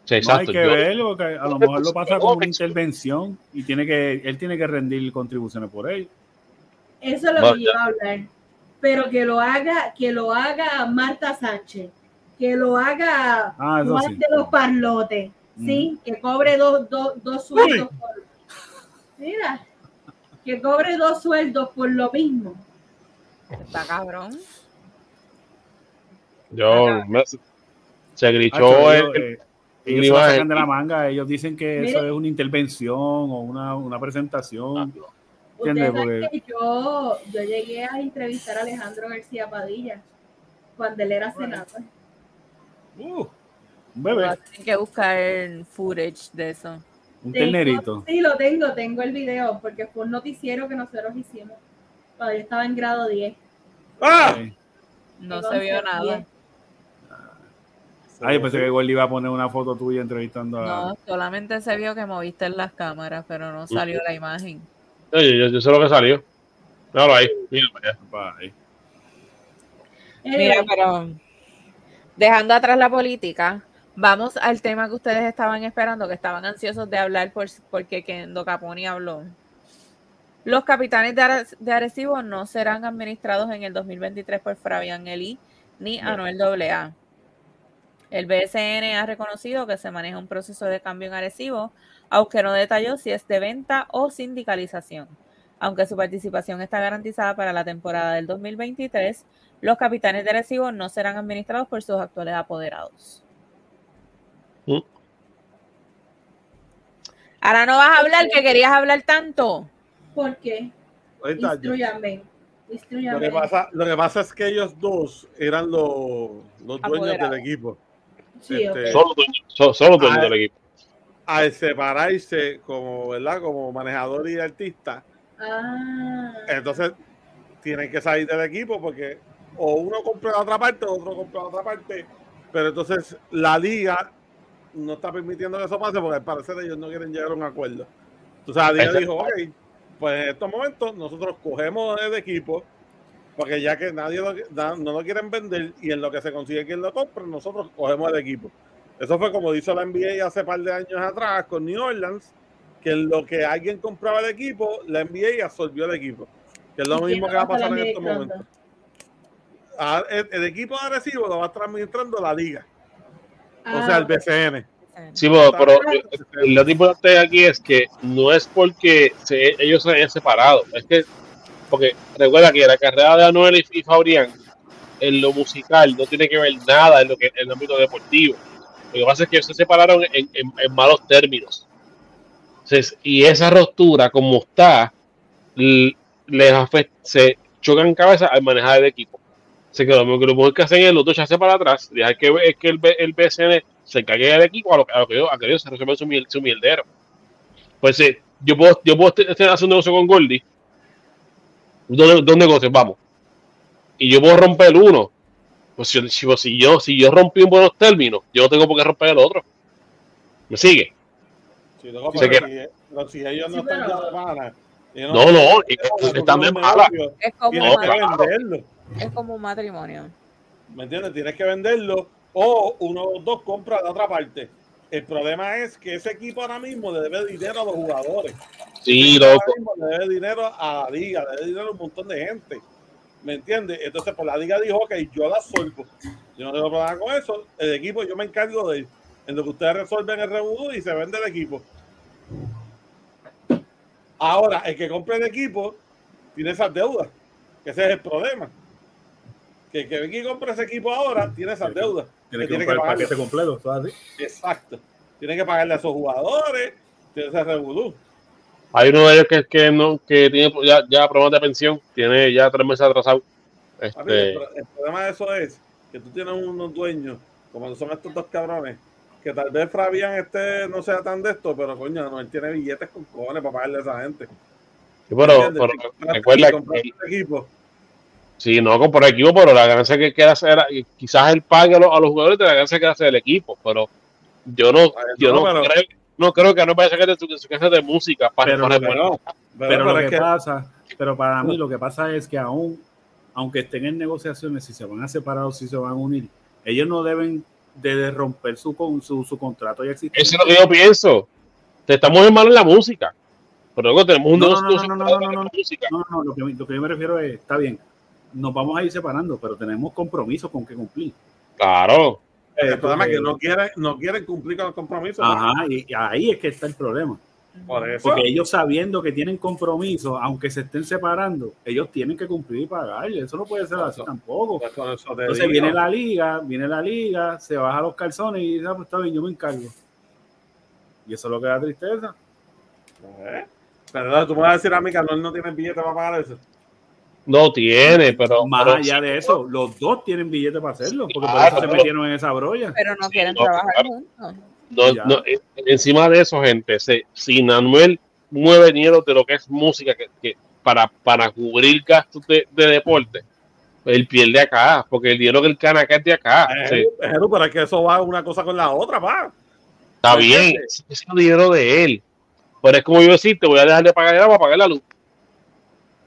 Sí, No hay que Yo- verlo, porque a lo mejor lo pasa como una intervención y tiene que, él tiene que rendir contribuciones por él. Eso es lo Bueno, que yo iba a hablar. Pero que lo haga, que lo haga Marta Sánchez, que lo haga Ah, Juan sí. de los Parlotes, ¿sí? Que cobre dos, dos, dos sueldos por. Mira, que cobre dos sueldos por lo mismo. Está cabrón. Yo me- se grichó el- eh, ellos se sacan de la manga, ellos dicen que Mire. eso es una intervención o una, una presentación. ¿Entiendes? Ustedes saben Porque- que yo, yo llegué a entrevistar a Alejandro García Padilla cuando él era senador. Uh, un bebé, Tienen que buscar footage de eso. un Tengo- ternerito. Sí, lo tengo, tengo el video, porque fue un noticiero que nosotros hicimos cuando yo estaba en grado 10. ¡Ah! Eh, No Entonces, se vio nada. Bien. Ay, pensé que Gordy iba a poner una foto tuya entrevistando a. No, solamente se vio que moviste en las cámaras, pero no salió la imagen. Oye, yo, yo sé lo que salió. Míralo ahí. Ay, Mira, pero dejando atrás la política, vamos al tema que ustedes estaban esperando, que estaban ansiosos de hablar por, porque Kendo Caponi habló. Los capitanes de, Are- de Arecibo no serán administrados en el 2023 por Fabián Eli ni Anuel AA. El BSN ha reconocido que se maneja un proceso de cambio en Arecibo, aunque no detalló si es de venta o sindicalización. Aunque su participación está garantizada para la temporada del 2023, los capitanes de Arecibo no serán administrados por sus actuales apoderados. Mm. Ahora no vas a hablar que querías hablar tanto. ¿por qué? Instruyame. lo, que pasa, lo que pasa es que ellos dos eran los, los dueños Apoderados. del equipo. Sí, este. Solo solo Ah, del equipo. Al separarse como, ¿verdad? como manejador y artista, Ah, entonces tienen que salir del equipo porque o uno compra la otra parte o otro compra la otra parte. Pero entonces la liga no está permitiendo que eso pase porque al parecer ellos no quieren llegar a un acuerdo. Entonces la liga Exacto. dijo, ok, pues en estos momentos nosotros cogemos el equipo porque ya que nadie lo- na- no lo quieren vender y en lo que se consigue quien lo compre, nosotros cogemos el equipo. Eso fue como hizo la NBA hace par de años atrás con New Orleans, que en lo que alguien compraba el equipo, la NBA absorbió el equipo. que es lo ¿Y mismo que va a pasar en estos momentos. Ah, El, el equipo de Arecibo lo va a estar administrando la liga, o Ah, sea, el BCN. Sí, pero, pero lo importante aquí es que no es porque se- ellos se hayan separado, es que, porque recuerda que la carrera de Anuel y, Fabrián en lo musical no tiene que ver nada en lo que en el ámbito deportivo. Lo que pasa es que se separaron en, en- malos términos. Entonces, y esa ruptura, como está, les afecta, se chocan cabeza al manejar el equipo. Así que lo mejor que hacen es los dos echarse para atrás, dejar que, es que el, el se encargue del equipo a lo, a lo que ellos, a que se resuelvan su, su mierdero. Pues sí, yo puedo, yo puedo hacer un negocio con Goldie, dos, dos negocios, vamos. Y yo puedo romper uno. Pues si, si, si yo, si yo rompí en buenos términos, yo no tengo por qué romper el otro. ¿Me sigue? Sí, luego, Se pero, si, pero si ellos no Sí, están pero- de pana, ellos No, no, están- y- porque están de mala. negocio, Es como, Tienes un que venderlo. es como un matrimonio. ¿Me entiendes? Tienes que venderlo o uno de los dos compra la otra parte. El problema es que ese equipo ahora mismo le debe dinero a los jugadores. Sí, loco. Le debe dinero a la liga, le debe dinero a un montón de gente. ¿Me entiendes? Entonces, pues la liga dijo, ok, yo la suelvo. Yo no tengo problema con eso. El equipo, yo me encargo de él. En lo que ustedes resuelven el rebudo y se vende el equipo. Ahora, el que compre el equipo tiene esas deudas. Ese es el problema. Que el que venga y compre ese equipo ahora tiene esas deudas. Tiene que que tiene que el pagarlo. paquete completo, ¿sabes? así? Exacto. Tiene que pagarle a esos jugadores. Tiene ese revolú. Hay uno de ellos que, que, no, que tiene ya, ya problemas de pensión, tiene ya tres meses atrasado. El, Este, el problema de eso es que tú tienes unos dueños, como son estos dos cabrones, que tal vez Fabián este no sea tan de esto, pero coño, no, él tiene billetes con cojones para pagarle a esa gente. sí, pero, pero recuerda que ese equipo, Sí, no con por equipo, pero la ganancia que quiera hacer, quizás él pague a los, a los jugadores de la ganancia que hace el equipo, pero yo no, yo no, pero- creo, no creo que no vaya a sacar de su, de su casa de música para, Pero para pero, Pero, pero lo que, que- pasa, pero para mí lo que pasa es que aún, aunque estén en negociaciones, si se van a separar o si se van a unir, ellos no deben de, romper su, con, su, su contrato ya existente. Eso es lo que yo pienso. Te estamos en mal en la música, pero luego tenemos un No, no, no, no, no, no, no, música. No, no, lo que, lo que yo me refiero es, está bien, nos vamos a ir separando, pero tenemos compromisos con que cumplir. Claro. el problema es que no quieren, no quieren cumplir con los compromisos. Ajá, y, y ahí es que está el problema. Por eso. Porque ellos sabiendo que tienen compromisos, aunque se estén separando, ellos tienen que cumplir y pagarle. Eso no puede ser así tampoco. Eso Entonces digo. viene la liga, viene la liga, se baja los calzones y dice, "Ah, pues está bien, yo me encargo. Y eso es lo que da tristeza. ¿Eh? Pero tú me vas a decir a mí que Anuel no tiene billete para pagar eso. No tiene, pero. Más pero allá de eso, los dos tienen billete para hacerlo, porque por eso se metieron en esa brolla. Pero no quieren no, trabajar claro. juntos. No, no, eh, encima de eso, gente, se, si Manuel mueve dinero de lo que es música que, que para, para cubrir gastos de, de deporte, él pierde acá, porque el dinero que él gana acá es de acá. Eh, Sí, pero, pero es que eso va una cosa con la otra, pa. está ¿me bien, es el dinero de él. Pero es como yo decir, te voy a dejar de pagar el agua para pagar la luz.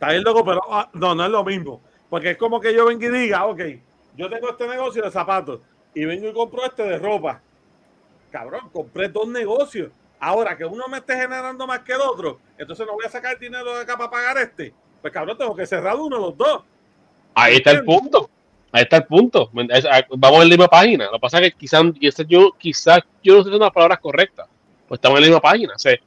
Está bien loco, pero ah, no, no es lo mismo. Porque es como que yo venga y diga, ok, yo tengo este negocio de zapatos y vengo y compro este de ropa. Cabrón, compré dos negocios. Ahora que uno me esté generando más que el otro, entonces no voy a sacar dinero de acá para pagar este. Pues cabrón, tengo que cerrar uno de los dos. Ahí está el punto. Ahí está el punto. Ah, Vamos en la misma página. Lo que pasa es que quizás yo, quizás yo no estoy usando las palabras correctas. Pues estamos en la misma página. O sea,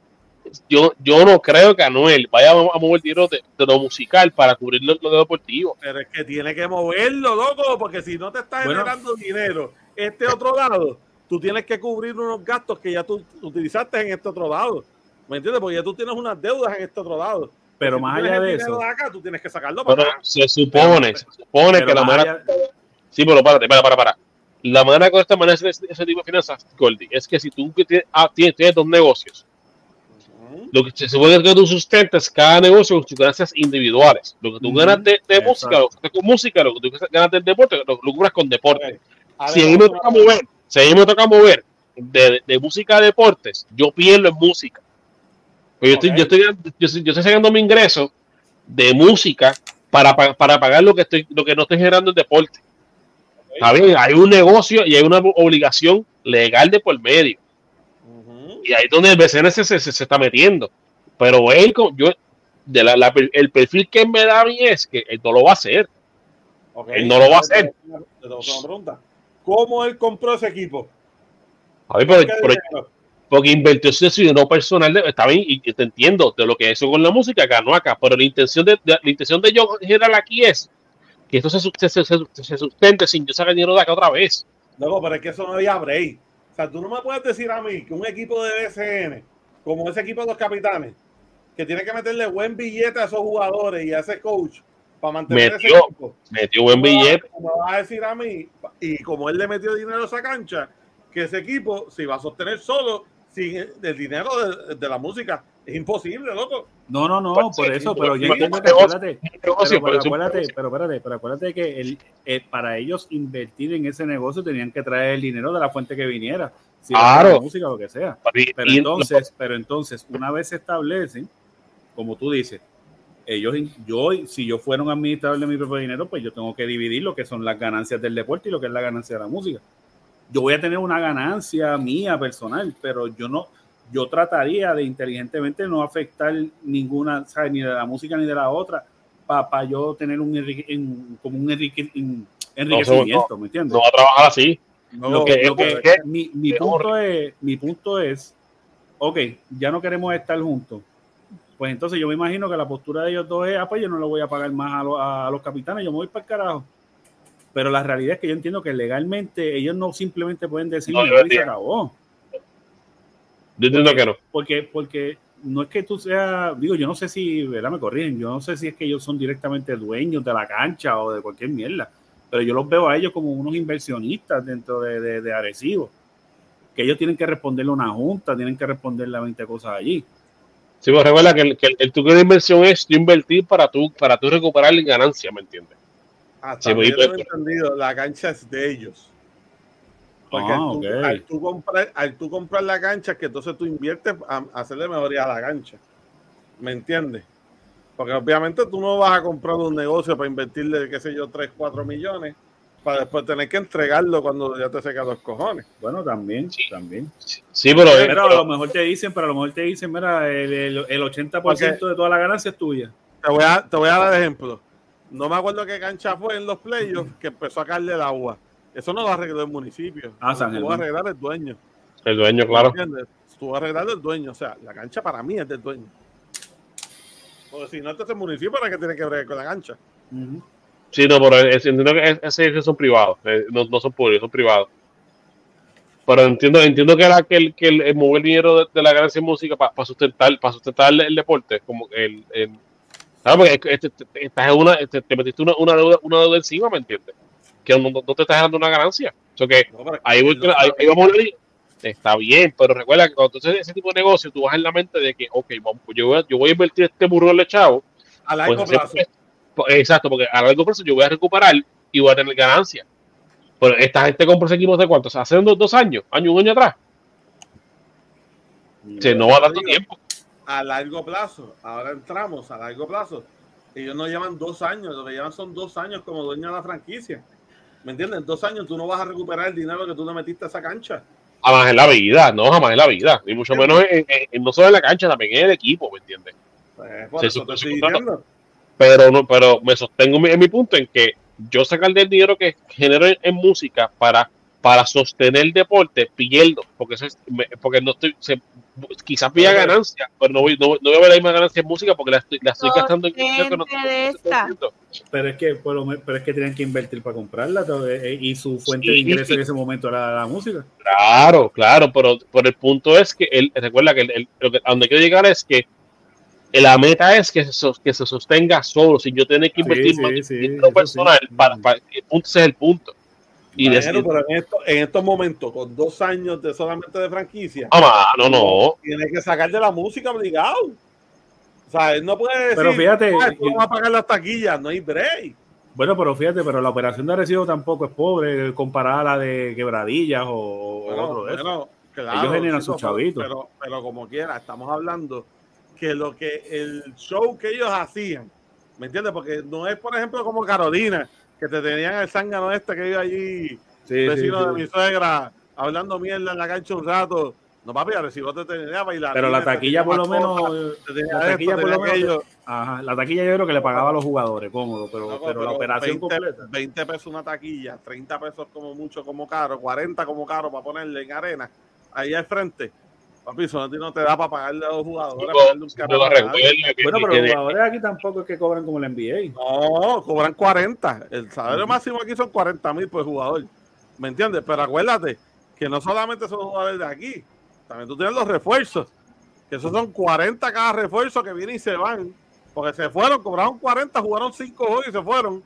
yo, yo no creo que Anuel vaya a mover dinero de, de lo musical para cubrir lo, lo deportivo. Pero es que tiene que moverlo, loco, porque si no te está Bueno. generando dinero este otro lado, tú tienes que cubrir unos gastos que ya tú utilizaste en este otro lado. ¿Me entiendes? Porque ya tú tienes unas deudas en este otro lado. Pero Si más allá de eso, acá, tú tienes que sacarlo para Pero acá. se supone, se supone pero que la manera. allá- Sí, pero párate, para, para, para. La manera con esta manera ese, ese tipo de finanzas, Goldie, es que si tú que tienes, ah, tienes, tienes dos negocios, Lo que se supone que tú sustentas cada negocio con sus ganancias individuales. Lo que tú ganas de, música, lo que con música, lo que tú ganas del deporte, lo, lo cubras con deporte. Si a mí me toca mover, si a mí me toca mover de, de música a deportes, yo pierdo en música. Pero yo, estoy, yo, estoy, yo, estoy, yo estoy sacando mi ingreso de música para, pa- para pagar lo que estoy, lo que no estoy generando en deporte. Está bien, hay un negocio y hay una obligación legal de por medio. Y ahí es donde el BCN se, se, se está metiendo. Pero él, yo, de la, la- el perfil que me da a mí es que él no lo va a hacer. Ok. Él no lo va a hacer. Pregunta. ¿Cómo él compró ese equipo? A ver, porque invirtió su dinero personal, de- está bien, y, te entiendo de lo que eso con la música ganó acá, pero la intención de, de- la intención de yo general aquí es que esto se, se, se- se- sustente sin yo sacar dinero de acá otra vez. Loco, pero es que eso no había break. Sea, tú no me puedes decir a mí que un equipo de BCN, como ese equipo de los capitanes, que tiene que meterle buen billete a esos jugadores y a ese coach para mantener ese Metió. equipo. Metió buen ¿Cómo me vas- billete. me vas a decir a mí, y como él le metió dinero a esa cancha, que ese equipo se iba a sostener solo sin el, el dinero de, de la música? Es imposible, loco. No, no, no, Pues por sí, eso, pero- pero yo entiendo que acuérdate, Negocio, pero, acuérdate, pero espérate, pero acuérdate que el, eh, para ellos invertir en ese negocio tenían que traer el dinero de la fuente que viniera, si Claro. la música o lo que sea. Pero entonces, pero entonces, una vez se establecen, como tú dices, ellos, yo, si yo fuera un administrador de mi propio dinero, pues yo tengo que dividir lo que son las ganancias del deporte y lo que es la ganancia de la música. Yo voy a tener una ganancia mía personal, pero yo no, yo trataría de inteligentemente no afectar ninguna, ¿sabes? ni de la música ni de la otra, para yo tener un, enrique- en- como un enrique- en- enriquecimiento, ¿me entiendes? no va a trabajar así. No, lo que, lo mi, punto es, mi punto es, ok, ya no queremos estar juntos. Pues entonces yo me imagino que la postura de ellos dos es, ah, pues yo no le voy a pagar más a, lo- a los capitanes, yo me voy para el carajo. Pero la realidad es que yo entiendo que legalmente ellos no simplemente pueden decir, No, y se acabó. Yo entiendo que no. Porque, porque no es que tú seas, digo, yo no sé si, ¿verdad? Me corrigen, yo no sé si es que ellos son directamente dueños de la cancha o de cualquier mierda, pero yo los veo a ellos como unos inversionistas dentro de, de, de Arecibo, que ellos tienen que responderle a una junta, tienen que responderle a 20 cosas allí. Sí, pero recuerda que el, que el, el truco de inversión es tú invertir para tú, para tú recuperar la ganancia, ¿me entiendes? Hasta Sí, yo tengo bien. entendido, la cancha es de ellos. Porque Ah, al, tú, ok. al tú comprar, al tú comprar la cancha, que entonces tú inviertes a, a hacerle mejoría a la cancha. ¿Me entiendes? Porque obviamente tú no vas a comprar un negocio para invertirle, qué sé yo, 3, 4 millones, para después tener que entregarlo cuando ya te seca los cojones. Bueno, también, Sí. también. Sí, pero, Pero a lo mejor te dicen, pero a lo mejor te dicen, mira, el, el, el 80% de toda la ganancia es tuya. Te voy, a, te voy a dar ejemplo. No me acuerdo qué cancha fue en los playoffs que empezó a caerle el agua. Eso no lo arregló el municipio. Ah, San Lo tuvo que Germán. arreglar el dueño. el dueño, claro. ¿Entiendes? Estuvo arreglando el dueño. O sea, la cancha para mí es del dueño. Porque si no, entonces el municipio para que tiene que bregar con la cancha. Sí, no, pero es- entiendo que es- ese- esos son privados, eh, no, no son públicos, son privados. Pero entiendo, entiendo que, era que, el, que el, el mover dinero de, de la ganancia en música para sustentar, para sustentar el, el deporte, como el, el claro, porque es que este- te, estás en una, te, te metiste una, una, deuda, una deuda encima, ¿me entiendes? Que no, te estás dando una ganancia. O sea que No, ahí, voy, vamos a hablar, Está bien, pero recuerda que cuando tú haces ese tipo de negocio, tú vas en la mente de que, ok, vamos, yo, voy a, yo voy a invertir este burro de chavo a largo pues, plazo. pues, exacto, porque a largo plazo yo voy a recuperar y voy a tener ganancia. Pero esta gente compró ese equipo de cuántos, hace dos, dos años, año, un año atrás. Se no va a dar tanto tiempo. A largo plazo. Ahora entramos a largo plazo. Ellos no llevan dos años. Lo que llevan son dos años como dueño de la franquicia. ¿Me entiendes? En dos años tú no vas a recuperar el dinero que tú le metiste a esa cancha. Jamás en la vida, no, jamás en la vida. Ni mucho menos en, no solo en la cancha, también en el equipo, ¿me entiendes? Pues, por Sí, eso sí, te sí, estoy claro. diciendo. Pero no, pero me sostengo en mi, en mi punto en que yo sacar del dinero que genero en, en música para, para sostener el deporte, pierdo, porque eso es- me- porque no estoy, se- quizás pilla ganancia, pero no voy, no, voy- no voy a ver la misma ganancia en música porque la estoy, la estoy gastando en que no- esta. Pero es que, por lo me- pero es que tenían que invertir para comprarla todo, eh, y su fuente Sí, de ingreso sí. en ese momento era la música. Claro, claro, pero, pero el punto es que él recuerda que, el- el- lo que a donde quiero llegar es que la meta es que se, que se sostenga solo, sin yo tener que invertir sí, más sí, dinero personal. sí. Para, para- el punto ese es el punto. Y decir, pero en, esto- en estos momentos, con dos años de solamente de franquicia, ah, no, no. tiene que sacar de la música obligado. O sea, él no puede decir, Pero fíjate, "Ah, esto yo- no va a pagar las taquillas, no hay break. Bueno, pero fíjate, pero la operación de Arecibo tampoco es pobre comparada a la de Quebradillas o, Bueno, otro de eso. bueno, claro, Ellos generan chico, sus chavitos. Pero, pero como quiera, estamos hablando que lo que el show que ellos hacían, ¿me entiendes? Porque no es, por ejemplo, como Carolina, que te tenían el zángano este que iba allí, Sí, vecino sí. de mi suegra, hablando mierda en la cancha un rato. No, papi, Arecibo te tenía bailar. Pero la taquilla por lo menos, la taquilla por lo menos, ajá, la taquilla yo creo que le pagaba a los jugadores, cómodo, pero, No, pero la operación 20, completa. 20 pesos una taquilla, 30 pesos como mucho, como caro, 40 como caro para ponerle en arena, ahí al frente. Papi, eso no te- no te da para pagarle a los jugadores. Pagarle un carro Bueno, pero tiene- los jugadores aquí tampoco es que cobran como la NBA. No, cobran 40. El salario máximo aquí son 40 mil por jugador. ¿Me entiendes? Pero acuérdate que no solamente son jugadores de aquí, también tú tienes los refuerzos. Que esos son 40 cada refuerzo que vienen y se van. Porque se fueron, cobraron 40, jugaron 5 juegos y se fueron.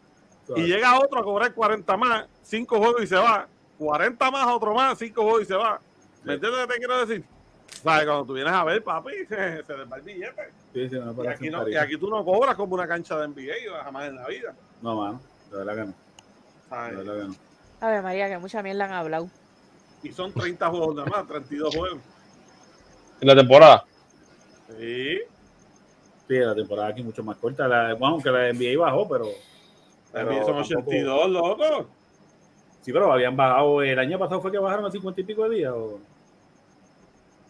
Y llega otro a cobrar 40 más, 5 juegos y se va. 40 más, otro más, 5 juegos y se va. ¿Me entiendes lo que te quiero decir? ¿Sabes? Cuando tú vienes a ver, papi, se, se les va el billete. Sí, sí, una Y aquí, no, y carísima. aquí tú no cobras como una cancha de NBA jamás en la vida. No, mano, de verdad que no. ¿sabes? De verdad que no. A ver, María, que mucha mierda han hablado. Y son 30 juegos nada más, 32 juegos. en la temporada. Sí. Sí, la temporada aquí es mucho más corta. La, bueno, aunque la NBA bajó, pero. Pero pero son tampoco- 82, loco. Sí, pero habían bajado. El año pasado fue que bajaron a 50 y pico de días. o-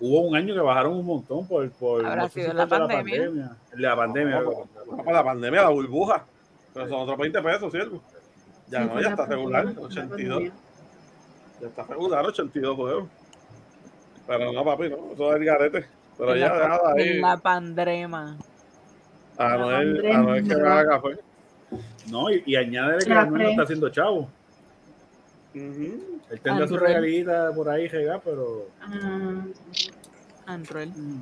Hubo un año que bajaron un montón por. por Habrá sé sido si la pandemia. El de la pandemia. No, no, para la pandemia, la burbuja. Pero son otros 20 pesos, ¿cierto? Ya Sí, no, ya la está regular, pandemia, la 82. pandemia. Ya está regular, 82 juegos. Pero no, papi, no, eso es el garete. Pero En ya, la- dejada ahí. En la pandrema. A pandemia. a Noel que haga café. No, y, y añádele que no está haciendo chavo. Ujú. Él tendrá su regalita por ahí, rega, pero. Ah, Android. mm,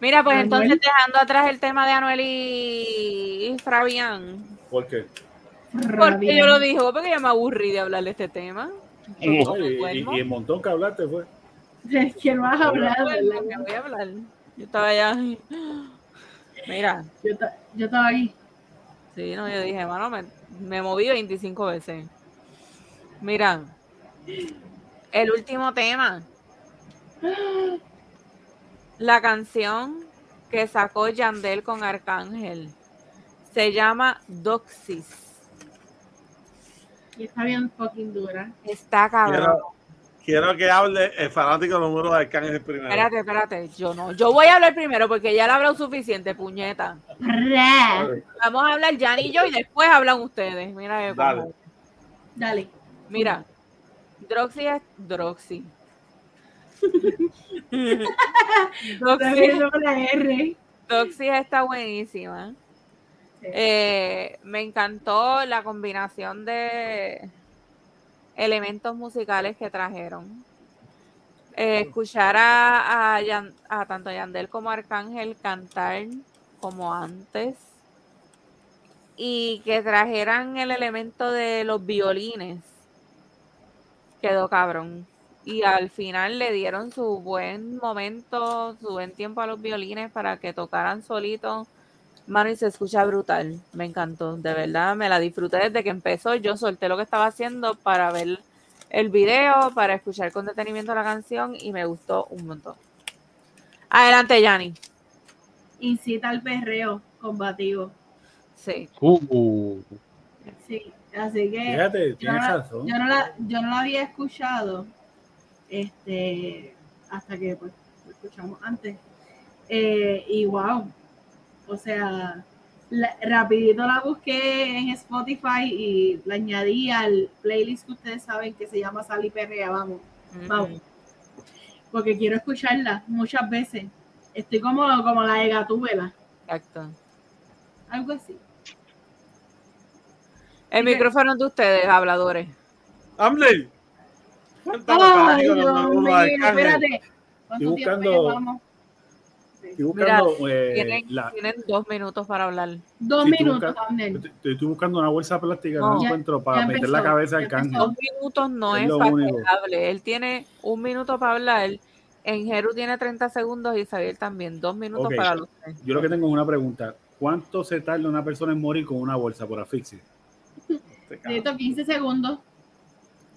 Mira, pues Anuel. entonces dejando atrás el tema de Anuel y, y Fabián. ¿Por qué? Porque yo lo dijo, porque yo me aburrí de hablar de este tema. No, y, y- y el montón que hablaste fue. ¿De quién vas a hablar? ¿qué voy a hablar? Yo estaba ya. Mira, Yo, yo estaba ahí. sí, no, yo dije, mano, me, me moví 25 veces. Mira, el último tema. La canción que sacó Yandel con Arcángel se llama Doxis. Y está bien fucking dura. Está cabrón. Quiero, quiero que hable el fanático número de Arcángel primero. Espérate, espérate. Yo no. Yo voy a hablar primero porque ya le he hablado suficiente, puñeta. Vamos a hablar Jan y yo y después hablan ustedes. Mira, Dale. Dale. Mira, Droxy es Droxy. Doxy, R. Doxy está buenísima. Sí. Eh, me encantó la combinación de elementos musicales que trajeron. Eh, escuchar a, a Yan- a tanto Yandel como Arcángel cantar como antes y que trajeran el elemento de los violines quedó cabrón y al final le dieron su buen momento su buen tiempo a los violines para que tocaran solitos Mano, y se escucha brutal. Me encantó. De verdad, me la disfruté desde que empezó. Yo solté lo que estaba haciendo para ver el video, para escuchar con detenimiento la canción y me gustó un montón. Adelante, Yanni. Incita al perreo combativo. Sí. Uh, Sí. Así que Fíjate, yo no, razón. yo no la, yo no la había escuchado este hasta que pues lo escuchamos antes. Eh, y wow. O sea, la- rapidito la busqué en Spotify y la añadí al playlist que ustedes saben que se llama Sal y Perrea, vamos. Vamos. Porque quiero escucharla muchas veces. Estoy como, como la de Gatúbela, Exacto. algo así. El que- micrófono es de ustedes, habladores. Amley. Cuéntame, Ay, Dios mío, espérate. ¿Cuánto Estoy tiempo buscando- llevamos? Estoy buscando. eh, Tienen, la, tienen dos minutos para hablar. Dos minutos, Abner. estoy, estoy buscando una bolsa plástica, no, No. Ya- encuentro para meter empezó, la cabeza al cángel. Dos minutos no Es es, factible. Él tiene un minuto para hablar. En Jeru tiene 30 segundos y Isabel también. Dos minutos para los tres. Yo lo que tengo es una pregunta. ¿Cuánto se tarda una persona en morir con una bolsa por asfixia? Este. Necesito 15 segundos.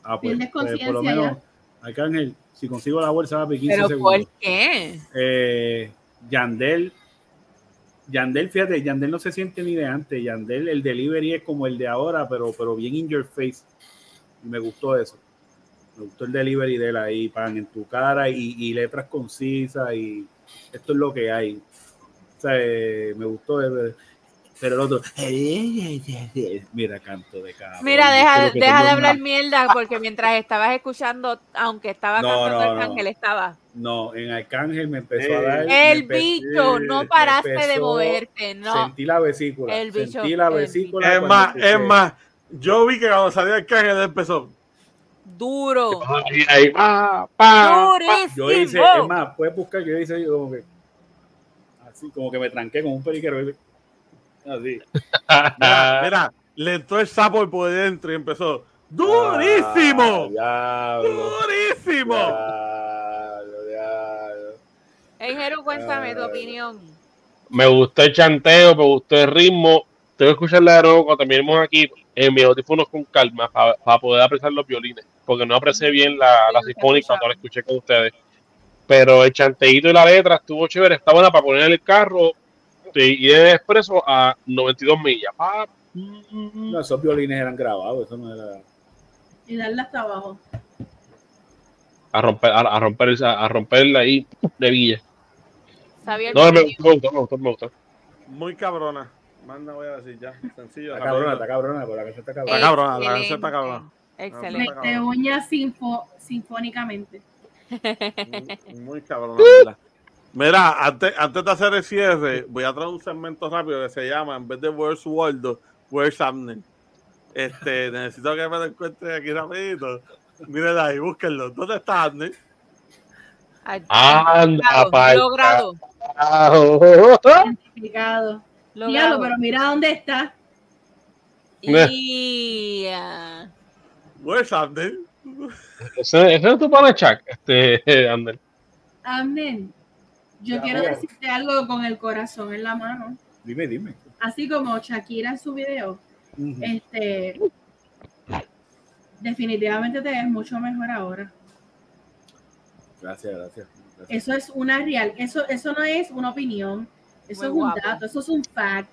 Ah, pues, Pierdes pues, por lo menos, Arcángel, si consigo la bolsa, va a 15 Pero segundos. ¿por qué? Eh, Yandel, Yandel, fíjate, Yandel no se siente ni de antes. Yandel, el delivery es como el de ahora, pero, pero bien in your face. Y me gustó eso. Me gustó el delivery de él ahí, pan en tu cara y, y letras concisas y esto es lo que hay. O sea, eh, me gustó. eh, pero el otro, mira, canto de cabrón. Mira, deja, deja de hablar la- mierda porque mientras estabas escuchando, aunque estaba No, cantando no, Arcángel, no. estaba. No, en Arcángel me empezó Eh, a dar. El empe- bicho, no paraste de moverte, no. Sentí la vesícula. El bicho, sentí la vesícula. Es más, escuché- es más. Yo vi que cuando salió el cángel él empezó. Duro. Ahí, ahí, pa, pa. Durísimo. Yo hice, es más, puedes buscar, yo hice yo como que. Así, como que me tranqué con un periquero. Así. Mira, mira, le entró el sapo por dentro y empezó. ¡Durísimo! Ah, diablo, ¡Durísimo! diablo, diablo. Hey, Jero, cuéntame tu Ah. opinión. Me gustó el chanteo, me gustó el ritmo. Tengo que escucharla de nuevo cuando terminemos aquí en mis audífonos con calma para, poder apreciar los violines, porque no aprecié bien la, la sinfónica cuando la escuché con ustedes. Pero el chanteíto y la letra estuvo chévere, está buena para poner en el carro y ir en el expreso a 92 millas. Pa, mm, No, esos violines eran grabados, eso no era. Y darle hasta abajo. a romper, a, a romper, esa- a romperla ahí de villa. Sabía No, me gustó, me gustó, me gustó, me gustó. Muy cabrona. No voy a decir ya. Sencillo. Está cabrona, está cabrona, por la casa está Está cabrona. cabrona, la canción está cabrona. Excelente. Me, te uñas sinfo- sinfónicamente. Muy- Muy cabrón, la verdad. Mira, antes, antes de hacer el cierre, voy a traer un segmento rápido que se llama, en vez de Where's Waldo, Where's Abner. Este, necesito que me lo encuentre aquí rapidito. Miren ahí, búsquenlo. ¿Dónde está Abner? Ah, Anda, logrado, logrado, logrado. pero mira dónde está. Y, ah, Where's Abner? Ese, ese es tu pana Chuck, este, Ander. Amén. Yo Ya, quiero decirte algo con el corazón en la mano. Dime, dime. Así como Shakira en su video. Este. Definitivamente te ves mucho mejor ahora. Gracias, gracias. gracias. Eso es una real. Eso, eso no es una opinión. Eso Muy es un dato. Eso es un fact.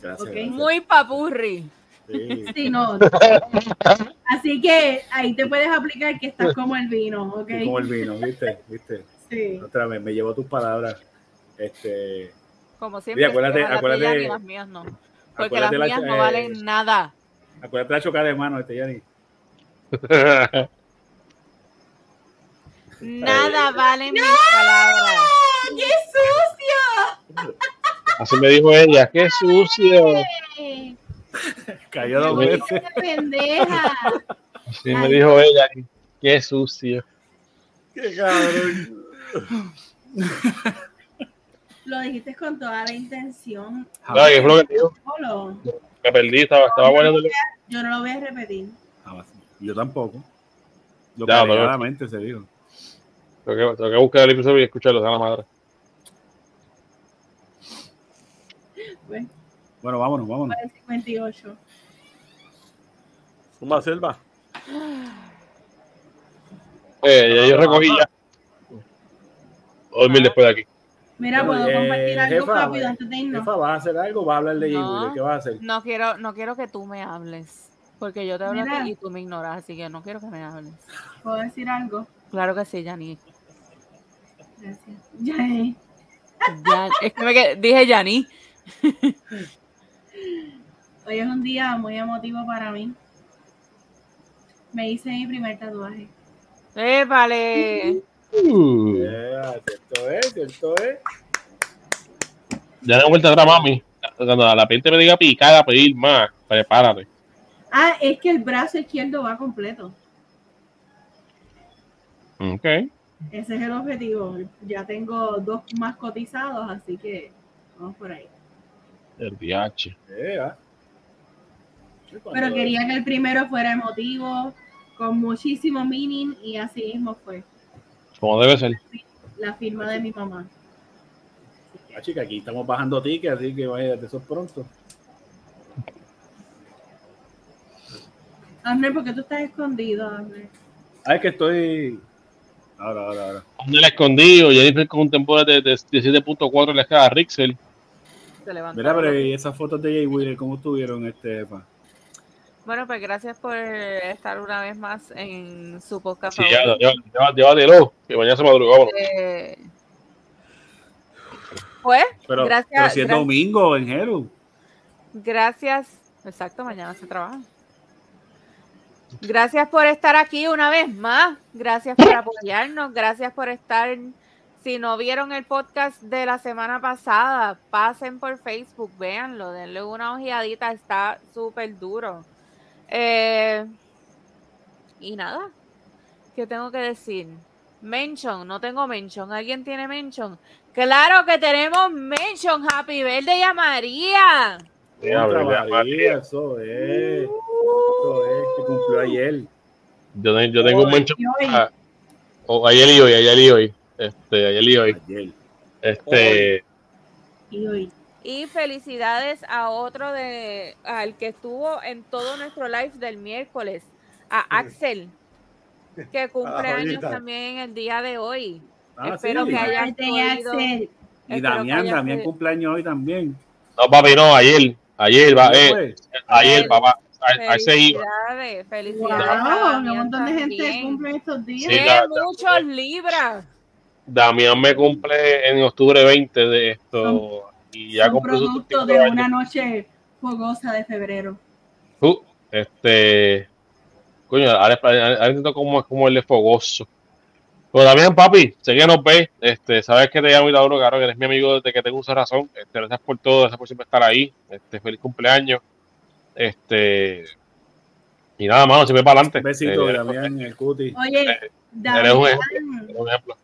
Gracias, ok. gracias. muy papurri. Sí. Sí, no. Así que ahí te puedes aplicar que estás como el vino, ¿ok? Como el vino, ¿viste? ¿Viste? Sí. Otra vez, me llevó tus palabras. Este, Como siempre. acuérdate- acuérdate- y las mías no. Porque las acuérdate la- mías no eh, valen nada. acuérdate la chocada de mano, este Yanni. Nada valen mis palabras. ¡Qué sucio! Así me dijo ella, qué sucio. Cayó dos veces. Así me dijo ella, qué sucio. ¡Qué cabrón! Lo dijiste con toda la intención. Ay, ¿qué fue lo que? Polo. Me perdí, estaba, estaba bueno. Yo no lo voy a repetir. Ah, Yo tampoco. Lo Ya, que pero- claramente se dijo. Tengo que, tengo que buscar el episodio y escucharlo, sea la madre. Bueno, Bueno, vámonos, vámonos. para el 58. Zumba Silva. Eh, ya yo recogí ya. A dormir después de aquí. Mira, Bueno, puedo eh, compartir algo jefa, rápido antes de irnos. Jefa, ¿vas a hacer algo? ¿Vas a hablar de No. ¿Qué vas a hacer? No quiero, no quiero que tú me hables. Porque yo te hablo a ti Mira. y tú me ignoras, así que no quiero que me hables. ¿Puedo decir algo? Claro que sí, Yanni. Gracias. Ya, eh. Ya- es que me quedé- dije Yanni. Hoy es un día muy emotivo para mí. Me hice mi primer tatuaje. ¡Épale! Uh, Yeah, cierto es, cierto es. ya no vuelta atrás, mami. Cuando la gente me diga picada, pedir más, prepárate. Ah, es que el brazo izquierdo va completo. Ok. Ese es el objetivo. Ya tengo dos más cotizados, así que vamos por ahí. El DH. Yeah. Pero quería que el primero fuera emotivo, con muchísimo meaning, y así mismo fue. Como debe ser. La firma de mi mamá. Ah, chica, aquí estamos bajando tickets, así que vaya de eso pronto. Amner, ¿por qué tú estás escondido, Amner? Ah, es que estoy. Ahora, ahora, ahora. El escondido, Jennifer con un temporal de, de 17.4 le queda a Rixel. Mira, pero ¿y esas fotos de Jay Wheeler cómo estuvieron, este, pa? Bueno, pues gracias por estar una vez más en su podcast. Sí, ya, ya, ya, llévatelo, que mañana se madrugó. Eh, pues, Pero, gracias. pero si es gra- domingo en Jeru. Gracias. Exacto, mañana se trabaja. Gracias por estar aquí una vez más. Gracias por apoyarnos. Gracias por estar. Si no vieron el podcast de la semana pasada, pasen por Facebook, véanlo, denle una ojeadita, está súper duro. Eh, y nada, ¿qué tengo que decir? Mention, no tengo mention. ¿Alguien tiene mention? Claro que tenemos mention. Happy birthday a María. Ya, Contra María, María, María. Eso es. Eso es. Que cumplió ayer. Yo, yo tengo un hoy, Ah, oh, ayer y hoy, ayer y hoy. Este, ayer y hoy. Ayer. Este, y hoy. Y felicidades a otro de al que estuvo en todo nuestro live del miércoles, a Axel, que cumple la años también el día de hoy. Ah, Espero sí. que haya- Axel. Y Damián, haya Damián cumpleaños hoy también. no, papi, no, ayer. Ayer, va, eh, ayer, papá. A, a ese iba. Felicidades, Wow, un Damián montón de gente también. cumple estos días. Sí, ¡Qué la- la- muchos libras! Damián me cumple en octubre 20 de esto. Y ya sus producto 35 de una noche fogosa de febrero. Uh, este. Coño, ahora, ahora cómo es como el de fogoso. Pero también, papi, sé que nos ves. Este, sabes que te llamo y te adoro, claro, que eres mi amigo desde que tengo usa razón. Este, gracias por todo, gracias por siempre estar ahí. Este, feliz cumpleaños. Este. Y nada más, siempre para adelante. besito, Eh, Damián, el cuti. Oye, eres un Damián, eres un ejemplo.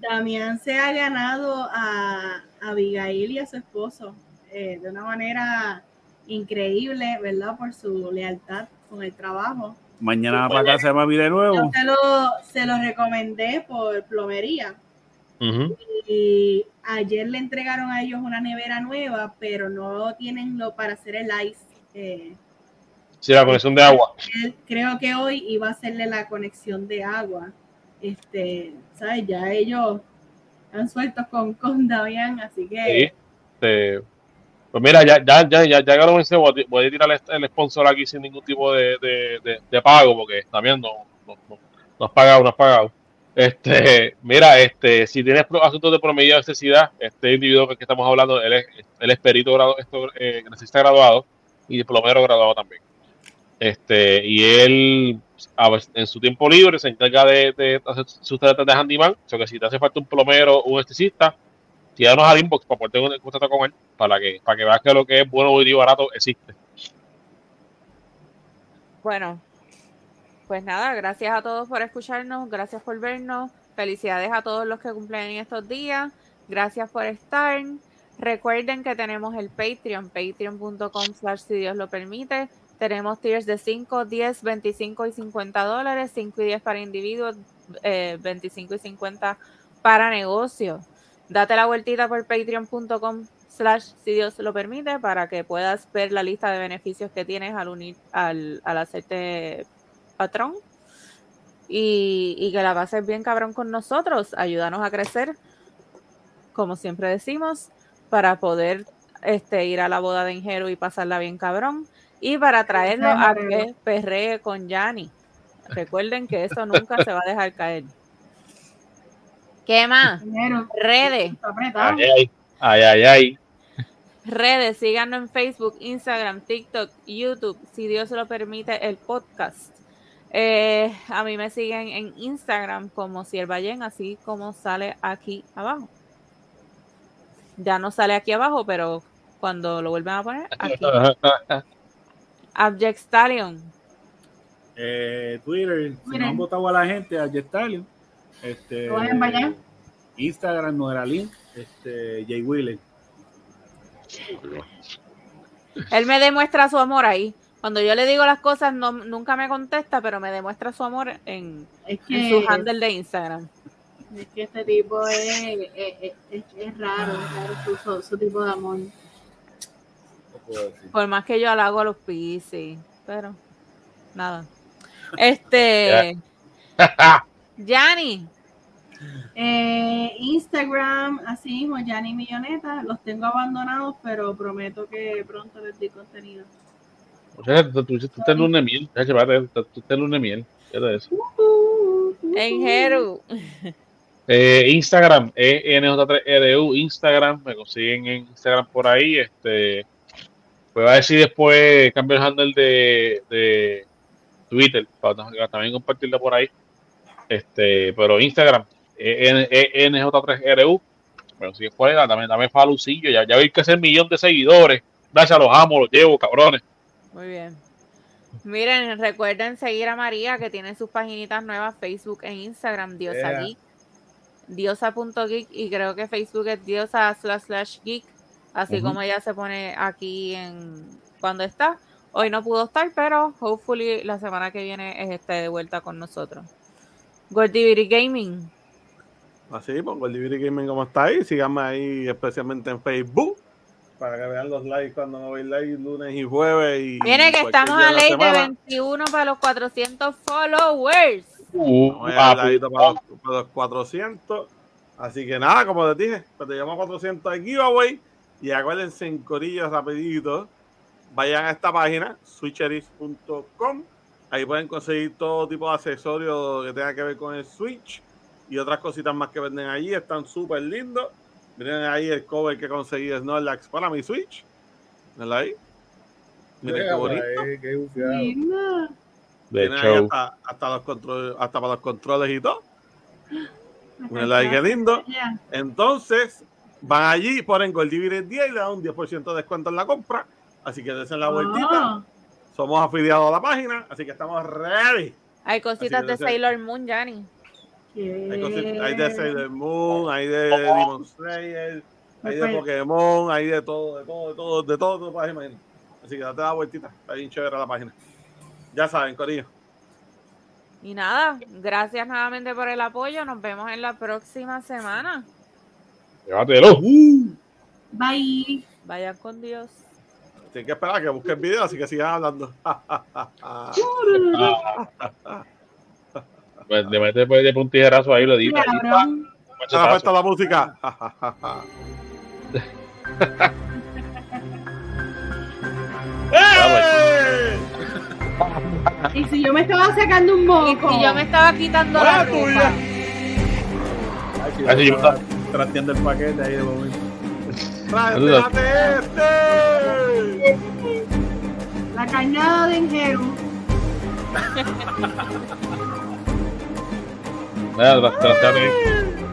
Damián se ha ganado a Abigail y a su esposo eh, de una manera increíble, ¿verdad? Por su lealtad con el trabajo. Mañana va para casa de mami de Yo nuevo. se lo, se lo recomendé por plomería y ayer le entregaron a ellos una nevera nueva, pero no tienen lo para hacer el ice. eh, Sí, la conexión de agua. creo que hoy iba a hacerle la conexión de agua. Este, ¿sabes? Ya ellos están sueltos con, con Damián, así Sí. que Este, pues mira, ya, ya, ya, ya, ya lo mencioné, voy a- tirar el, el sponsor aquí sin ningún tipo de, de, de, de pago, porque también no, no, no, no has pagado, no has pagado. Este, mira, este, si tienes asuntos de promedio de necesidad, este individuo que estamos hablando, él es, él es perito grado, esto, eh, graduado y diplomero graduado también. Este, y él en su tiempo libre se encarga de, de hacer sus tareas de handyman, o sea que si te hace falta un plomero o un electricista, tíranos al inbox para poder tener contacto con él, para que, para que veas que lo que es bueno y barato existe. Bueno, pues nada, gracias a todos por escucharnos, gracias por vernos, felicidades a todos los que cumplen en estos días, gracias por estar. Recuerden que tenemos el Patreon, patreon.com slash si Dios lo permite. Tenemos tiers de 5, 10, 25 y 50 dólares, 5 y 10 para individuos, eh, 25 y 50 para negocios. Date la vueltita por patreon.com slash si Dios lo permite para que puedas ver la lista de beneficios que tienes al unir al, hacerte patrón y, y que la pases bien cabrón con nosotros. Ayúdanos a crecer, como siempre decimos, para poder este, ir a la boda de Injero y pasarla bien cabrón y para traerlo a que perree con Yanni. Recuerden que eso nunca se va a dejar caer. ¿Qué más? Redes. Ay, ay, ay, ay, ay. redes, síganos en Facebook, Instagram, TikTok, YouTube, si Dios lo permite, el podcast. Eh, a mí me siguen en Instagram como Siervayen, así como sale aquí abajo. Ya no sale aquí abajo, pero cuando lo vuelven a poner, aquí. Abject Stallion. Eh, Twitter, si no han votado a la gente, a Jetalion. Este, vayan. Instagram, no era link. Este, Jay Wheeler. Él me demuestra su amor ahí. Cuando yo le digo las cosas, no, nunca me contesta, pero me demuestra su amor en, Es en su handle de Instagram. es que este tipo es, es, es- es raro, es raro su, su- su tipo de amor. Puedo decir. Por más que yo halago a los piscis, pero nada. Este, Yanni, Eh, Instagram, así mismo, Yanni Milloneta, los tengo abandonados, pero prometo que pronto les doy contenido. Muchachos, tú, tú, tú estás en luna de miel. Tú estás en luna de miel. Fíjate eso. En Jeru. Eh, Instagram, E NJ3RU, Instagram, me consiguen en Instagram por ahí. Este, pues va a decir después cambio el handle de, de Twitter para tam- también compartirlo por ahí. Este, pero Instagram, E NJ3RU, me consiguen por ahí, dame, dame falucillo, ya, ya vi que es el millón de seguidores. Gracias, los amo, los llevo, cabrones. Muy bien. Miren, recuerden seguir a María que tiene sus paginitas nuevas, Facebook e Instagram, Diosa Yeah. Geek, diosa.geek y creo que Facebook es diosa slash slash geek, así como ella se pone aquí en cuando está. Hoy no pudo estar, pero hopefully la semana que viene es esté de vuelta con nosotros. Gordiviri Gaming. Así, pongo el DVD Gaming como está ahí. Síganme ahí, especialmente en Facebook, para que vean los likes cuando me voy live lunes y jueves. Y Viene que estamos a de la ley de semana. 21 para los 400 followers. Uh, a ah, para, los, para los 400. Así que nada, como les dije, pues te llamo a 400 de giveaway. Y acuérdense en corillas rapidito. Vayan a esta página, switcheris.com. Ahí pueden conseguir todo tipo de accesorios que tenga que ver con el Switch. Y otras cositas más que venden allí. Están súper lindos. Miren ahí el cover que conseguí de Snorlax para mi Switch. Miren ahí. Miren qué bonito. Qué bufiado. Linda. de ahí show. hasta, hasta los controles, hasta para los controles y todo. Miren ahí qué lindo. Entonces, van allí, ponen Goldivire 10 y le dan un 10% de descuento en la compra. Así que desen la vueltita. Ah, Somos afiliados a la página, así que estamos ready. Hay cositas de. Sailor Moon, Yanni. Hay, de Sailor Moon, hay de Demon Slayer, hay de Pokémon, hay de todo, de todo, de todo, de todo, te puedes imaginar. Así que date la vueltita, está bien chévere la página. Ya saben, Corillo. Y nada, gracias nuevamente por el apoyo. Nos vemos en la próxima semana. Llévatelo. Bye. Vayan con Dios. Tienes que esperar a que busque el video, así que sigan hablando. Pues le mete pues, de un tijerazo ahí, lo. Ya le falta la música. ¡Eh! Y si yo me estaba sacando un moco. y yo me estaba quitando la ¡Ah, ropa. Así yo trasteando el paquete ahí de momento. ¡Tráete este! La cañada de Enjeru. Nada,